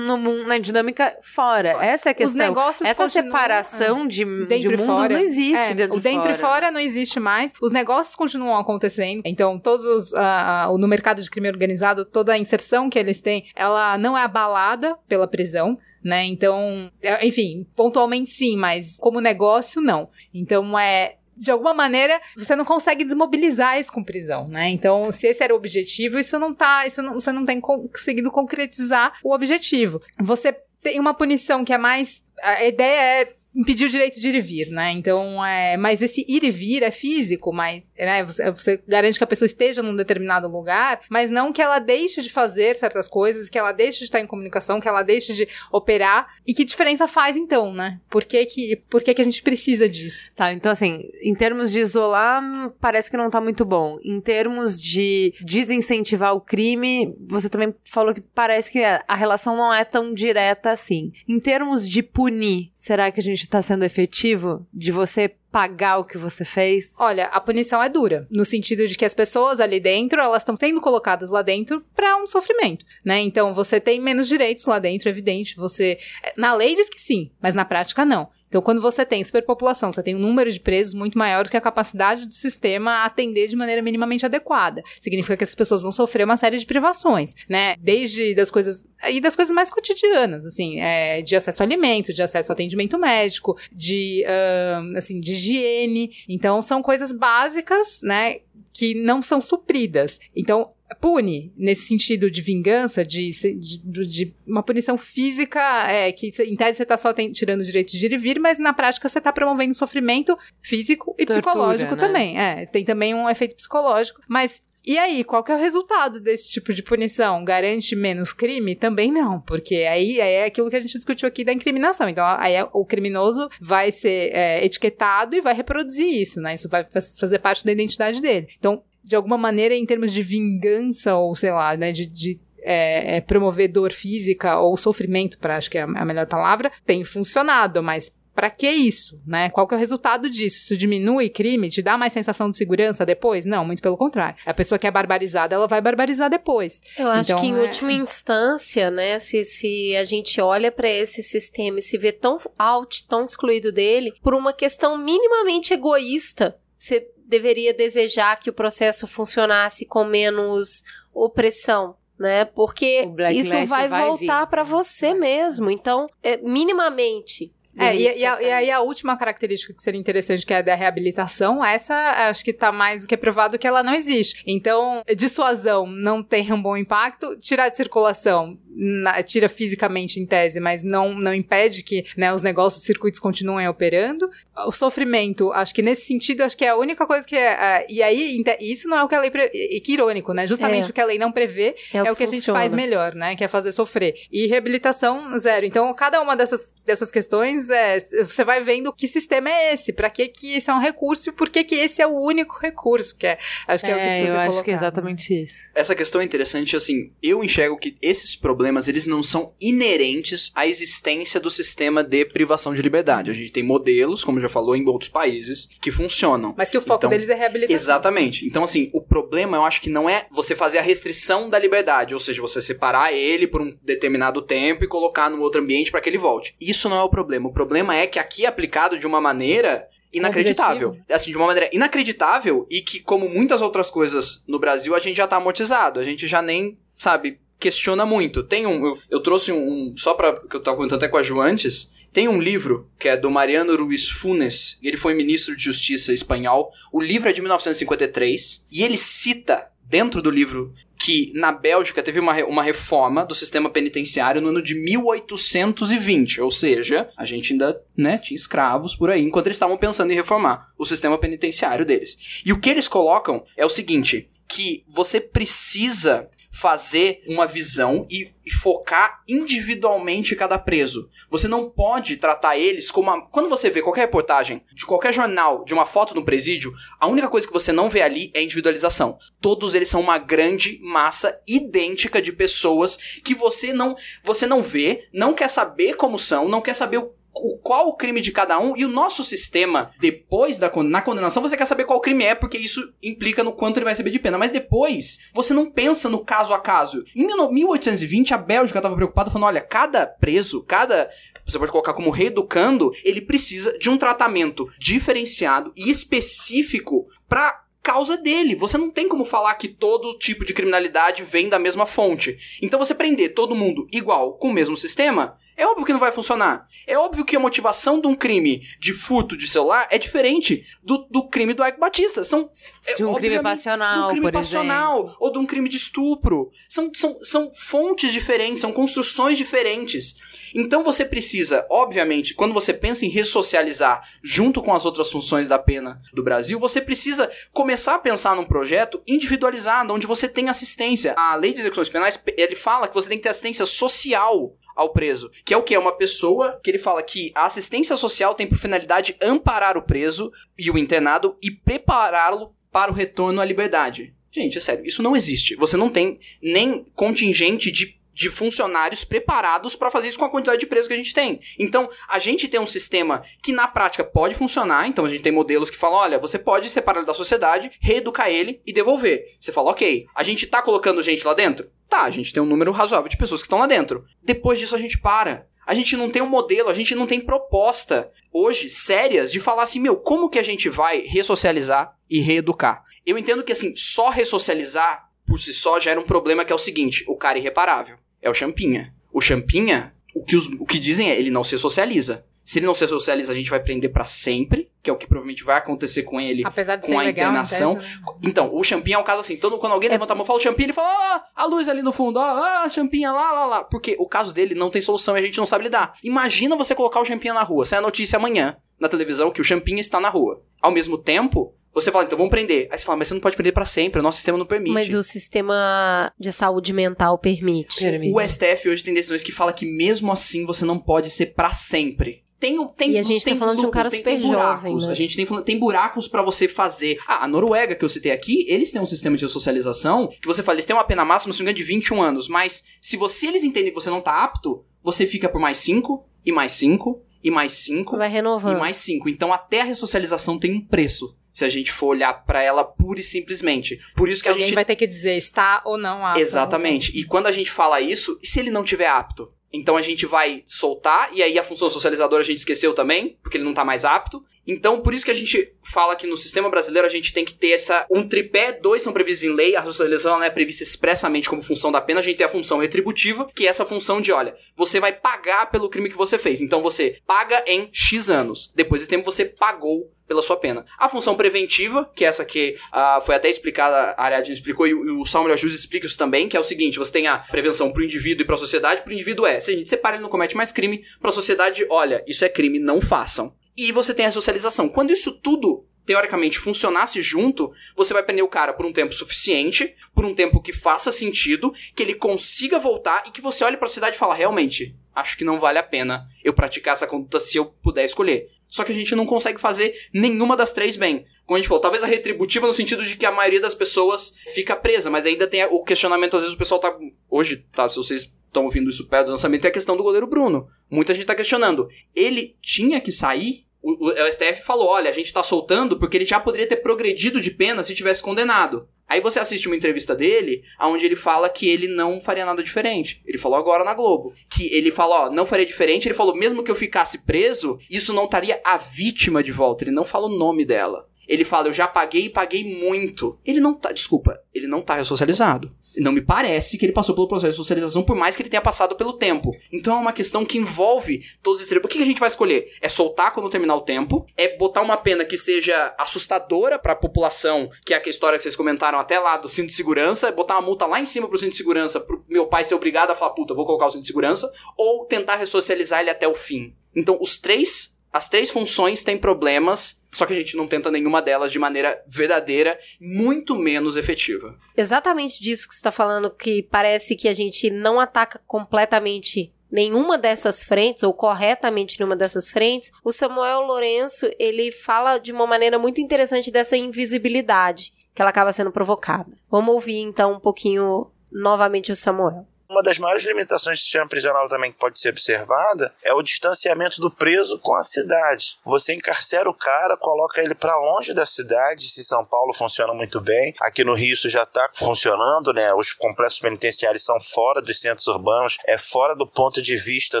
na dinâmica fora. Essa é a questão. Os negócios Essa separação de, dentro de e mundos fora. não existe É, dentro o dentro e fora não existe mais. Os negócios continuam acontecendo. Então, todos os. ah, no mercado de crime organizado, toda a inserção que eles têm, ela não é abalada pela prisão. Né? Então, é, enfim, pontualmente sim, mas como negócio, não. Então, é de alguma maneira, você não consegue desmobilizar isso com prisão, né? Então, se esse era o objetivo, isso não tá, isso não, você não tem conseguido concretizar o objetivo. Você tem uma punição que é mais, a ideia é impedir o direito de ir e vir, né? Então, é, mas esse ir e vir é físico, mas né, você, você garante que a pessoa esteja num determinado lugar, mas não que ela deixe de fazer certas coisas, que ela deixe de estar em comunicação, que ela deixe de operar. E que diferença faz então, né? Por que que, por que, que a gente precisa disso? Tá, então assim, em termos de isolar, parece que não tá muito bom. Em termos de desincentivar o crime, você também falou que parece que a relação não é tão direta assim. Em termos de punir, será que a gente tá sendo efetivo? De você pagar o que você fez? Olha, a punição é dura, no sentido de que as pessoas ali dentro, elas estão sendo colocadas lá dentro para um sofrimento, né? Então você tem menos direitos lá dentro, é evidente. Você na lei diz que sim, mas na prática não. Então, quando você tem superpopulação, você tem um número de presos muito maior do que a capacidade do sistema atender de maneira minimamente adequada. Significa que essas pessoas vão sofrer uma série de privações, né? Desde das coisas e das coisas mais cotidianas, assim, é, de acesso a alimento, de acesso a atendimento médico, de uh, assim, de higiene. Então, são coisas básicas, né? Que não são supridas. Então, pune nesse sentido de vingança, de, de, de uma punição física, é, que em tese você está só tem, tirando o direito de ir e vir, mas na prática você está promovendo sofrimento físico e Tortura, psicológico né? também. É, tem também um efeito psicológico, mas e aí, qual que é o resultado desse tipo de punição? Garante menos crime? Também não, porque aí, é aquilo que a gente discutiu aqui da incriminação. Então, aí é- o criminoso vai ser é, etiquetado e vai reproduzir isso, né? Isso vai faz- fazer parte da identidade dele. Então, de alguma maneira, em termos de vingança, ou sei lá, né, de, de é, é, promover dor física ou sofrimento, para acho que é a a melhor palavra, tem funcionado, mas Pra que isso, né? Qual que é o resultado disso? Isso diminui crime? Te dá mais sensação de segurança depois? Não, muito pelo contrário. A pessoa que é barbarizada, ela vai barbarizar depois. Eu acho Então, que em é- última instância, né, se, se a gente olha pra esse sistema e se vê tão out, tão excluído dele, por uma questão minimamente egoísta, você deveria desejar que o processo funcionasse com menos opressão. Né? Porque isso vai, vai voltar pra você mesmo. Então, é, minimamente. É, e, e, a- e aí a última característica que seria interessante, que é a da reabilitação, essa acho que tá mais do que provado que ela não existe. Então, dissuasão não tem um bom impacto, tirar de circulação na- tira fisicamente em tese, mas não, não impede que né, os negócios, os circuitos continuem operando. O sofrimento, acho que nesse sentido, acho que é a única coisa que é. é, e aí, isso não é o que a lei. Pre, que irônico, né? Justamente É. o que a lei não prevê É é, o o que, a gente faz melhor, né? Que é fazer sofrer. E reabilitação, zero. Então, cada uma dessas, dessas questões, é, você vai vendo que sistema é esse, pra que que isso é um recurso e por que que esse é o único recurso, que é, acho que é, o que É, precisa eu ser acho colocado. que é exatamente isso. Essa questão é interessante, assim, eu enxergo que esses problemas, eles não são inerentes à existência do sistema de privação de liberdade. A gente tem modelos, como já falou, em outros países, que funcionam. Mas que o foco Então, deles é reabilitação. Exatamente. Então, assim, o problema eu acho que não é você fazer a restrição da liberdade, ou seja, você separar ele por um determinado tempo e colocar no outro ambiente para que ele volte. Isso não é o problema. O problema é que aqui é aplicado de uma maneira inacreditável. Assim, de uma maneira inacreditável e que, como muitas outras coisas no Brasil, a gente já tá amortizado. A gente já nem, sabe, questiona muito. Tem um. Eu, eu trouxe um. um- só pra. que eu tava comentando até com a Ju antes. Tem um livro que é do Mariano Ruiz Funes, ele foi ministro de Justiça espanhol. O livro é de 1953 e ele cita dentro do livro que na Bélgica teve uma, uma reforma do sistema penitenciário no ano de 1820, ou seja, a gente ainda né, tinha escravos por aí, enquanto eles estavam pensando em reformar o sistema penitenciário deles. E o que eles colocam é o seguinte, que você precisa fazer uma visão e, e focar individualmente cada preso. Você não pode tratar eles como uma... Quando você vê qualquer reportagem de qualquer jornal de uma foto no presídio, a única coisa que você não vê ali é individualização. Todos eles são uma grande massa idêntica de pessoas que você não você não vê, não quer saber como são, não quer saber o o- qual o crime de cada um e o nosso sistema, depois da na condenação, você quer saber qual crime é, porque isso implica no quanto ele vai receber de pena. Mas depois, você não pensa no caso a caso. Em 19- 1820, a Bélgica estava preocupada, falando: olha, cada preso, cada. Você pode colocar como reeducando, ele precisa de um tratamento diferenciado e específico para causa dele. Você não tem como falar que todo tipo de criminalidade vem da mesma fonte. Então você prender todo mundo igual com o mesmo sistema, é óbvio que não vai funcionar. É óbvio que a motivação de um crime de furto de celular é diferente do, do crime do Ike Batista. São, é, De um crime passional, de um crime por passional ou de um crime de estupro. São, são, são fontes diferentes, são construções diferentes. Então você precisa, obviamente, quando você pensa em ressocializar junto com as outras funções da pena do Brasil, você precisa começar a pensar num projeto individualizado, onde você tem assistência. A lei de execuções penais, ele fala que você tem que ter assistência social ao preso, que é o que é uma pessoa que ele fala que a assistência social tem por finalidade amparar o preso e o internado e prepará-lo para o retorno à liberdade. Gente, é sério, isso não existe. Você não tem nem contingente de de funcionários preparados para fazer isso com a quantidade de presos que a gente tem. Então, a gente tem um sistema que na prática pode funcionar. Então, a gente tem modelos que falam: olha, você pode separar ele da sociedade, reeducar ele e devolver. Você fala, ok, a gente tá colocando gente lá dentro? Tá, a gente tem um número razoável de pessoas que estão lá dentro. Depois disso, a gente para. A gente não tem um modelo, a gente não tem proposta hoje sérias de falar assim, meu, como que a gente vai ressocializar e reeducar? Eu entendo que assim, só ressocializar por si só já era um problema que é o seguinte, o cara irreparável é o Champinha. O Champinha, o que, os, o que dizem é, ele não se socializa. Se ele não se socializa, a gente vai prender pra sempre, que é o que provavelmente vai acontecer com ele Apesar de com ser a legal, internação. né? Então, o Champinha é um caso assim, todo, quando alguém levanta a mão e fala o Champinha, ele fala, ah, a luz ali no fundo, ah, ah, Champinha lá, lá, lá. Porque o caso dele não tem solução e a gente não sabe lidar. Imagina você colocar o Champinha na rua, sai a notícia amanhã na televisão que o Champinha está na rua. Ao mesmo tempo, você fala, então vamos prender. Aí você fala, mas você não pode prender pra sempre, o nosso sistema não permite. Mas o sistema de saúde mental permite. O STF hoje tem decisões que fala que mesmo assim você não pode ser pra sempre. Tem, o- tem, E a gente tá tem falando de um lucros, cara tem, super tem buracos. jovem, né? A gente tem, falando- tem buracos pra você fazer. Ah, a Noruega que eu citei aqui, eles têm um sistema de socialização que você fala, eles têm uma pena máxima, se não me engano, de 21 anos. Mas se você eles entendem que você não tá apto, você fica por mais 5 e mais 5 e mais 5 Vai renovando. e mais 5. Então até a ressocialização tem um preço. Se a gente for olhar pra ela pura e simplesmente. Por isso que a Alguém gente vai ter que dizer está ou não apto. Exatamente. E quando a gente fala isso, e se ele não tiver apto? Então a gente vai soltar, e aí a função socializadora a gente esqueceu também, porque ele não tá mais apto. Então, por isso que a gente fala que no sistema brasileiro a gente tem que ter essa. Um tripé, dois são previstos em lei, a socialização não é prevista expressamente como função da pena, a gente tem a função retributiva, que é essa função de, olha, você vai pagar pelo crime que você fez. Então você paga em X anos. Depois desse tempo você pagou pela sua pena. A função preventiva, que é essa que ah, foi até explicada, a Ariadne explicou, e, o- o Samuel Ajus explica isso também, que é o seguinte, você tem a prevenção pro indivíduo e pra sociedade, pro indivíduo é, se a gente separa ele não comete mais crime, pra sociedade, olha, isso é crime, não façam. E você tem a socialização. Quando isso tudo teoricamente funcionasse junto, você vai prender o cara por um tempo suficiente, por um tempo que faça sentido, que ele consiga voltar e que você olhe pra sociedade e fala, realmente, acho que não vale a pena eu praticar essa conduta se eu puder escolher. Só que a gente não consegue fazer nenhuma das três bem. Como a gente falou, talvez a retributiva no sentido de que a maioria das pessoas fica presa, mas ainda tem o questionamento, às vezes o pessoal tá. Hoje, tá? Se vocês estão ouvindo isso perto do lançamento, é a questão do goleiro Bruno. Muita gente tá questionando. Ele tinha que sair? O, o, o STF falou: olha, a gente tá soltando porque ele já poderia ter progredido de pena se tivesse condenado. Aí você assiste uma entrevista dele, onde ele fala que ele não faria nada diferente. Ele falou agora na Globo. Que ele fala, ó, não faria diferente. Ele falou, mesmo que eu ficasse preso, isso não estaria a vítima de volta. Ele não fala o nome dela. Ele fala, eu já paguei e paguei muito. Ele não tá, desculpa, ele não tá ressocializado. Não me parece que ele passou pelo processo de socialização, por mais que ele tenha passado pelo tempo. Então é uma questão que envolve todos esses. O que a gente vai escolher? É soltar quando terminar o tempo? É botar uma pena que seja assustadora pra população, que é a história que vocês comentaram até lá do cinto de segurança, botar uma multa lá em cima pro cinto de segurança, pro meu pai ser obrigado a falar, puta, vou colocar o cinto de segurança, ou tentar ressocializar ele até o fim. Então, os três, as três funções têm problemas, só que a gente não tenta nenhuma delas de maneira verdadeira, muito menos efetiva. Exatamente disso que você está falando, que parece que a gente não ataca completamente nenhuma dessas frentes, ou corretamente nenhuma dessas frentes, o Samuel Lourenço, ele fala de uma maneira muito interessante dessa invisibilidade que ela acaba sendo provocada. Vamos ouvir então um pouquinho novamente o Samuel. Uma das maiores limitações do sistema prisional também que pode ser observada é o distanciamento do preso com a cidade. Você encarcera o cara, coloca ele para longe da cidade. Se São Paulo funciona muito bem, aqui no Rio isso já está funcionando, né? Os complexos penitenciários são fora dos centros urbanos, é fora do ponto de vista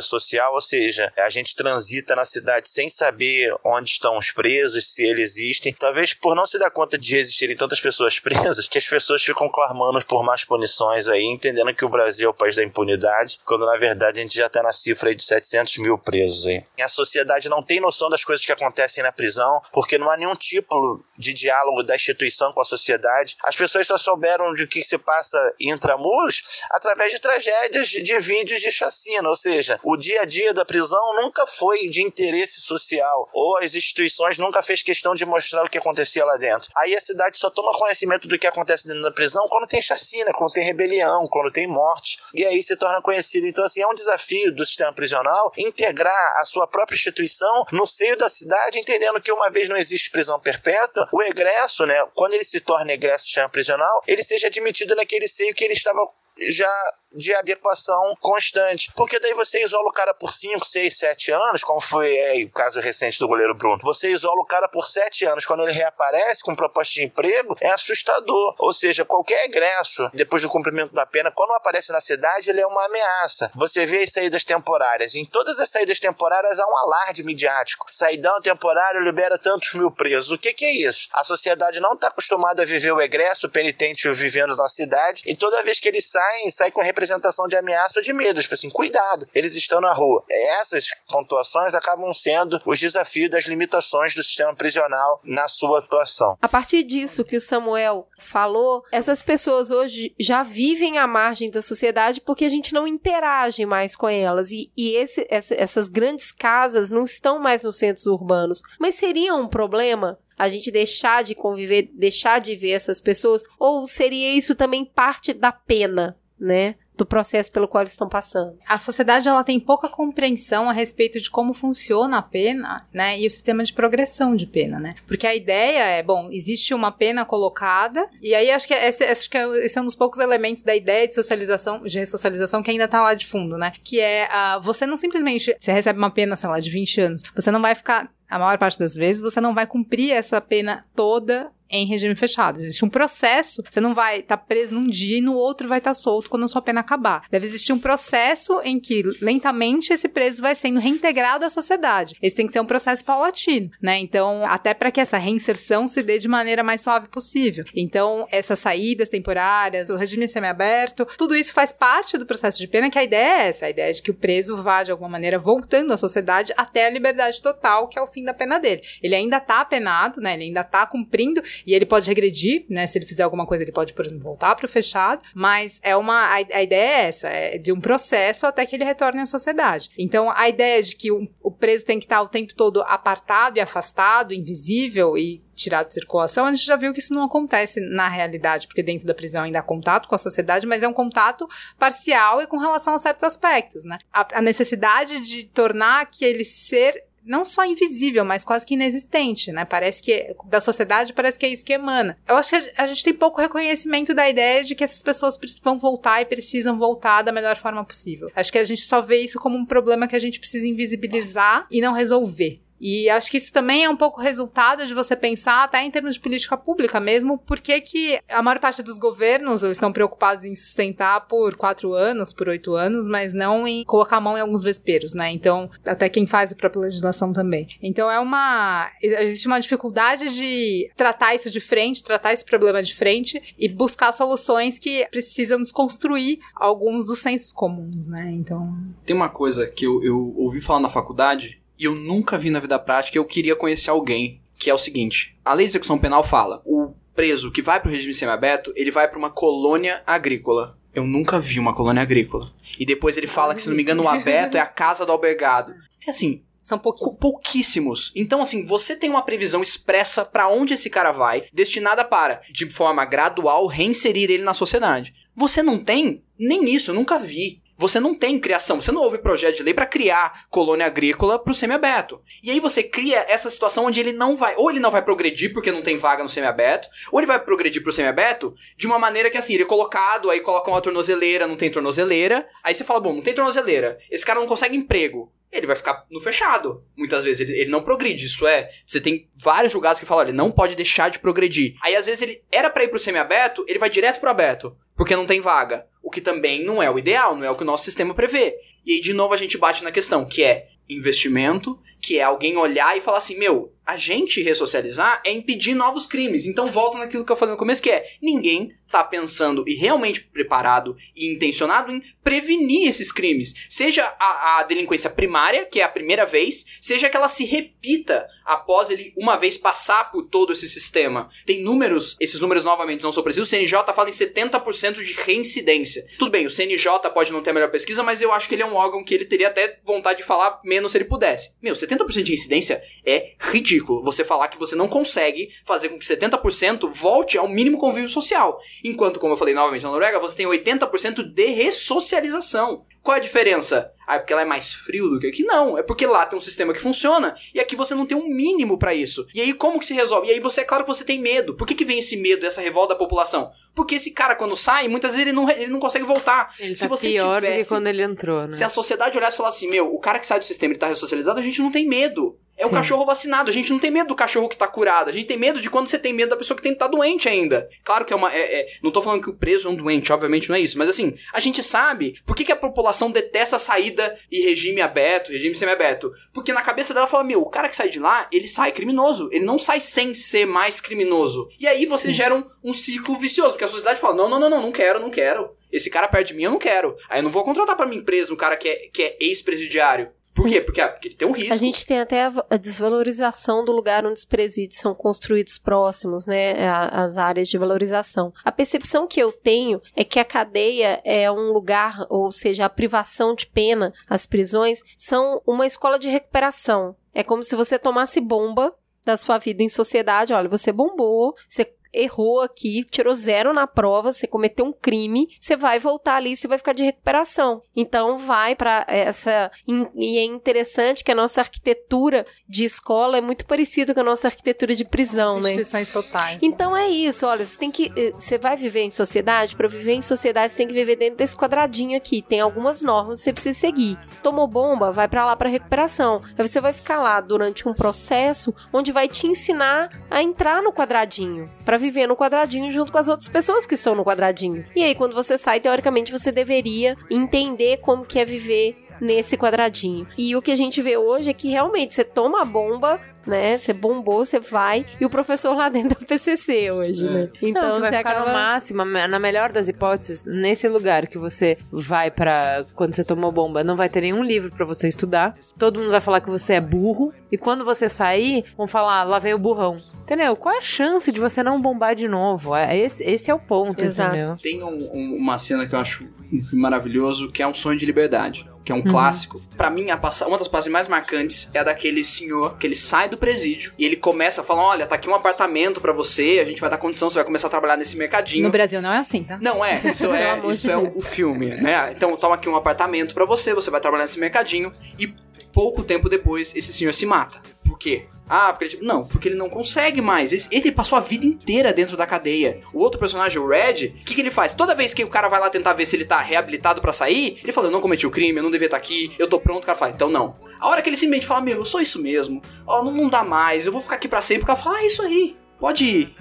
social, ou seja, a gente transita na cidade sem saber onde estão os presos, se eles existem. Talvez por não se dar conta de existirem tantas pessoas presas, que as pessoas ficam clamando por mais punições aí, entendendo que o Brasil país da impunidade, quando na verdade a gente já está na cifra de 700 mil presos aí. A sociedade não tem noção das coisas que acontecem na prisão, porque não há nenhum tipo de diálogo da instituição com a sociedade. As pessoas só souberam de que se passa intramuros através de tragédias de vídeos de chacina, ou seja, o dia a dia da prisão nunca foi de interesse social, ou as instituições nunca fez questão de mostrar o que acontecia lá dentro. Aí a cidade só toma conhecimento do que acontece dentro da prisão quando tem chacina, quando tem rebelião, quando tem morte, e aí se torna conhecido. Então, assim, é um desafio do sistema prisional integrar a sua própria instituição no seio da cidade, entendendo que uma vez não existe prisão perpétua, o egresso, né, quando ele se torna egresso do sistema prisional, ele seja admitido naquele seio que ele estava já de adequação constante. Porque daí você isola o cara por 5, 6, 7 anos, como foi é, o caso recente do goleiro Bruno. Você isola o cara por 7 anos. Quando ele reaparece com proposta de emprego, é assustador. Ou seja, qualquer egresso, depois do cumprimento da pena, quando aparece na cidade, ele é uma ameaça. Você vê as saídas temporárias. Em todas as saídas temporárias há um alarde midiático. Saidão temporário libera tantos mil presos. O que, que é isso? A sociedade não está acostumada a viver o egresso, o penitente vivendo na cidade, e toda vez que eles saem, sai com representação de ameaça ou de medo. Tipo assim, cuidado, eles estão na rua. Essas pontuações acabam sendo os desafios das limitações do sistema prisional na sua atuação. A partir disso que o Samuel falou, essas pessoas hoje já vivem à margem da sociedade porque a gente não interage mais com elas. E, e esse, essa- essas grandes casas não estão mais nos centros urbanos. Mas seria um problema a gente deixar de conviver, deixar de ver essas pessoas? Ou seria isso também parte da pena, né? Do processo pelo qual eles estão passando. A sociedade ela tem pouca compreensão a respeito de como funciona a pena, né, e o sistema de progressão de pena, né? Porque a ideia é, bom, existe uma pena colocada e aí acho que esse, acho que esse é um dos poucos elementos da ideia de socialização, de ressocialização que ainda tá lá de fundo, né? Que é, uh, você não simplesmente, você recebe uma pena, sei lá, de 20 anos, você não vai ficar a maior parte das vezes você não vai cumprir essa pena toda em regime fechado. Existe um processo, você não vai estar tá preso num dia e no outro vai estar tá solto quando a sua pena acabar. Deve existir um processo em que lentamente esse preso vai sendo reintegrado à sociedade. Esse tem que ser um processo paulatino, né? Então, até para que essa reinserção se dê de maneira mais suave possível. Então, essas saídas temporárias, o regime semiaberto, tudo isso faz parte do processo de pena, que a ideia é essa, a ideia é de que o preso vá de alguma maneira voltando à sociedade até a liberdade total, que é o fim da pena dele. Ele ainda está apenado, né? Ele ainda está cumprindo e ele pode regredir, né? Se ele fizer alguma coisa, ele pode, por exemplo, voltar para o fechado. Mas é uma. A, a, ideia é essa, é de um processo até que ele retorne à sociedade. Então, a ideia de que o, preso tem que estar o tempo todo apartado e afastado, invisível e tirado de circulação, a gente já viu que isso não acontece na realidade, porque dentro da prisão ainda há contato com a sociedade, mas é um contato parcial e com relação a certos aspectos, né? A, a necessidade de tornar aquele ser não só invisível, mas quase que inexistente, né? Parece que da sociedade parece que é isso que emana. Eu acho que a gente tem pouco reconhecimento da ideia de que essas pessoas vão voltar e precisam voltar da melhor forma possível. Acho que a gente só vê isso como um problema que a gente precisa invisibilizar e não resolver. E acho que isso também é um pouco resultado de você pensar, até em termos de política pública mesmo, porque que a maior parte dos governos estão preocupados em sustentar por quatro anos, por oito anos, mas não em colocar a mão em alguns vesperos, né? Então, até quem faz a própria legislação também. Então, é uma. Existe uma dificuldade de tratar isso de frente, tratar esse problema de frente e buscar soluções que precisam desconstruir alguns dos sensos comuns, né? Então. Tem uma coisa que eu, eu ouvi falar na faculdade e eu nunca vi na vida prática, eu queria conhecer alguém, que é o seguinte: a lei de execução penal fala, o preso que vai para o regime semiaberto, ele vai para uma colônia agrícola. Eu nunca vi uma colônia agrícola. E depois ele fala que, se não me engano, o aberto é a casa do albergado. E assim, são pouquíssimos. pouquíssimos. Então, assim, você tem uma previsão expressa para onde esse cara vai, destinada para, de forma gradual, reinserir ele na sociedade. Você não tem nem isso, eu nunca vi. Você não tem criação, você não houve projeto de lei para criar colônia agrícola pro semiaberto. E aí você cria essa situação onde ele não vai, ou ele não vai progredir porque não tem vaga no semiaberto, ou ele vai progredir pro semiaberto de uma maneira que assim, ele é colocado, aí coloca uma tornozeleira, não tem tornozeleira, aí você fala, bom, não tem tornozeleira, esse cara não consegue emprego ele vai ficar no fechado. Muitas vezes ele, ele não progride. Isso é, você tem vários julgados que falam, ele não pode deixar de progredir. Aí às vezes ele era para ir pro semiaberto, ele vai direto pro aberto, porque não tem vaga. O que também não é o ideal, não é o que o nosso sistema prevê. E aí, de novo, a gente bate na questão, que é investimento, que é alguém olhar e falar assim, meu, a gente ressocializar é impedir novos crimes. Então volta naquilo que eu falei no começo, que é ninguém tá pensando e realmente preparado e intencionado em prevenir esses crimes. Seja a, a, delinquência primária, que é a primeira vez, seja que ela se repita após ele uma vez passar por todo esse sistema. Tem números, esses números novamente não são precisos, o CNJ fala em 70% de reincidência. Tudo bem, o CNJ pode não ter a melhor pesquisa, mas eu acho que ele é um órgão que ele teria até vontade de falar menos se ele pudesse. Meu, 70% de reincidência é ridículo. Você falar que você não consegue fazer com que 70% volte ao mínimo convívio social. Enquanto, como eu falei novamente na Noruega, você tem 80% de ressocialização. Qual é a diferença? Ah, é porque lá é mais frio do que aqui? Não, é porque lá tem um sistema que funciona e aqui você não tem um mínimo para isso. E aí como que se resolve? E aí você, é claro que você tem medo. Por que, que vem esse medo, essa revolta da população? Porque esse cara, quando sai, muitas vezes ele não, ele não consegue voltar. Ele se tá você pior tivesse, do que quando ele entrou, né? Se a sociedade olhasse e falasse assim, meu, o cara que sai do sistema e tá ressocializado, a gente não tem medo. É o Sim. cachorro vacinado. A gente não tem medo do cachorro que tá curado. A gente tem medo de quando você tem medo da pessoa que tem que tá doente ainda. Claro que é uma. É, é, não tô falando que o preso é um doente, obviamente não é isso. Mas assim, a gente sabe por que, que a população detesta a saída e regime aberto, regime semiaberto. Porque na cabeça dela fala: meu, o cara que sai de lá, ele sai criminoso. Ele não sai sem ser mais criminoso. E aí você Sim. gera um, um ciclo vicioso. Porque a sociedade fala: não, não, não, não, não quero, não quero. Esse cara perto de mim, eu não quero. Aí eu não vou contratar para minha empresa um cara que é, que é ex-presidiário. Por quê? Porque, ah, porque tem um risco. A gente tem até a, desvalorização do lugar onde os presídios são construídos próximos, né? As áreas de valorização. A percepção que eu tenho é que a cadeia é um lugar, ou seja, a privação de pena, as prisões, são uma escola de recuperação. É como se você tomasse bomba da sua vida em sociedade. Olha, você bombou, você errou aqui, tirou zero na prova, você cometeu um crime, você vai voltar ali, você vai ficar de recuperação. Então vai para essa e é interessante que a nossa arquitetura de escola é muito parecida com a nossa arquitetura de prisão, né? Instituições totais. Então é isso, olha, você tem que eh, você vai viver em sociedade, para viver em sociedade você tem que viver dentro desse quadradinho aqui. Tem algumas normas que você precisa seguir. Tomou bomba, vai para lá para recuperação. Aí você vai ficar lá durante um processo onde vai te ensinar a entrar no quadradinho, para viver no quadradinho junto com as outras pessoas que estão no quadradinho. E aí quando você sai, teoricamente você deveria entender como que é viver nesse quadradinho. E o que a gente vê hoje é que realmente você toma a bomba, né? Você bombou, você vai, e o professor lá dentro do PCC hoje, é. né? Então Não, vai você ficar acaba... no máximo, na melhor das hipóteses, nesse lugar que você vai para quando você tomou bomba, não vai ter nenhum livro para você estudar. Todo mundo vai falar que você é burro e quando você sair, vão falar, ah, lá vem o burrão. Entendeu? Qual é a chance de você não bombar de novo? É, esse, esse é o ponto, Exato. entendeu? Tem um, um, uma cena que eu acho um filme maravilhoso, que é Um Sonho de Liberdade que é um uhum. clássico. Para mim, a uma das passagens mais marcantes é a daquele senhor que ele sai do presídio e ele começa a falar: olha, tá aqui um apartamento para você, a gente vai dar condição, você vai começar a trabalhar nesse mercadinho. No Brasil não é assim, tá? Não é, isso é, isso é o, o, filme, né? Então toma aqui um apartamento para você, você vai trabalhar nesse mercadinho e pouco tempo depois esse senhor se mata. Por quê? Ah, porque ele, tipo, não, porque ele não consegue mais. Ele, passou a vida inteira dentro da cadeia. O outro personagem, o Red, o que, que ele faz? Toda vez que o cara vai lá tentar ver se ele tá reabilitado para sair, ele fala: Eu não cometi o crime, eu não devia estar tá aqui, eu tô pronto. O cara fala: Então não. A hora que ele simplesmente fala: Meu, eu sou isso mesmo, ó, oh, não, não dá mais, eu vou ficar aqui para sempre. O cara fala: Ah, é isso aí. Pode ir.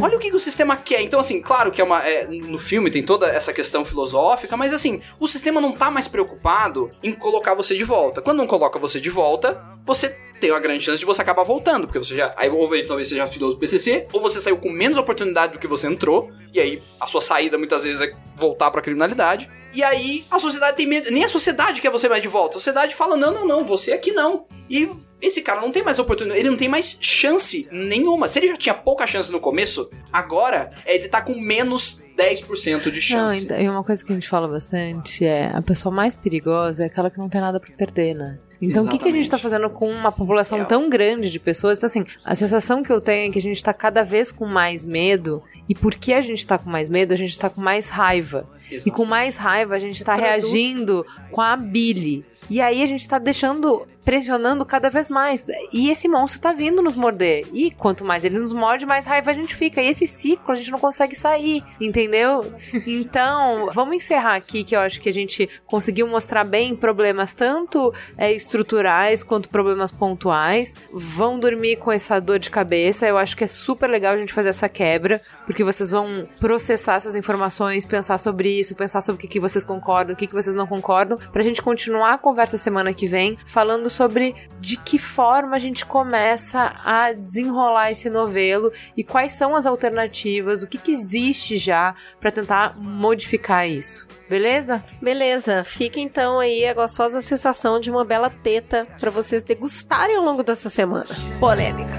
Olha o que, que, o sistema quer. Então, assim, claro que é uma. É, no filme tem toda essa questão filosófica, mas assim, o sistema não tá mais preocupado em colocar você de volta. Quando não coloca você de volta, você tem uma grande chance de você acabar voltando, porque você já. Aí, ou talvez você já afilou do PCC, ou você saiu com menos oportunidade do que você entrou, e aí a sua saída muitas vezes é voltar pra criminalidade. E aí a sociedade tem medo. Nem a sociedade quer você mais de volta. A sociedade fala: não, não, não, você aqui não. E esse cara não tem mais oportunidade, ele não tem mais chance nenhuma. Se ele já tinha pouca chance no começo, agora ele tá com menos 10% de chance. Não, e uma coisa que a gente fala bastante é a pessoa mais perigosa é aquela que não tem nada para perder, né? Então, Exatamente. o que, que a gente está fazendo com uma população tão grande de pessoas? Então, assim, a sensação que eu tenho é que a gente está cada vez com mais medo. E porque a gente está com mais medo, a gente está com mais raiva. Exato. E com mais raiva, a gente está reagindo com a bile. E aí a gente tá deixando, pressionando cada vez mais. E esse monstro tá vindo nos morder. E quanto mais ele nos morde, mais raiva a gente fica. E esse ciclo a gente não consegue sair, entendeu? Então, vamos encerrar aqui que eu acho que a gente conseguiu mostrar bem problemas tanto é, estruturais quanto problemas pontuais. Vão dormir com essa dor de cabeça. Eu acho que é super legal a gente fazer essa quebra, porque vocês vão processar essas informações, pensar sobre isso, pensar sobre o que, que vocês concordam, o que, que vocês não concordam, pra gente continuar a conversa semana que vem falando sobre de que forma a gente começa a desenrolar esse novelo e quais são as alternativas, o que, que existe já para tentar modificar isso. Beleza? Beleza. Fica então aí a gostosa sensação de uma bela teta para vocês degustarem ao longo dessa semana. Polêmica.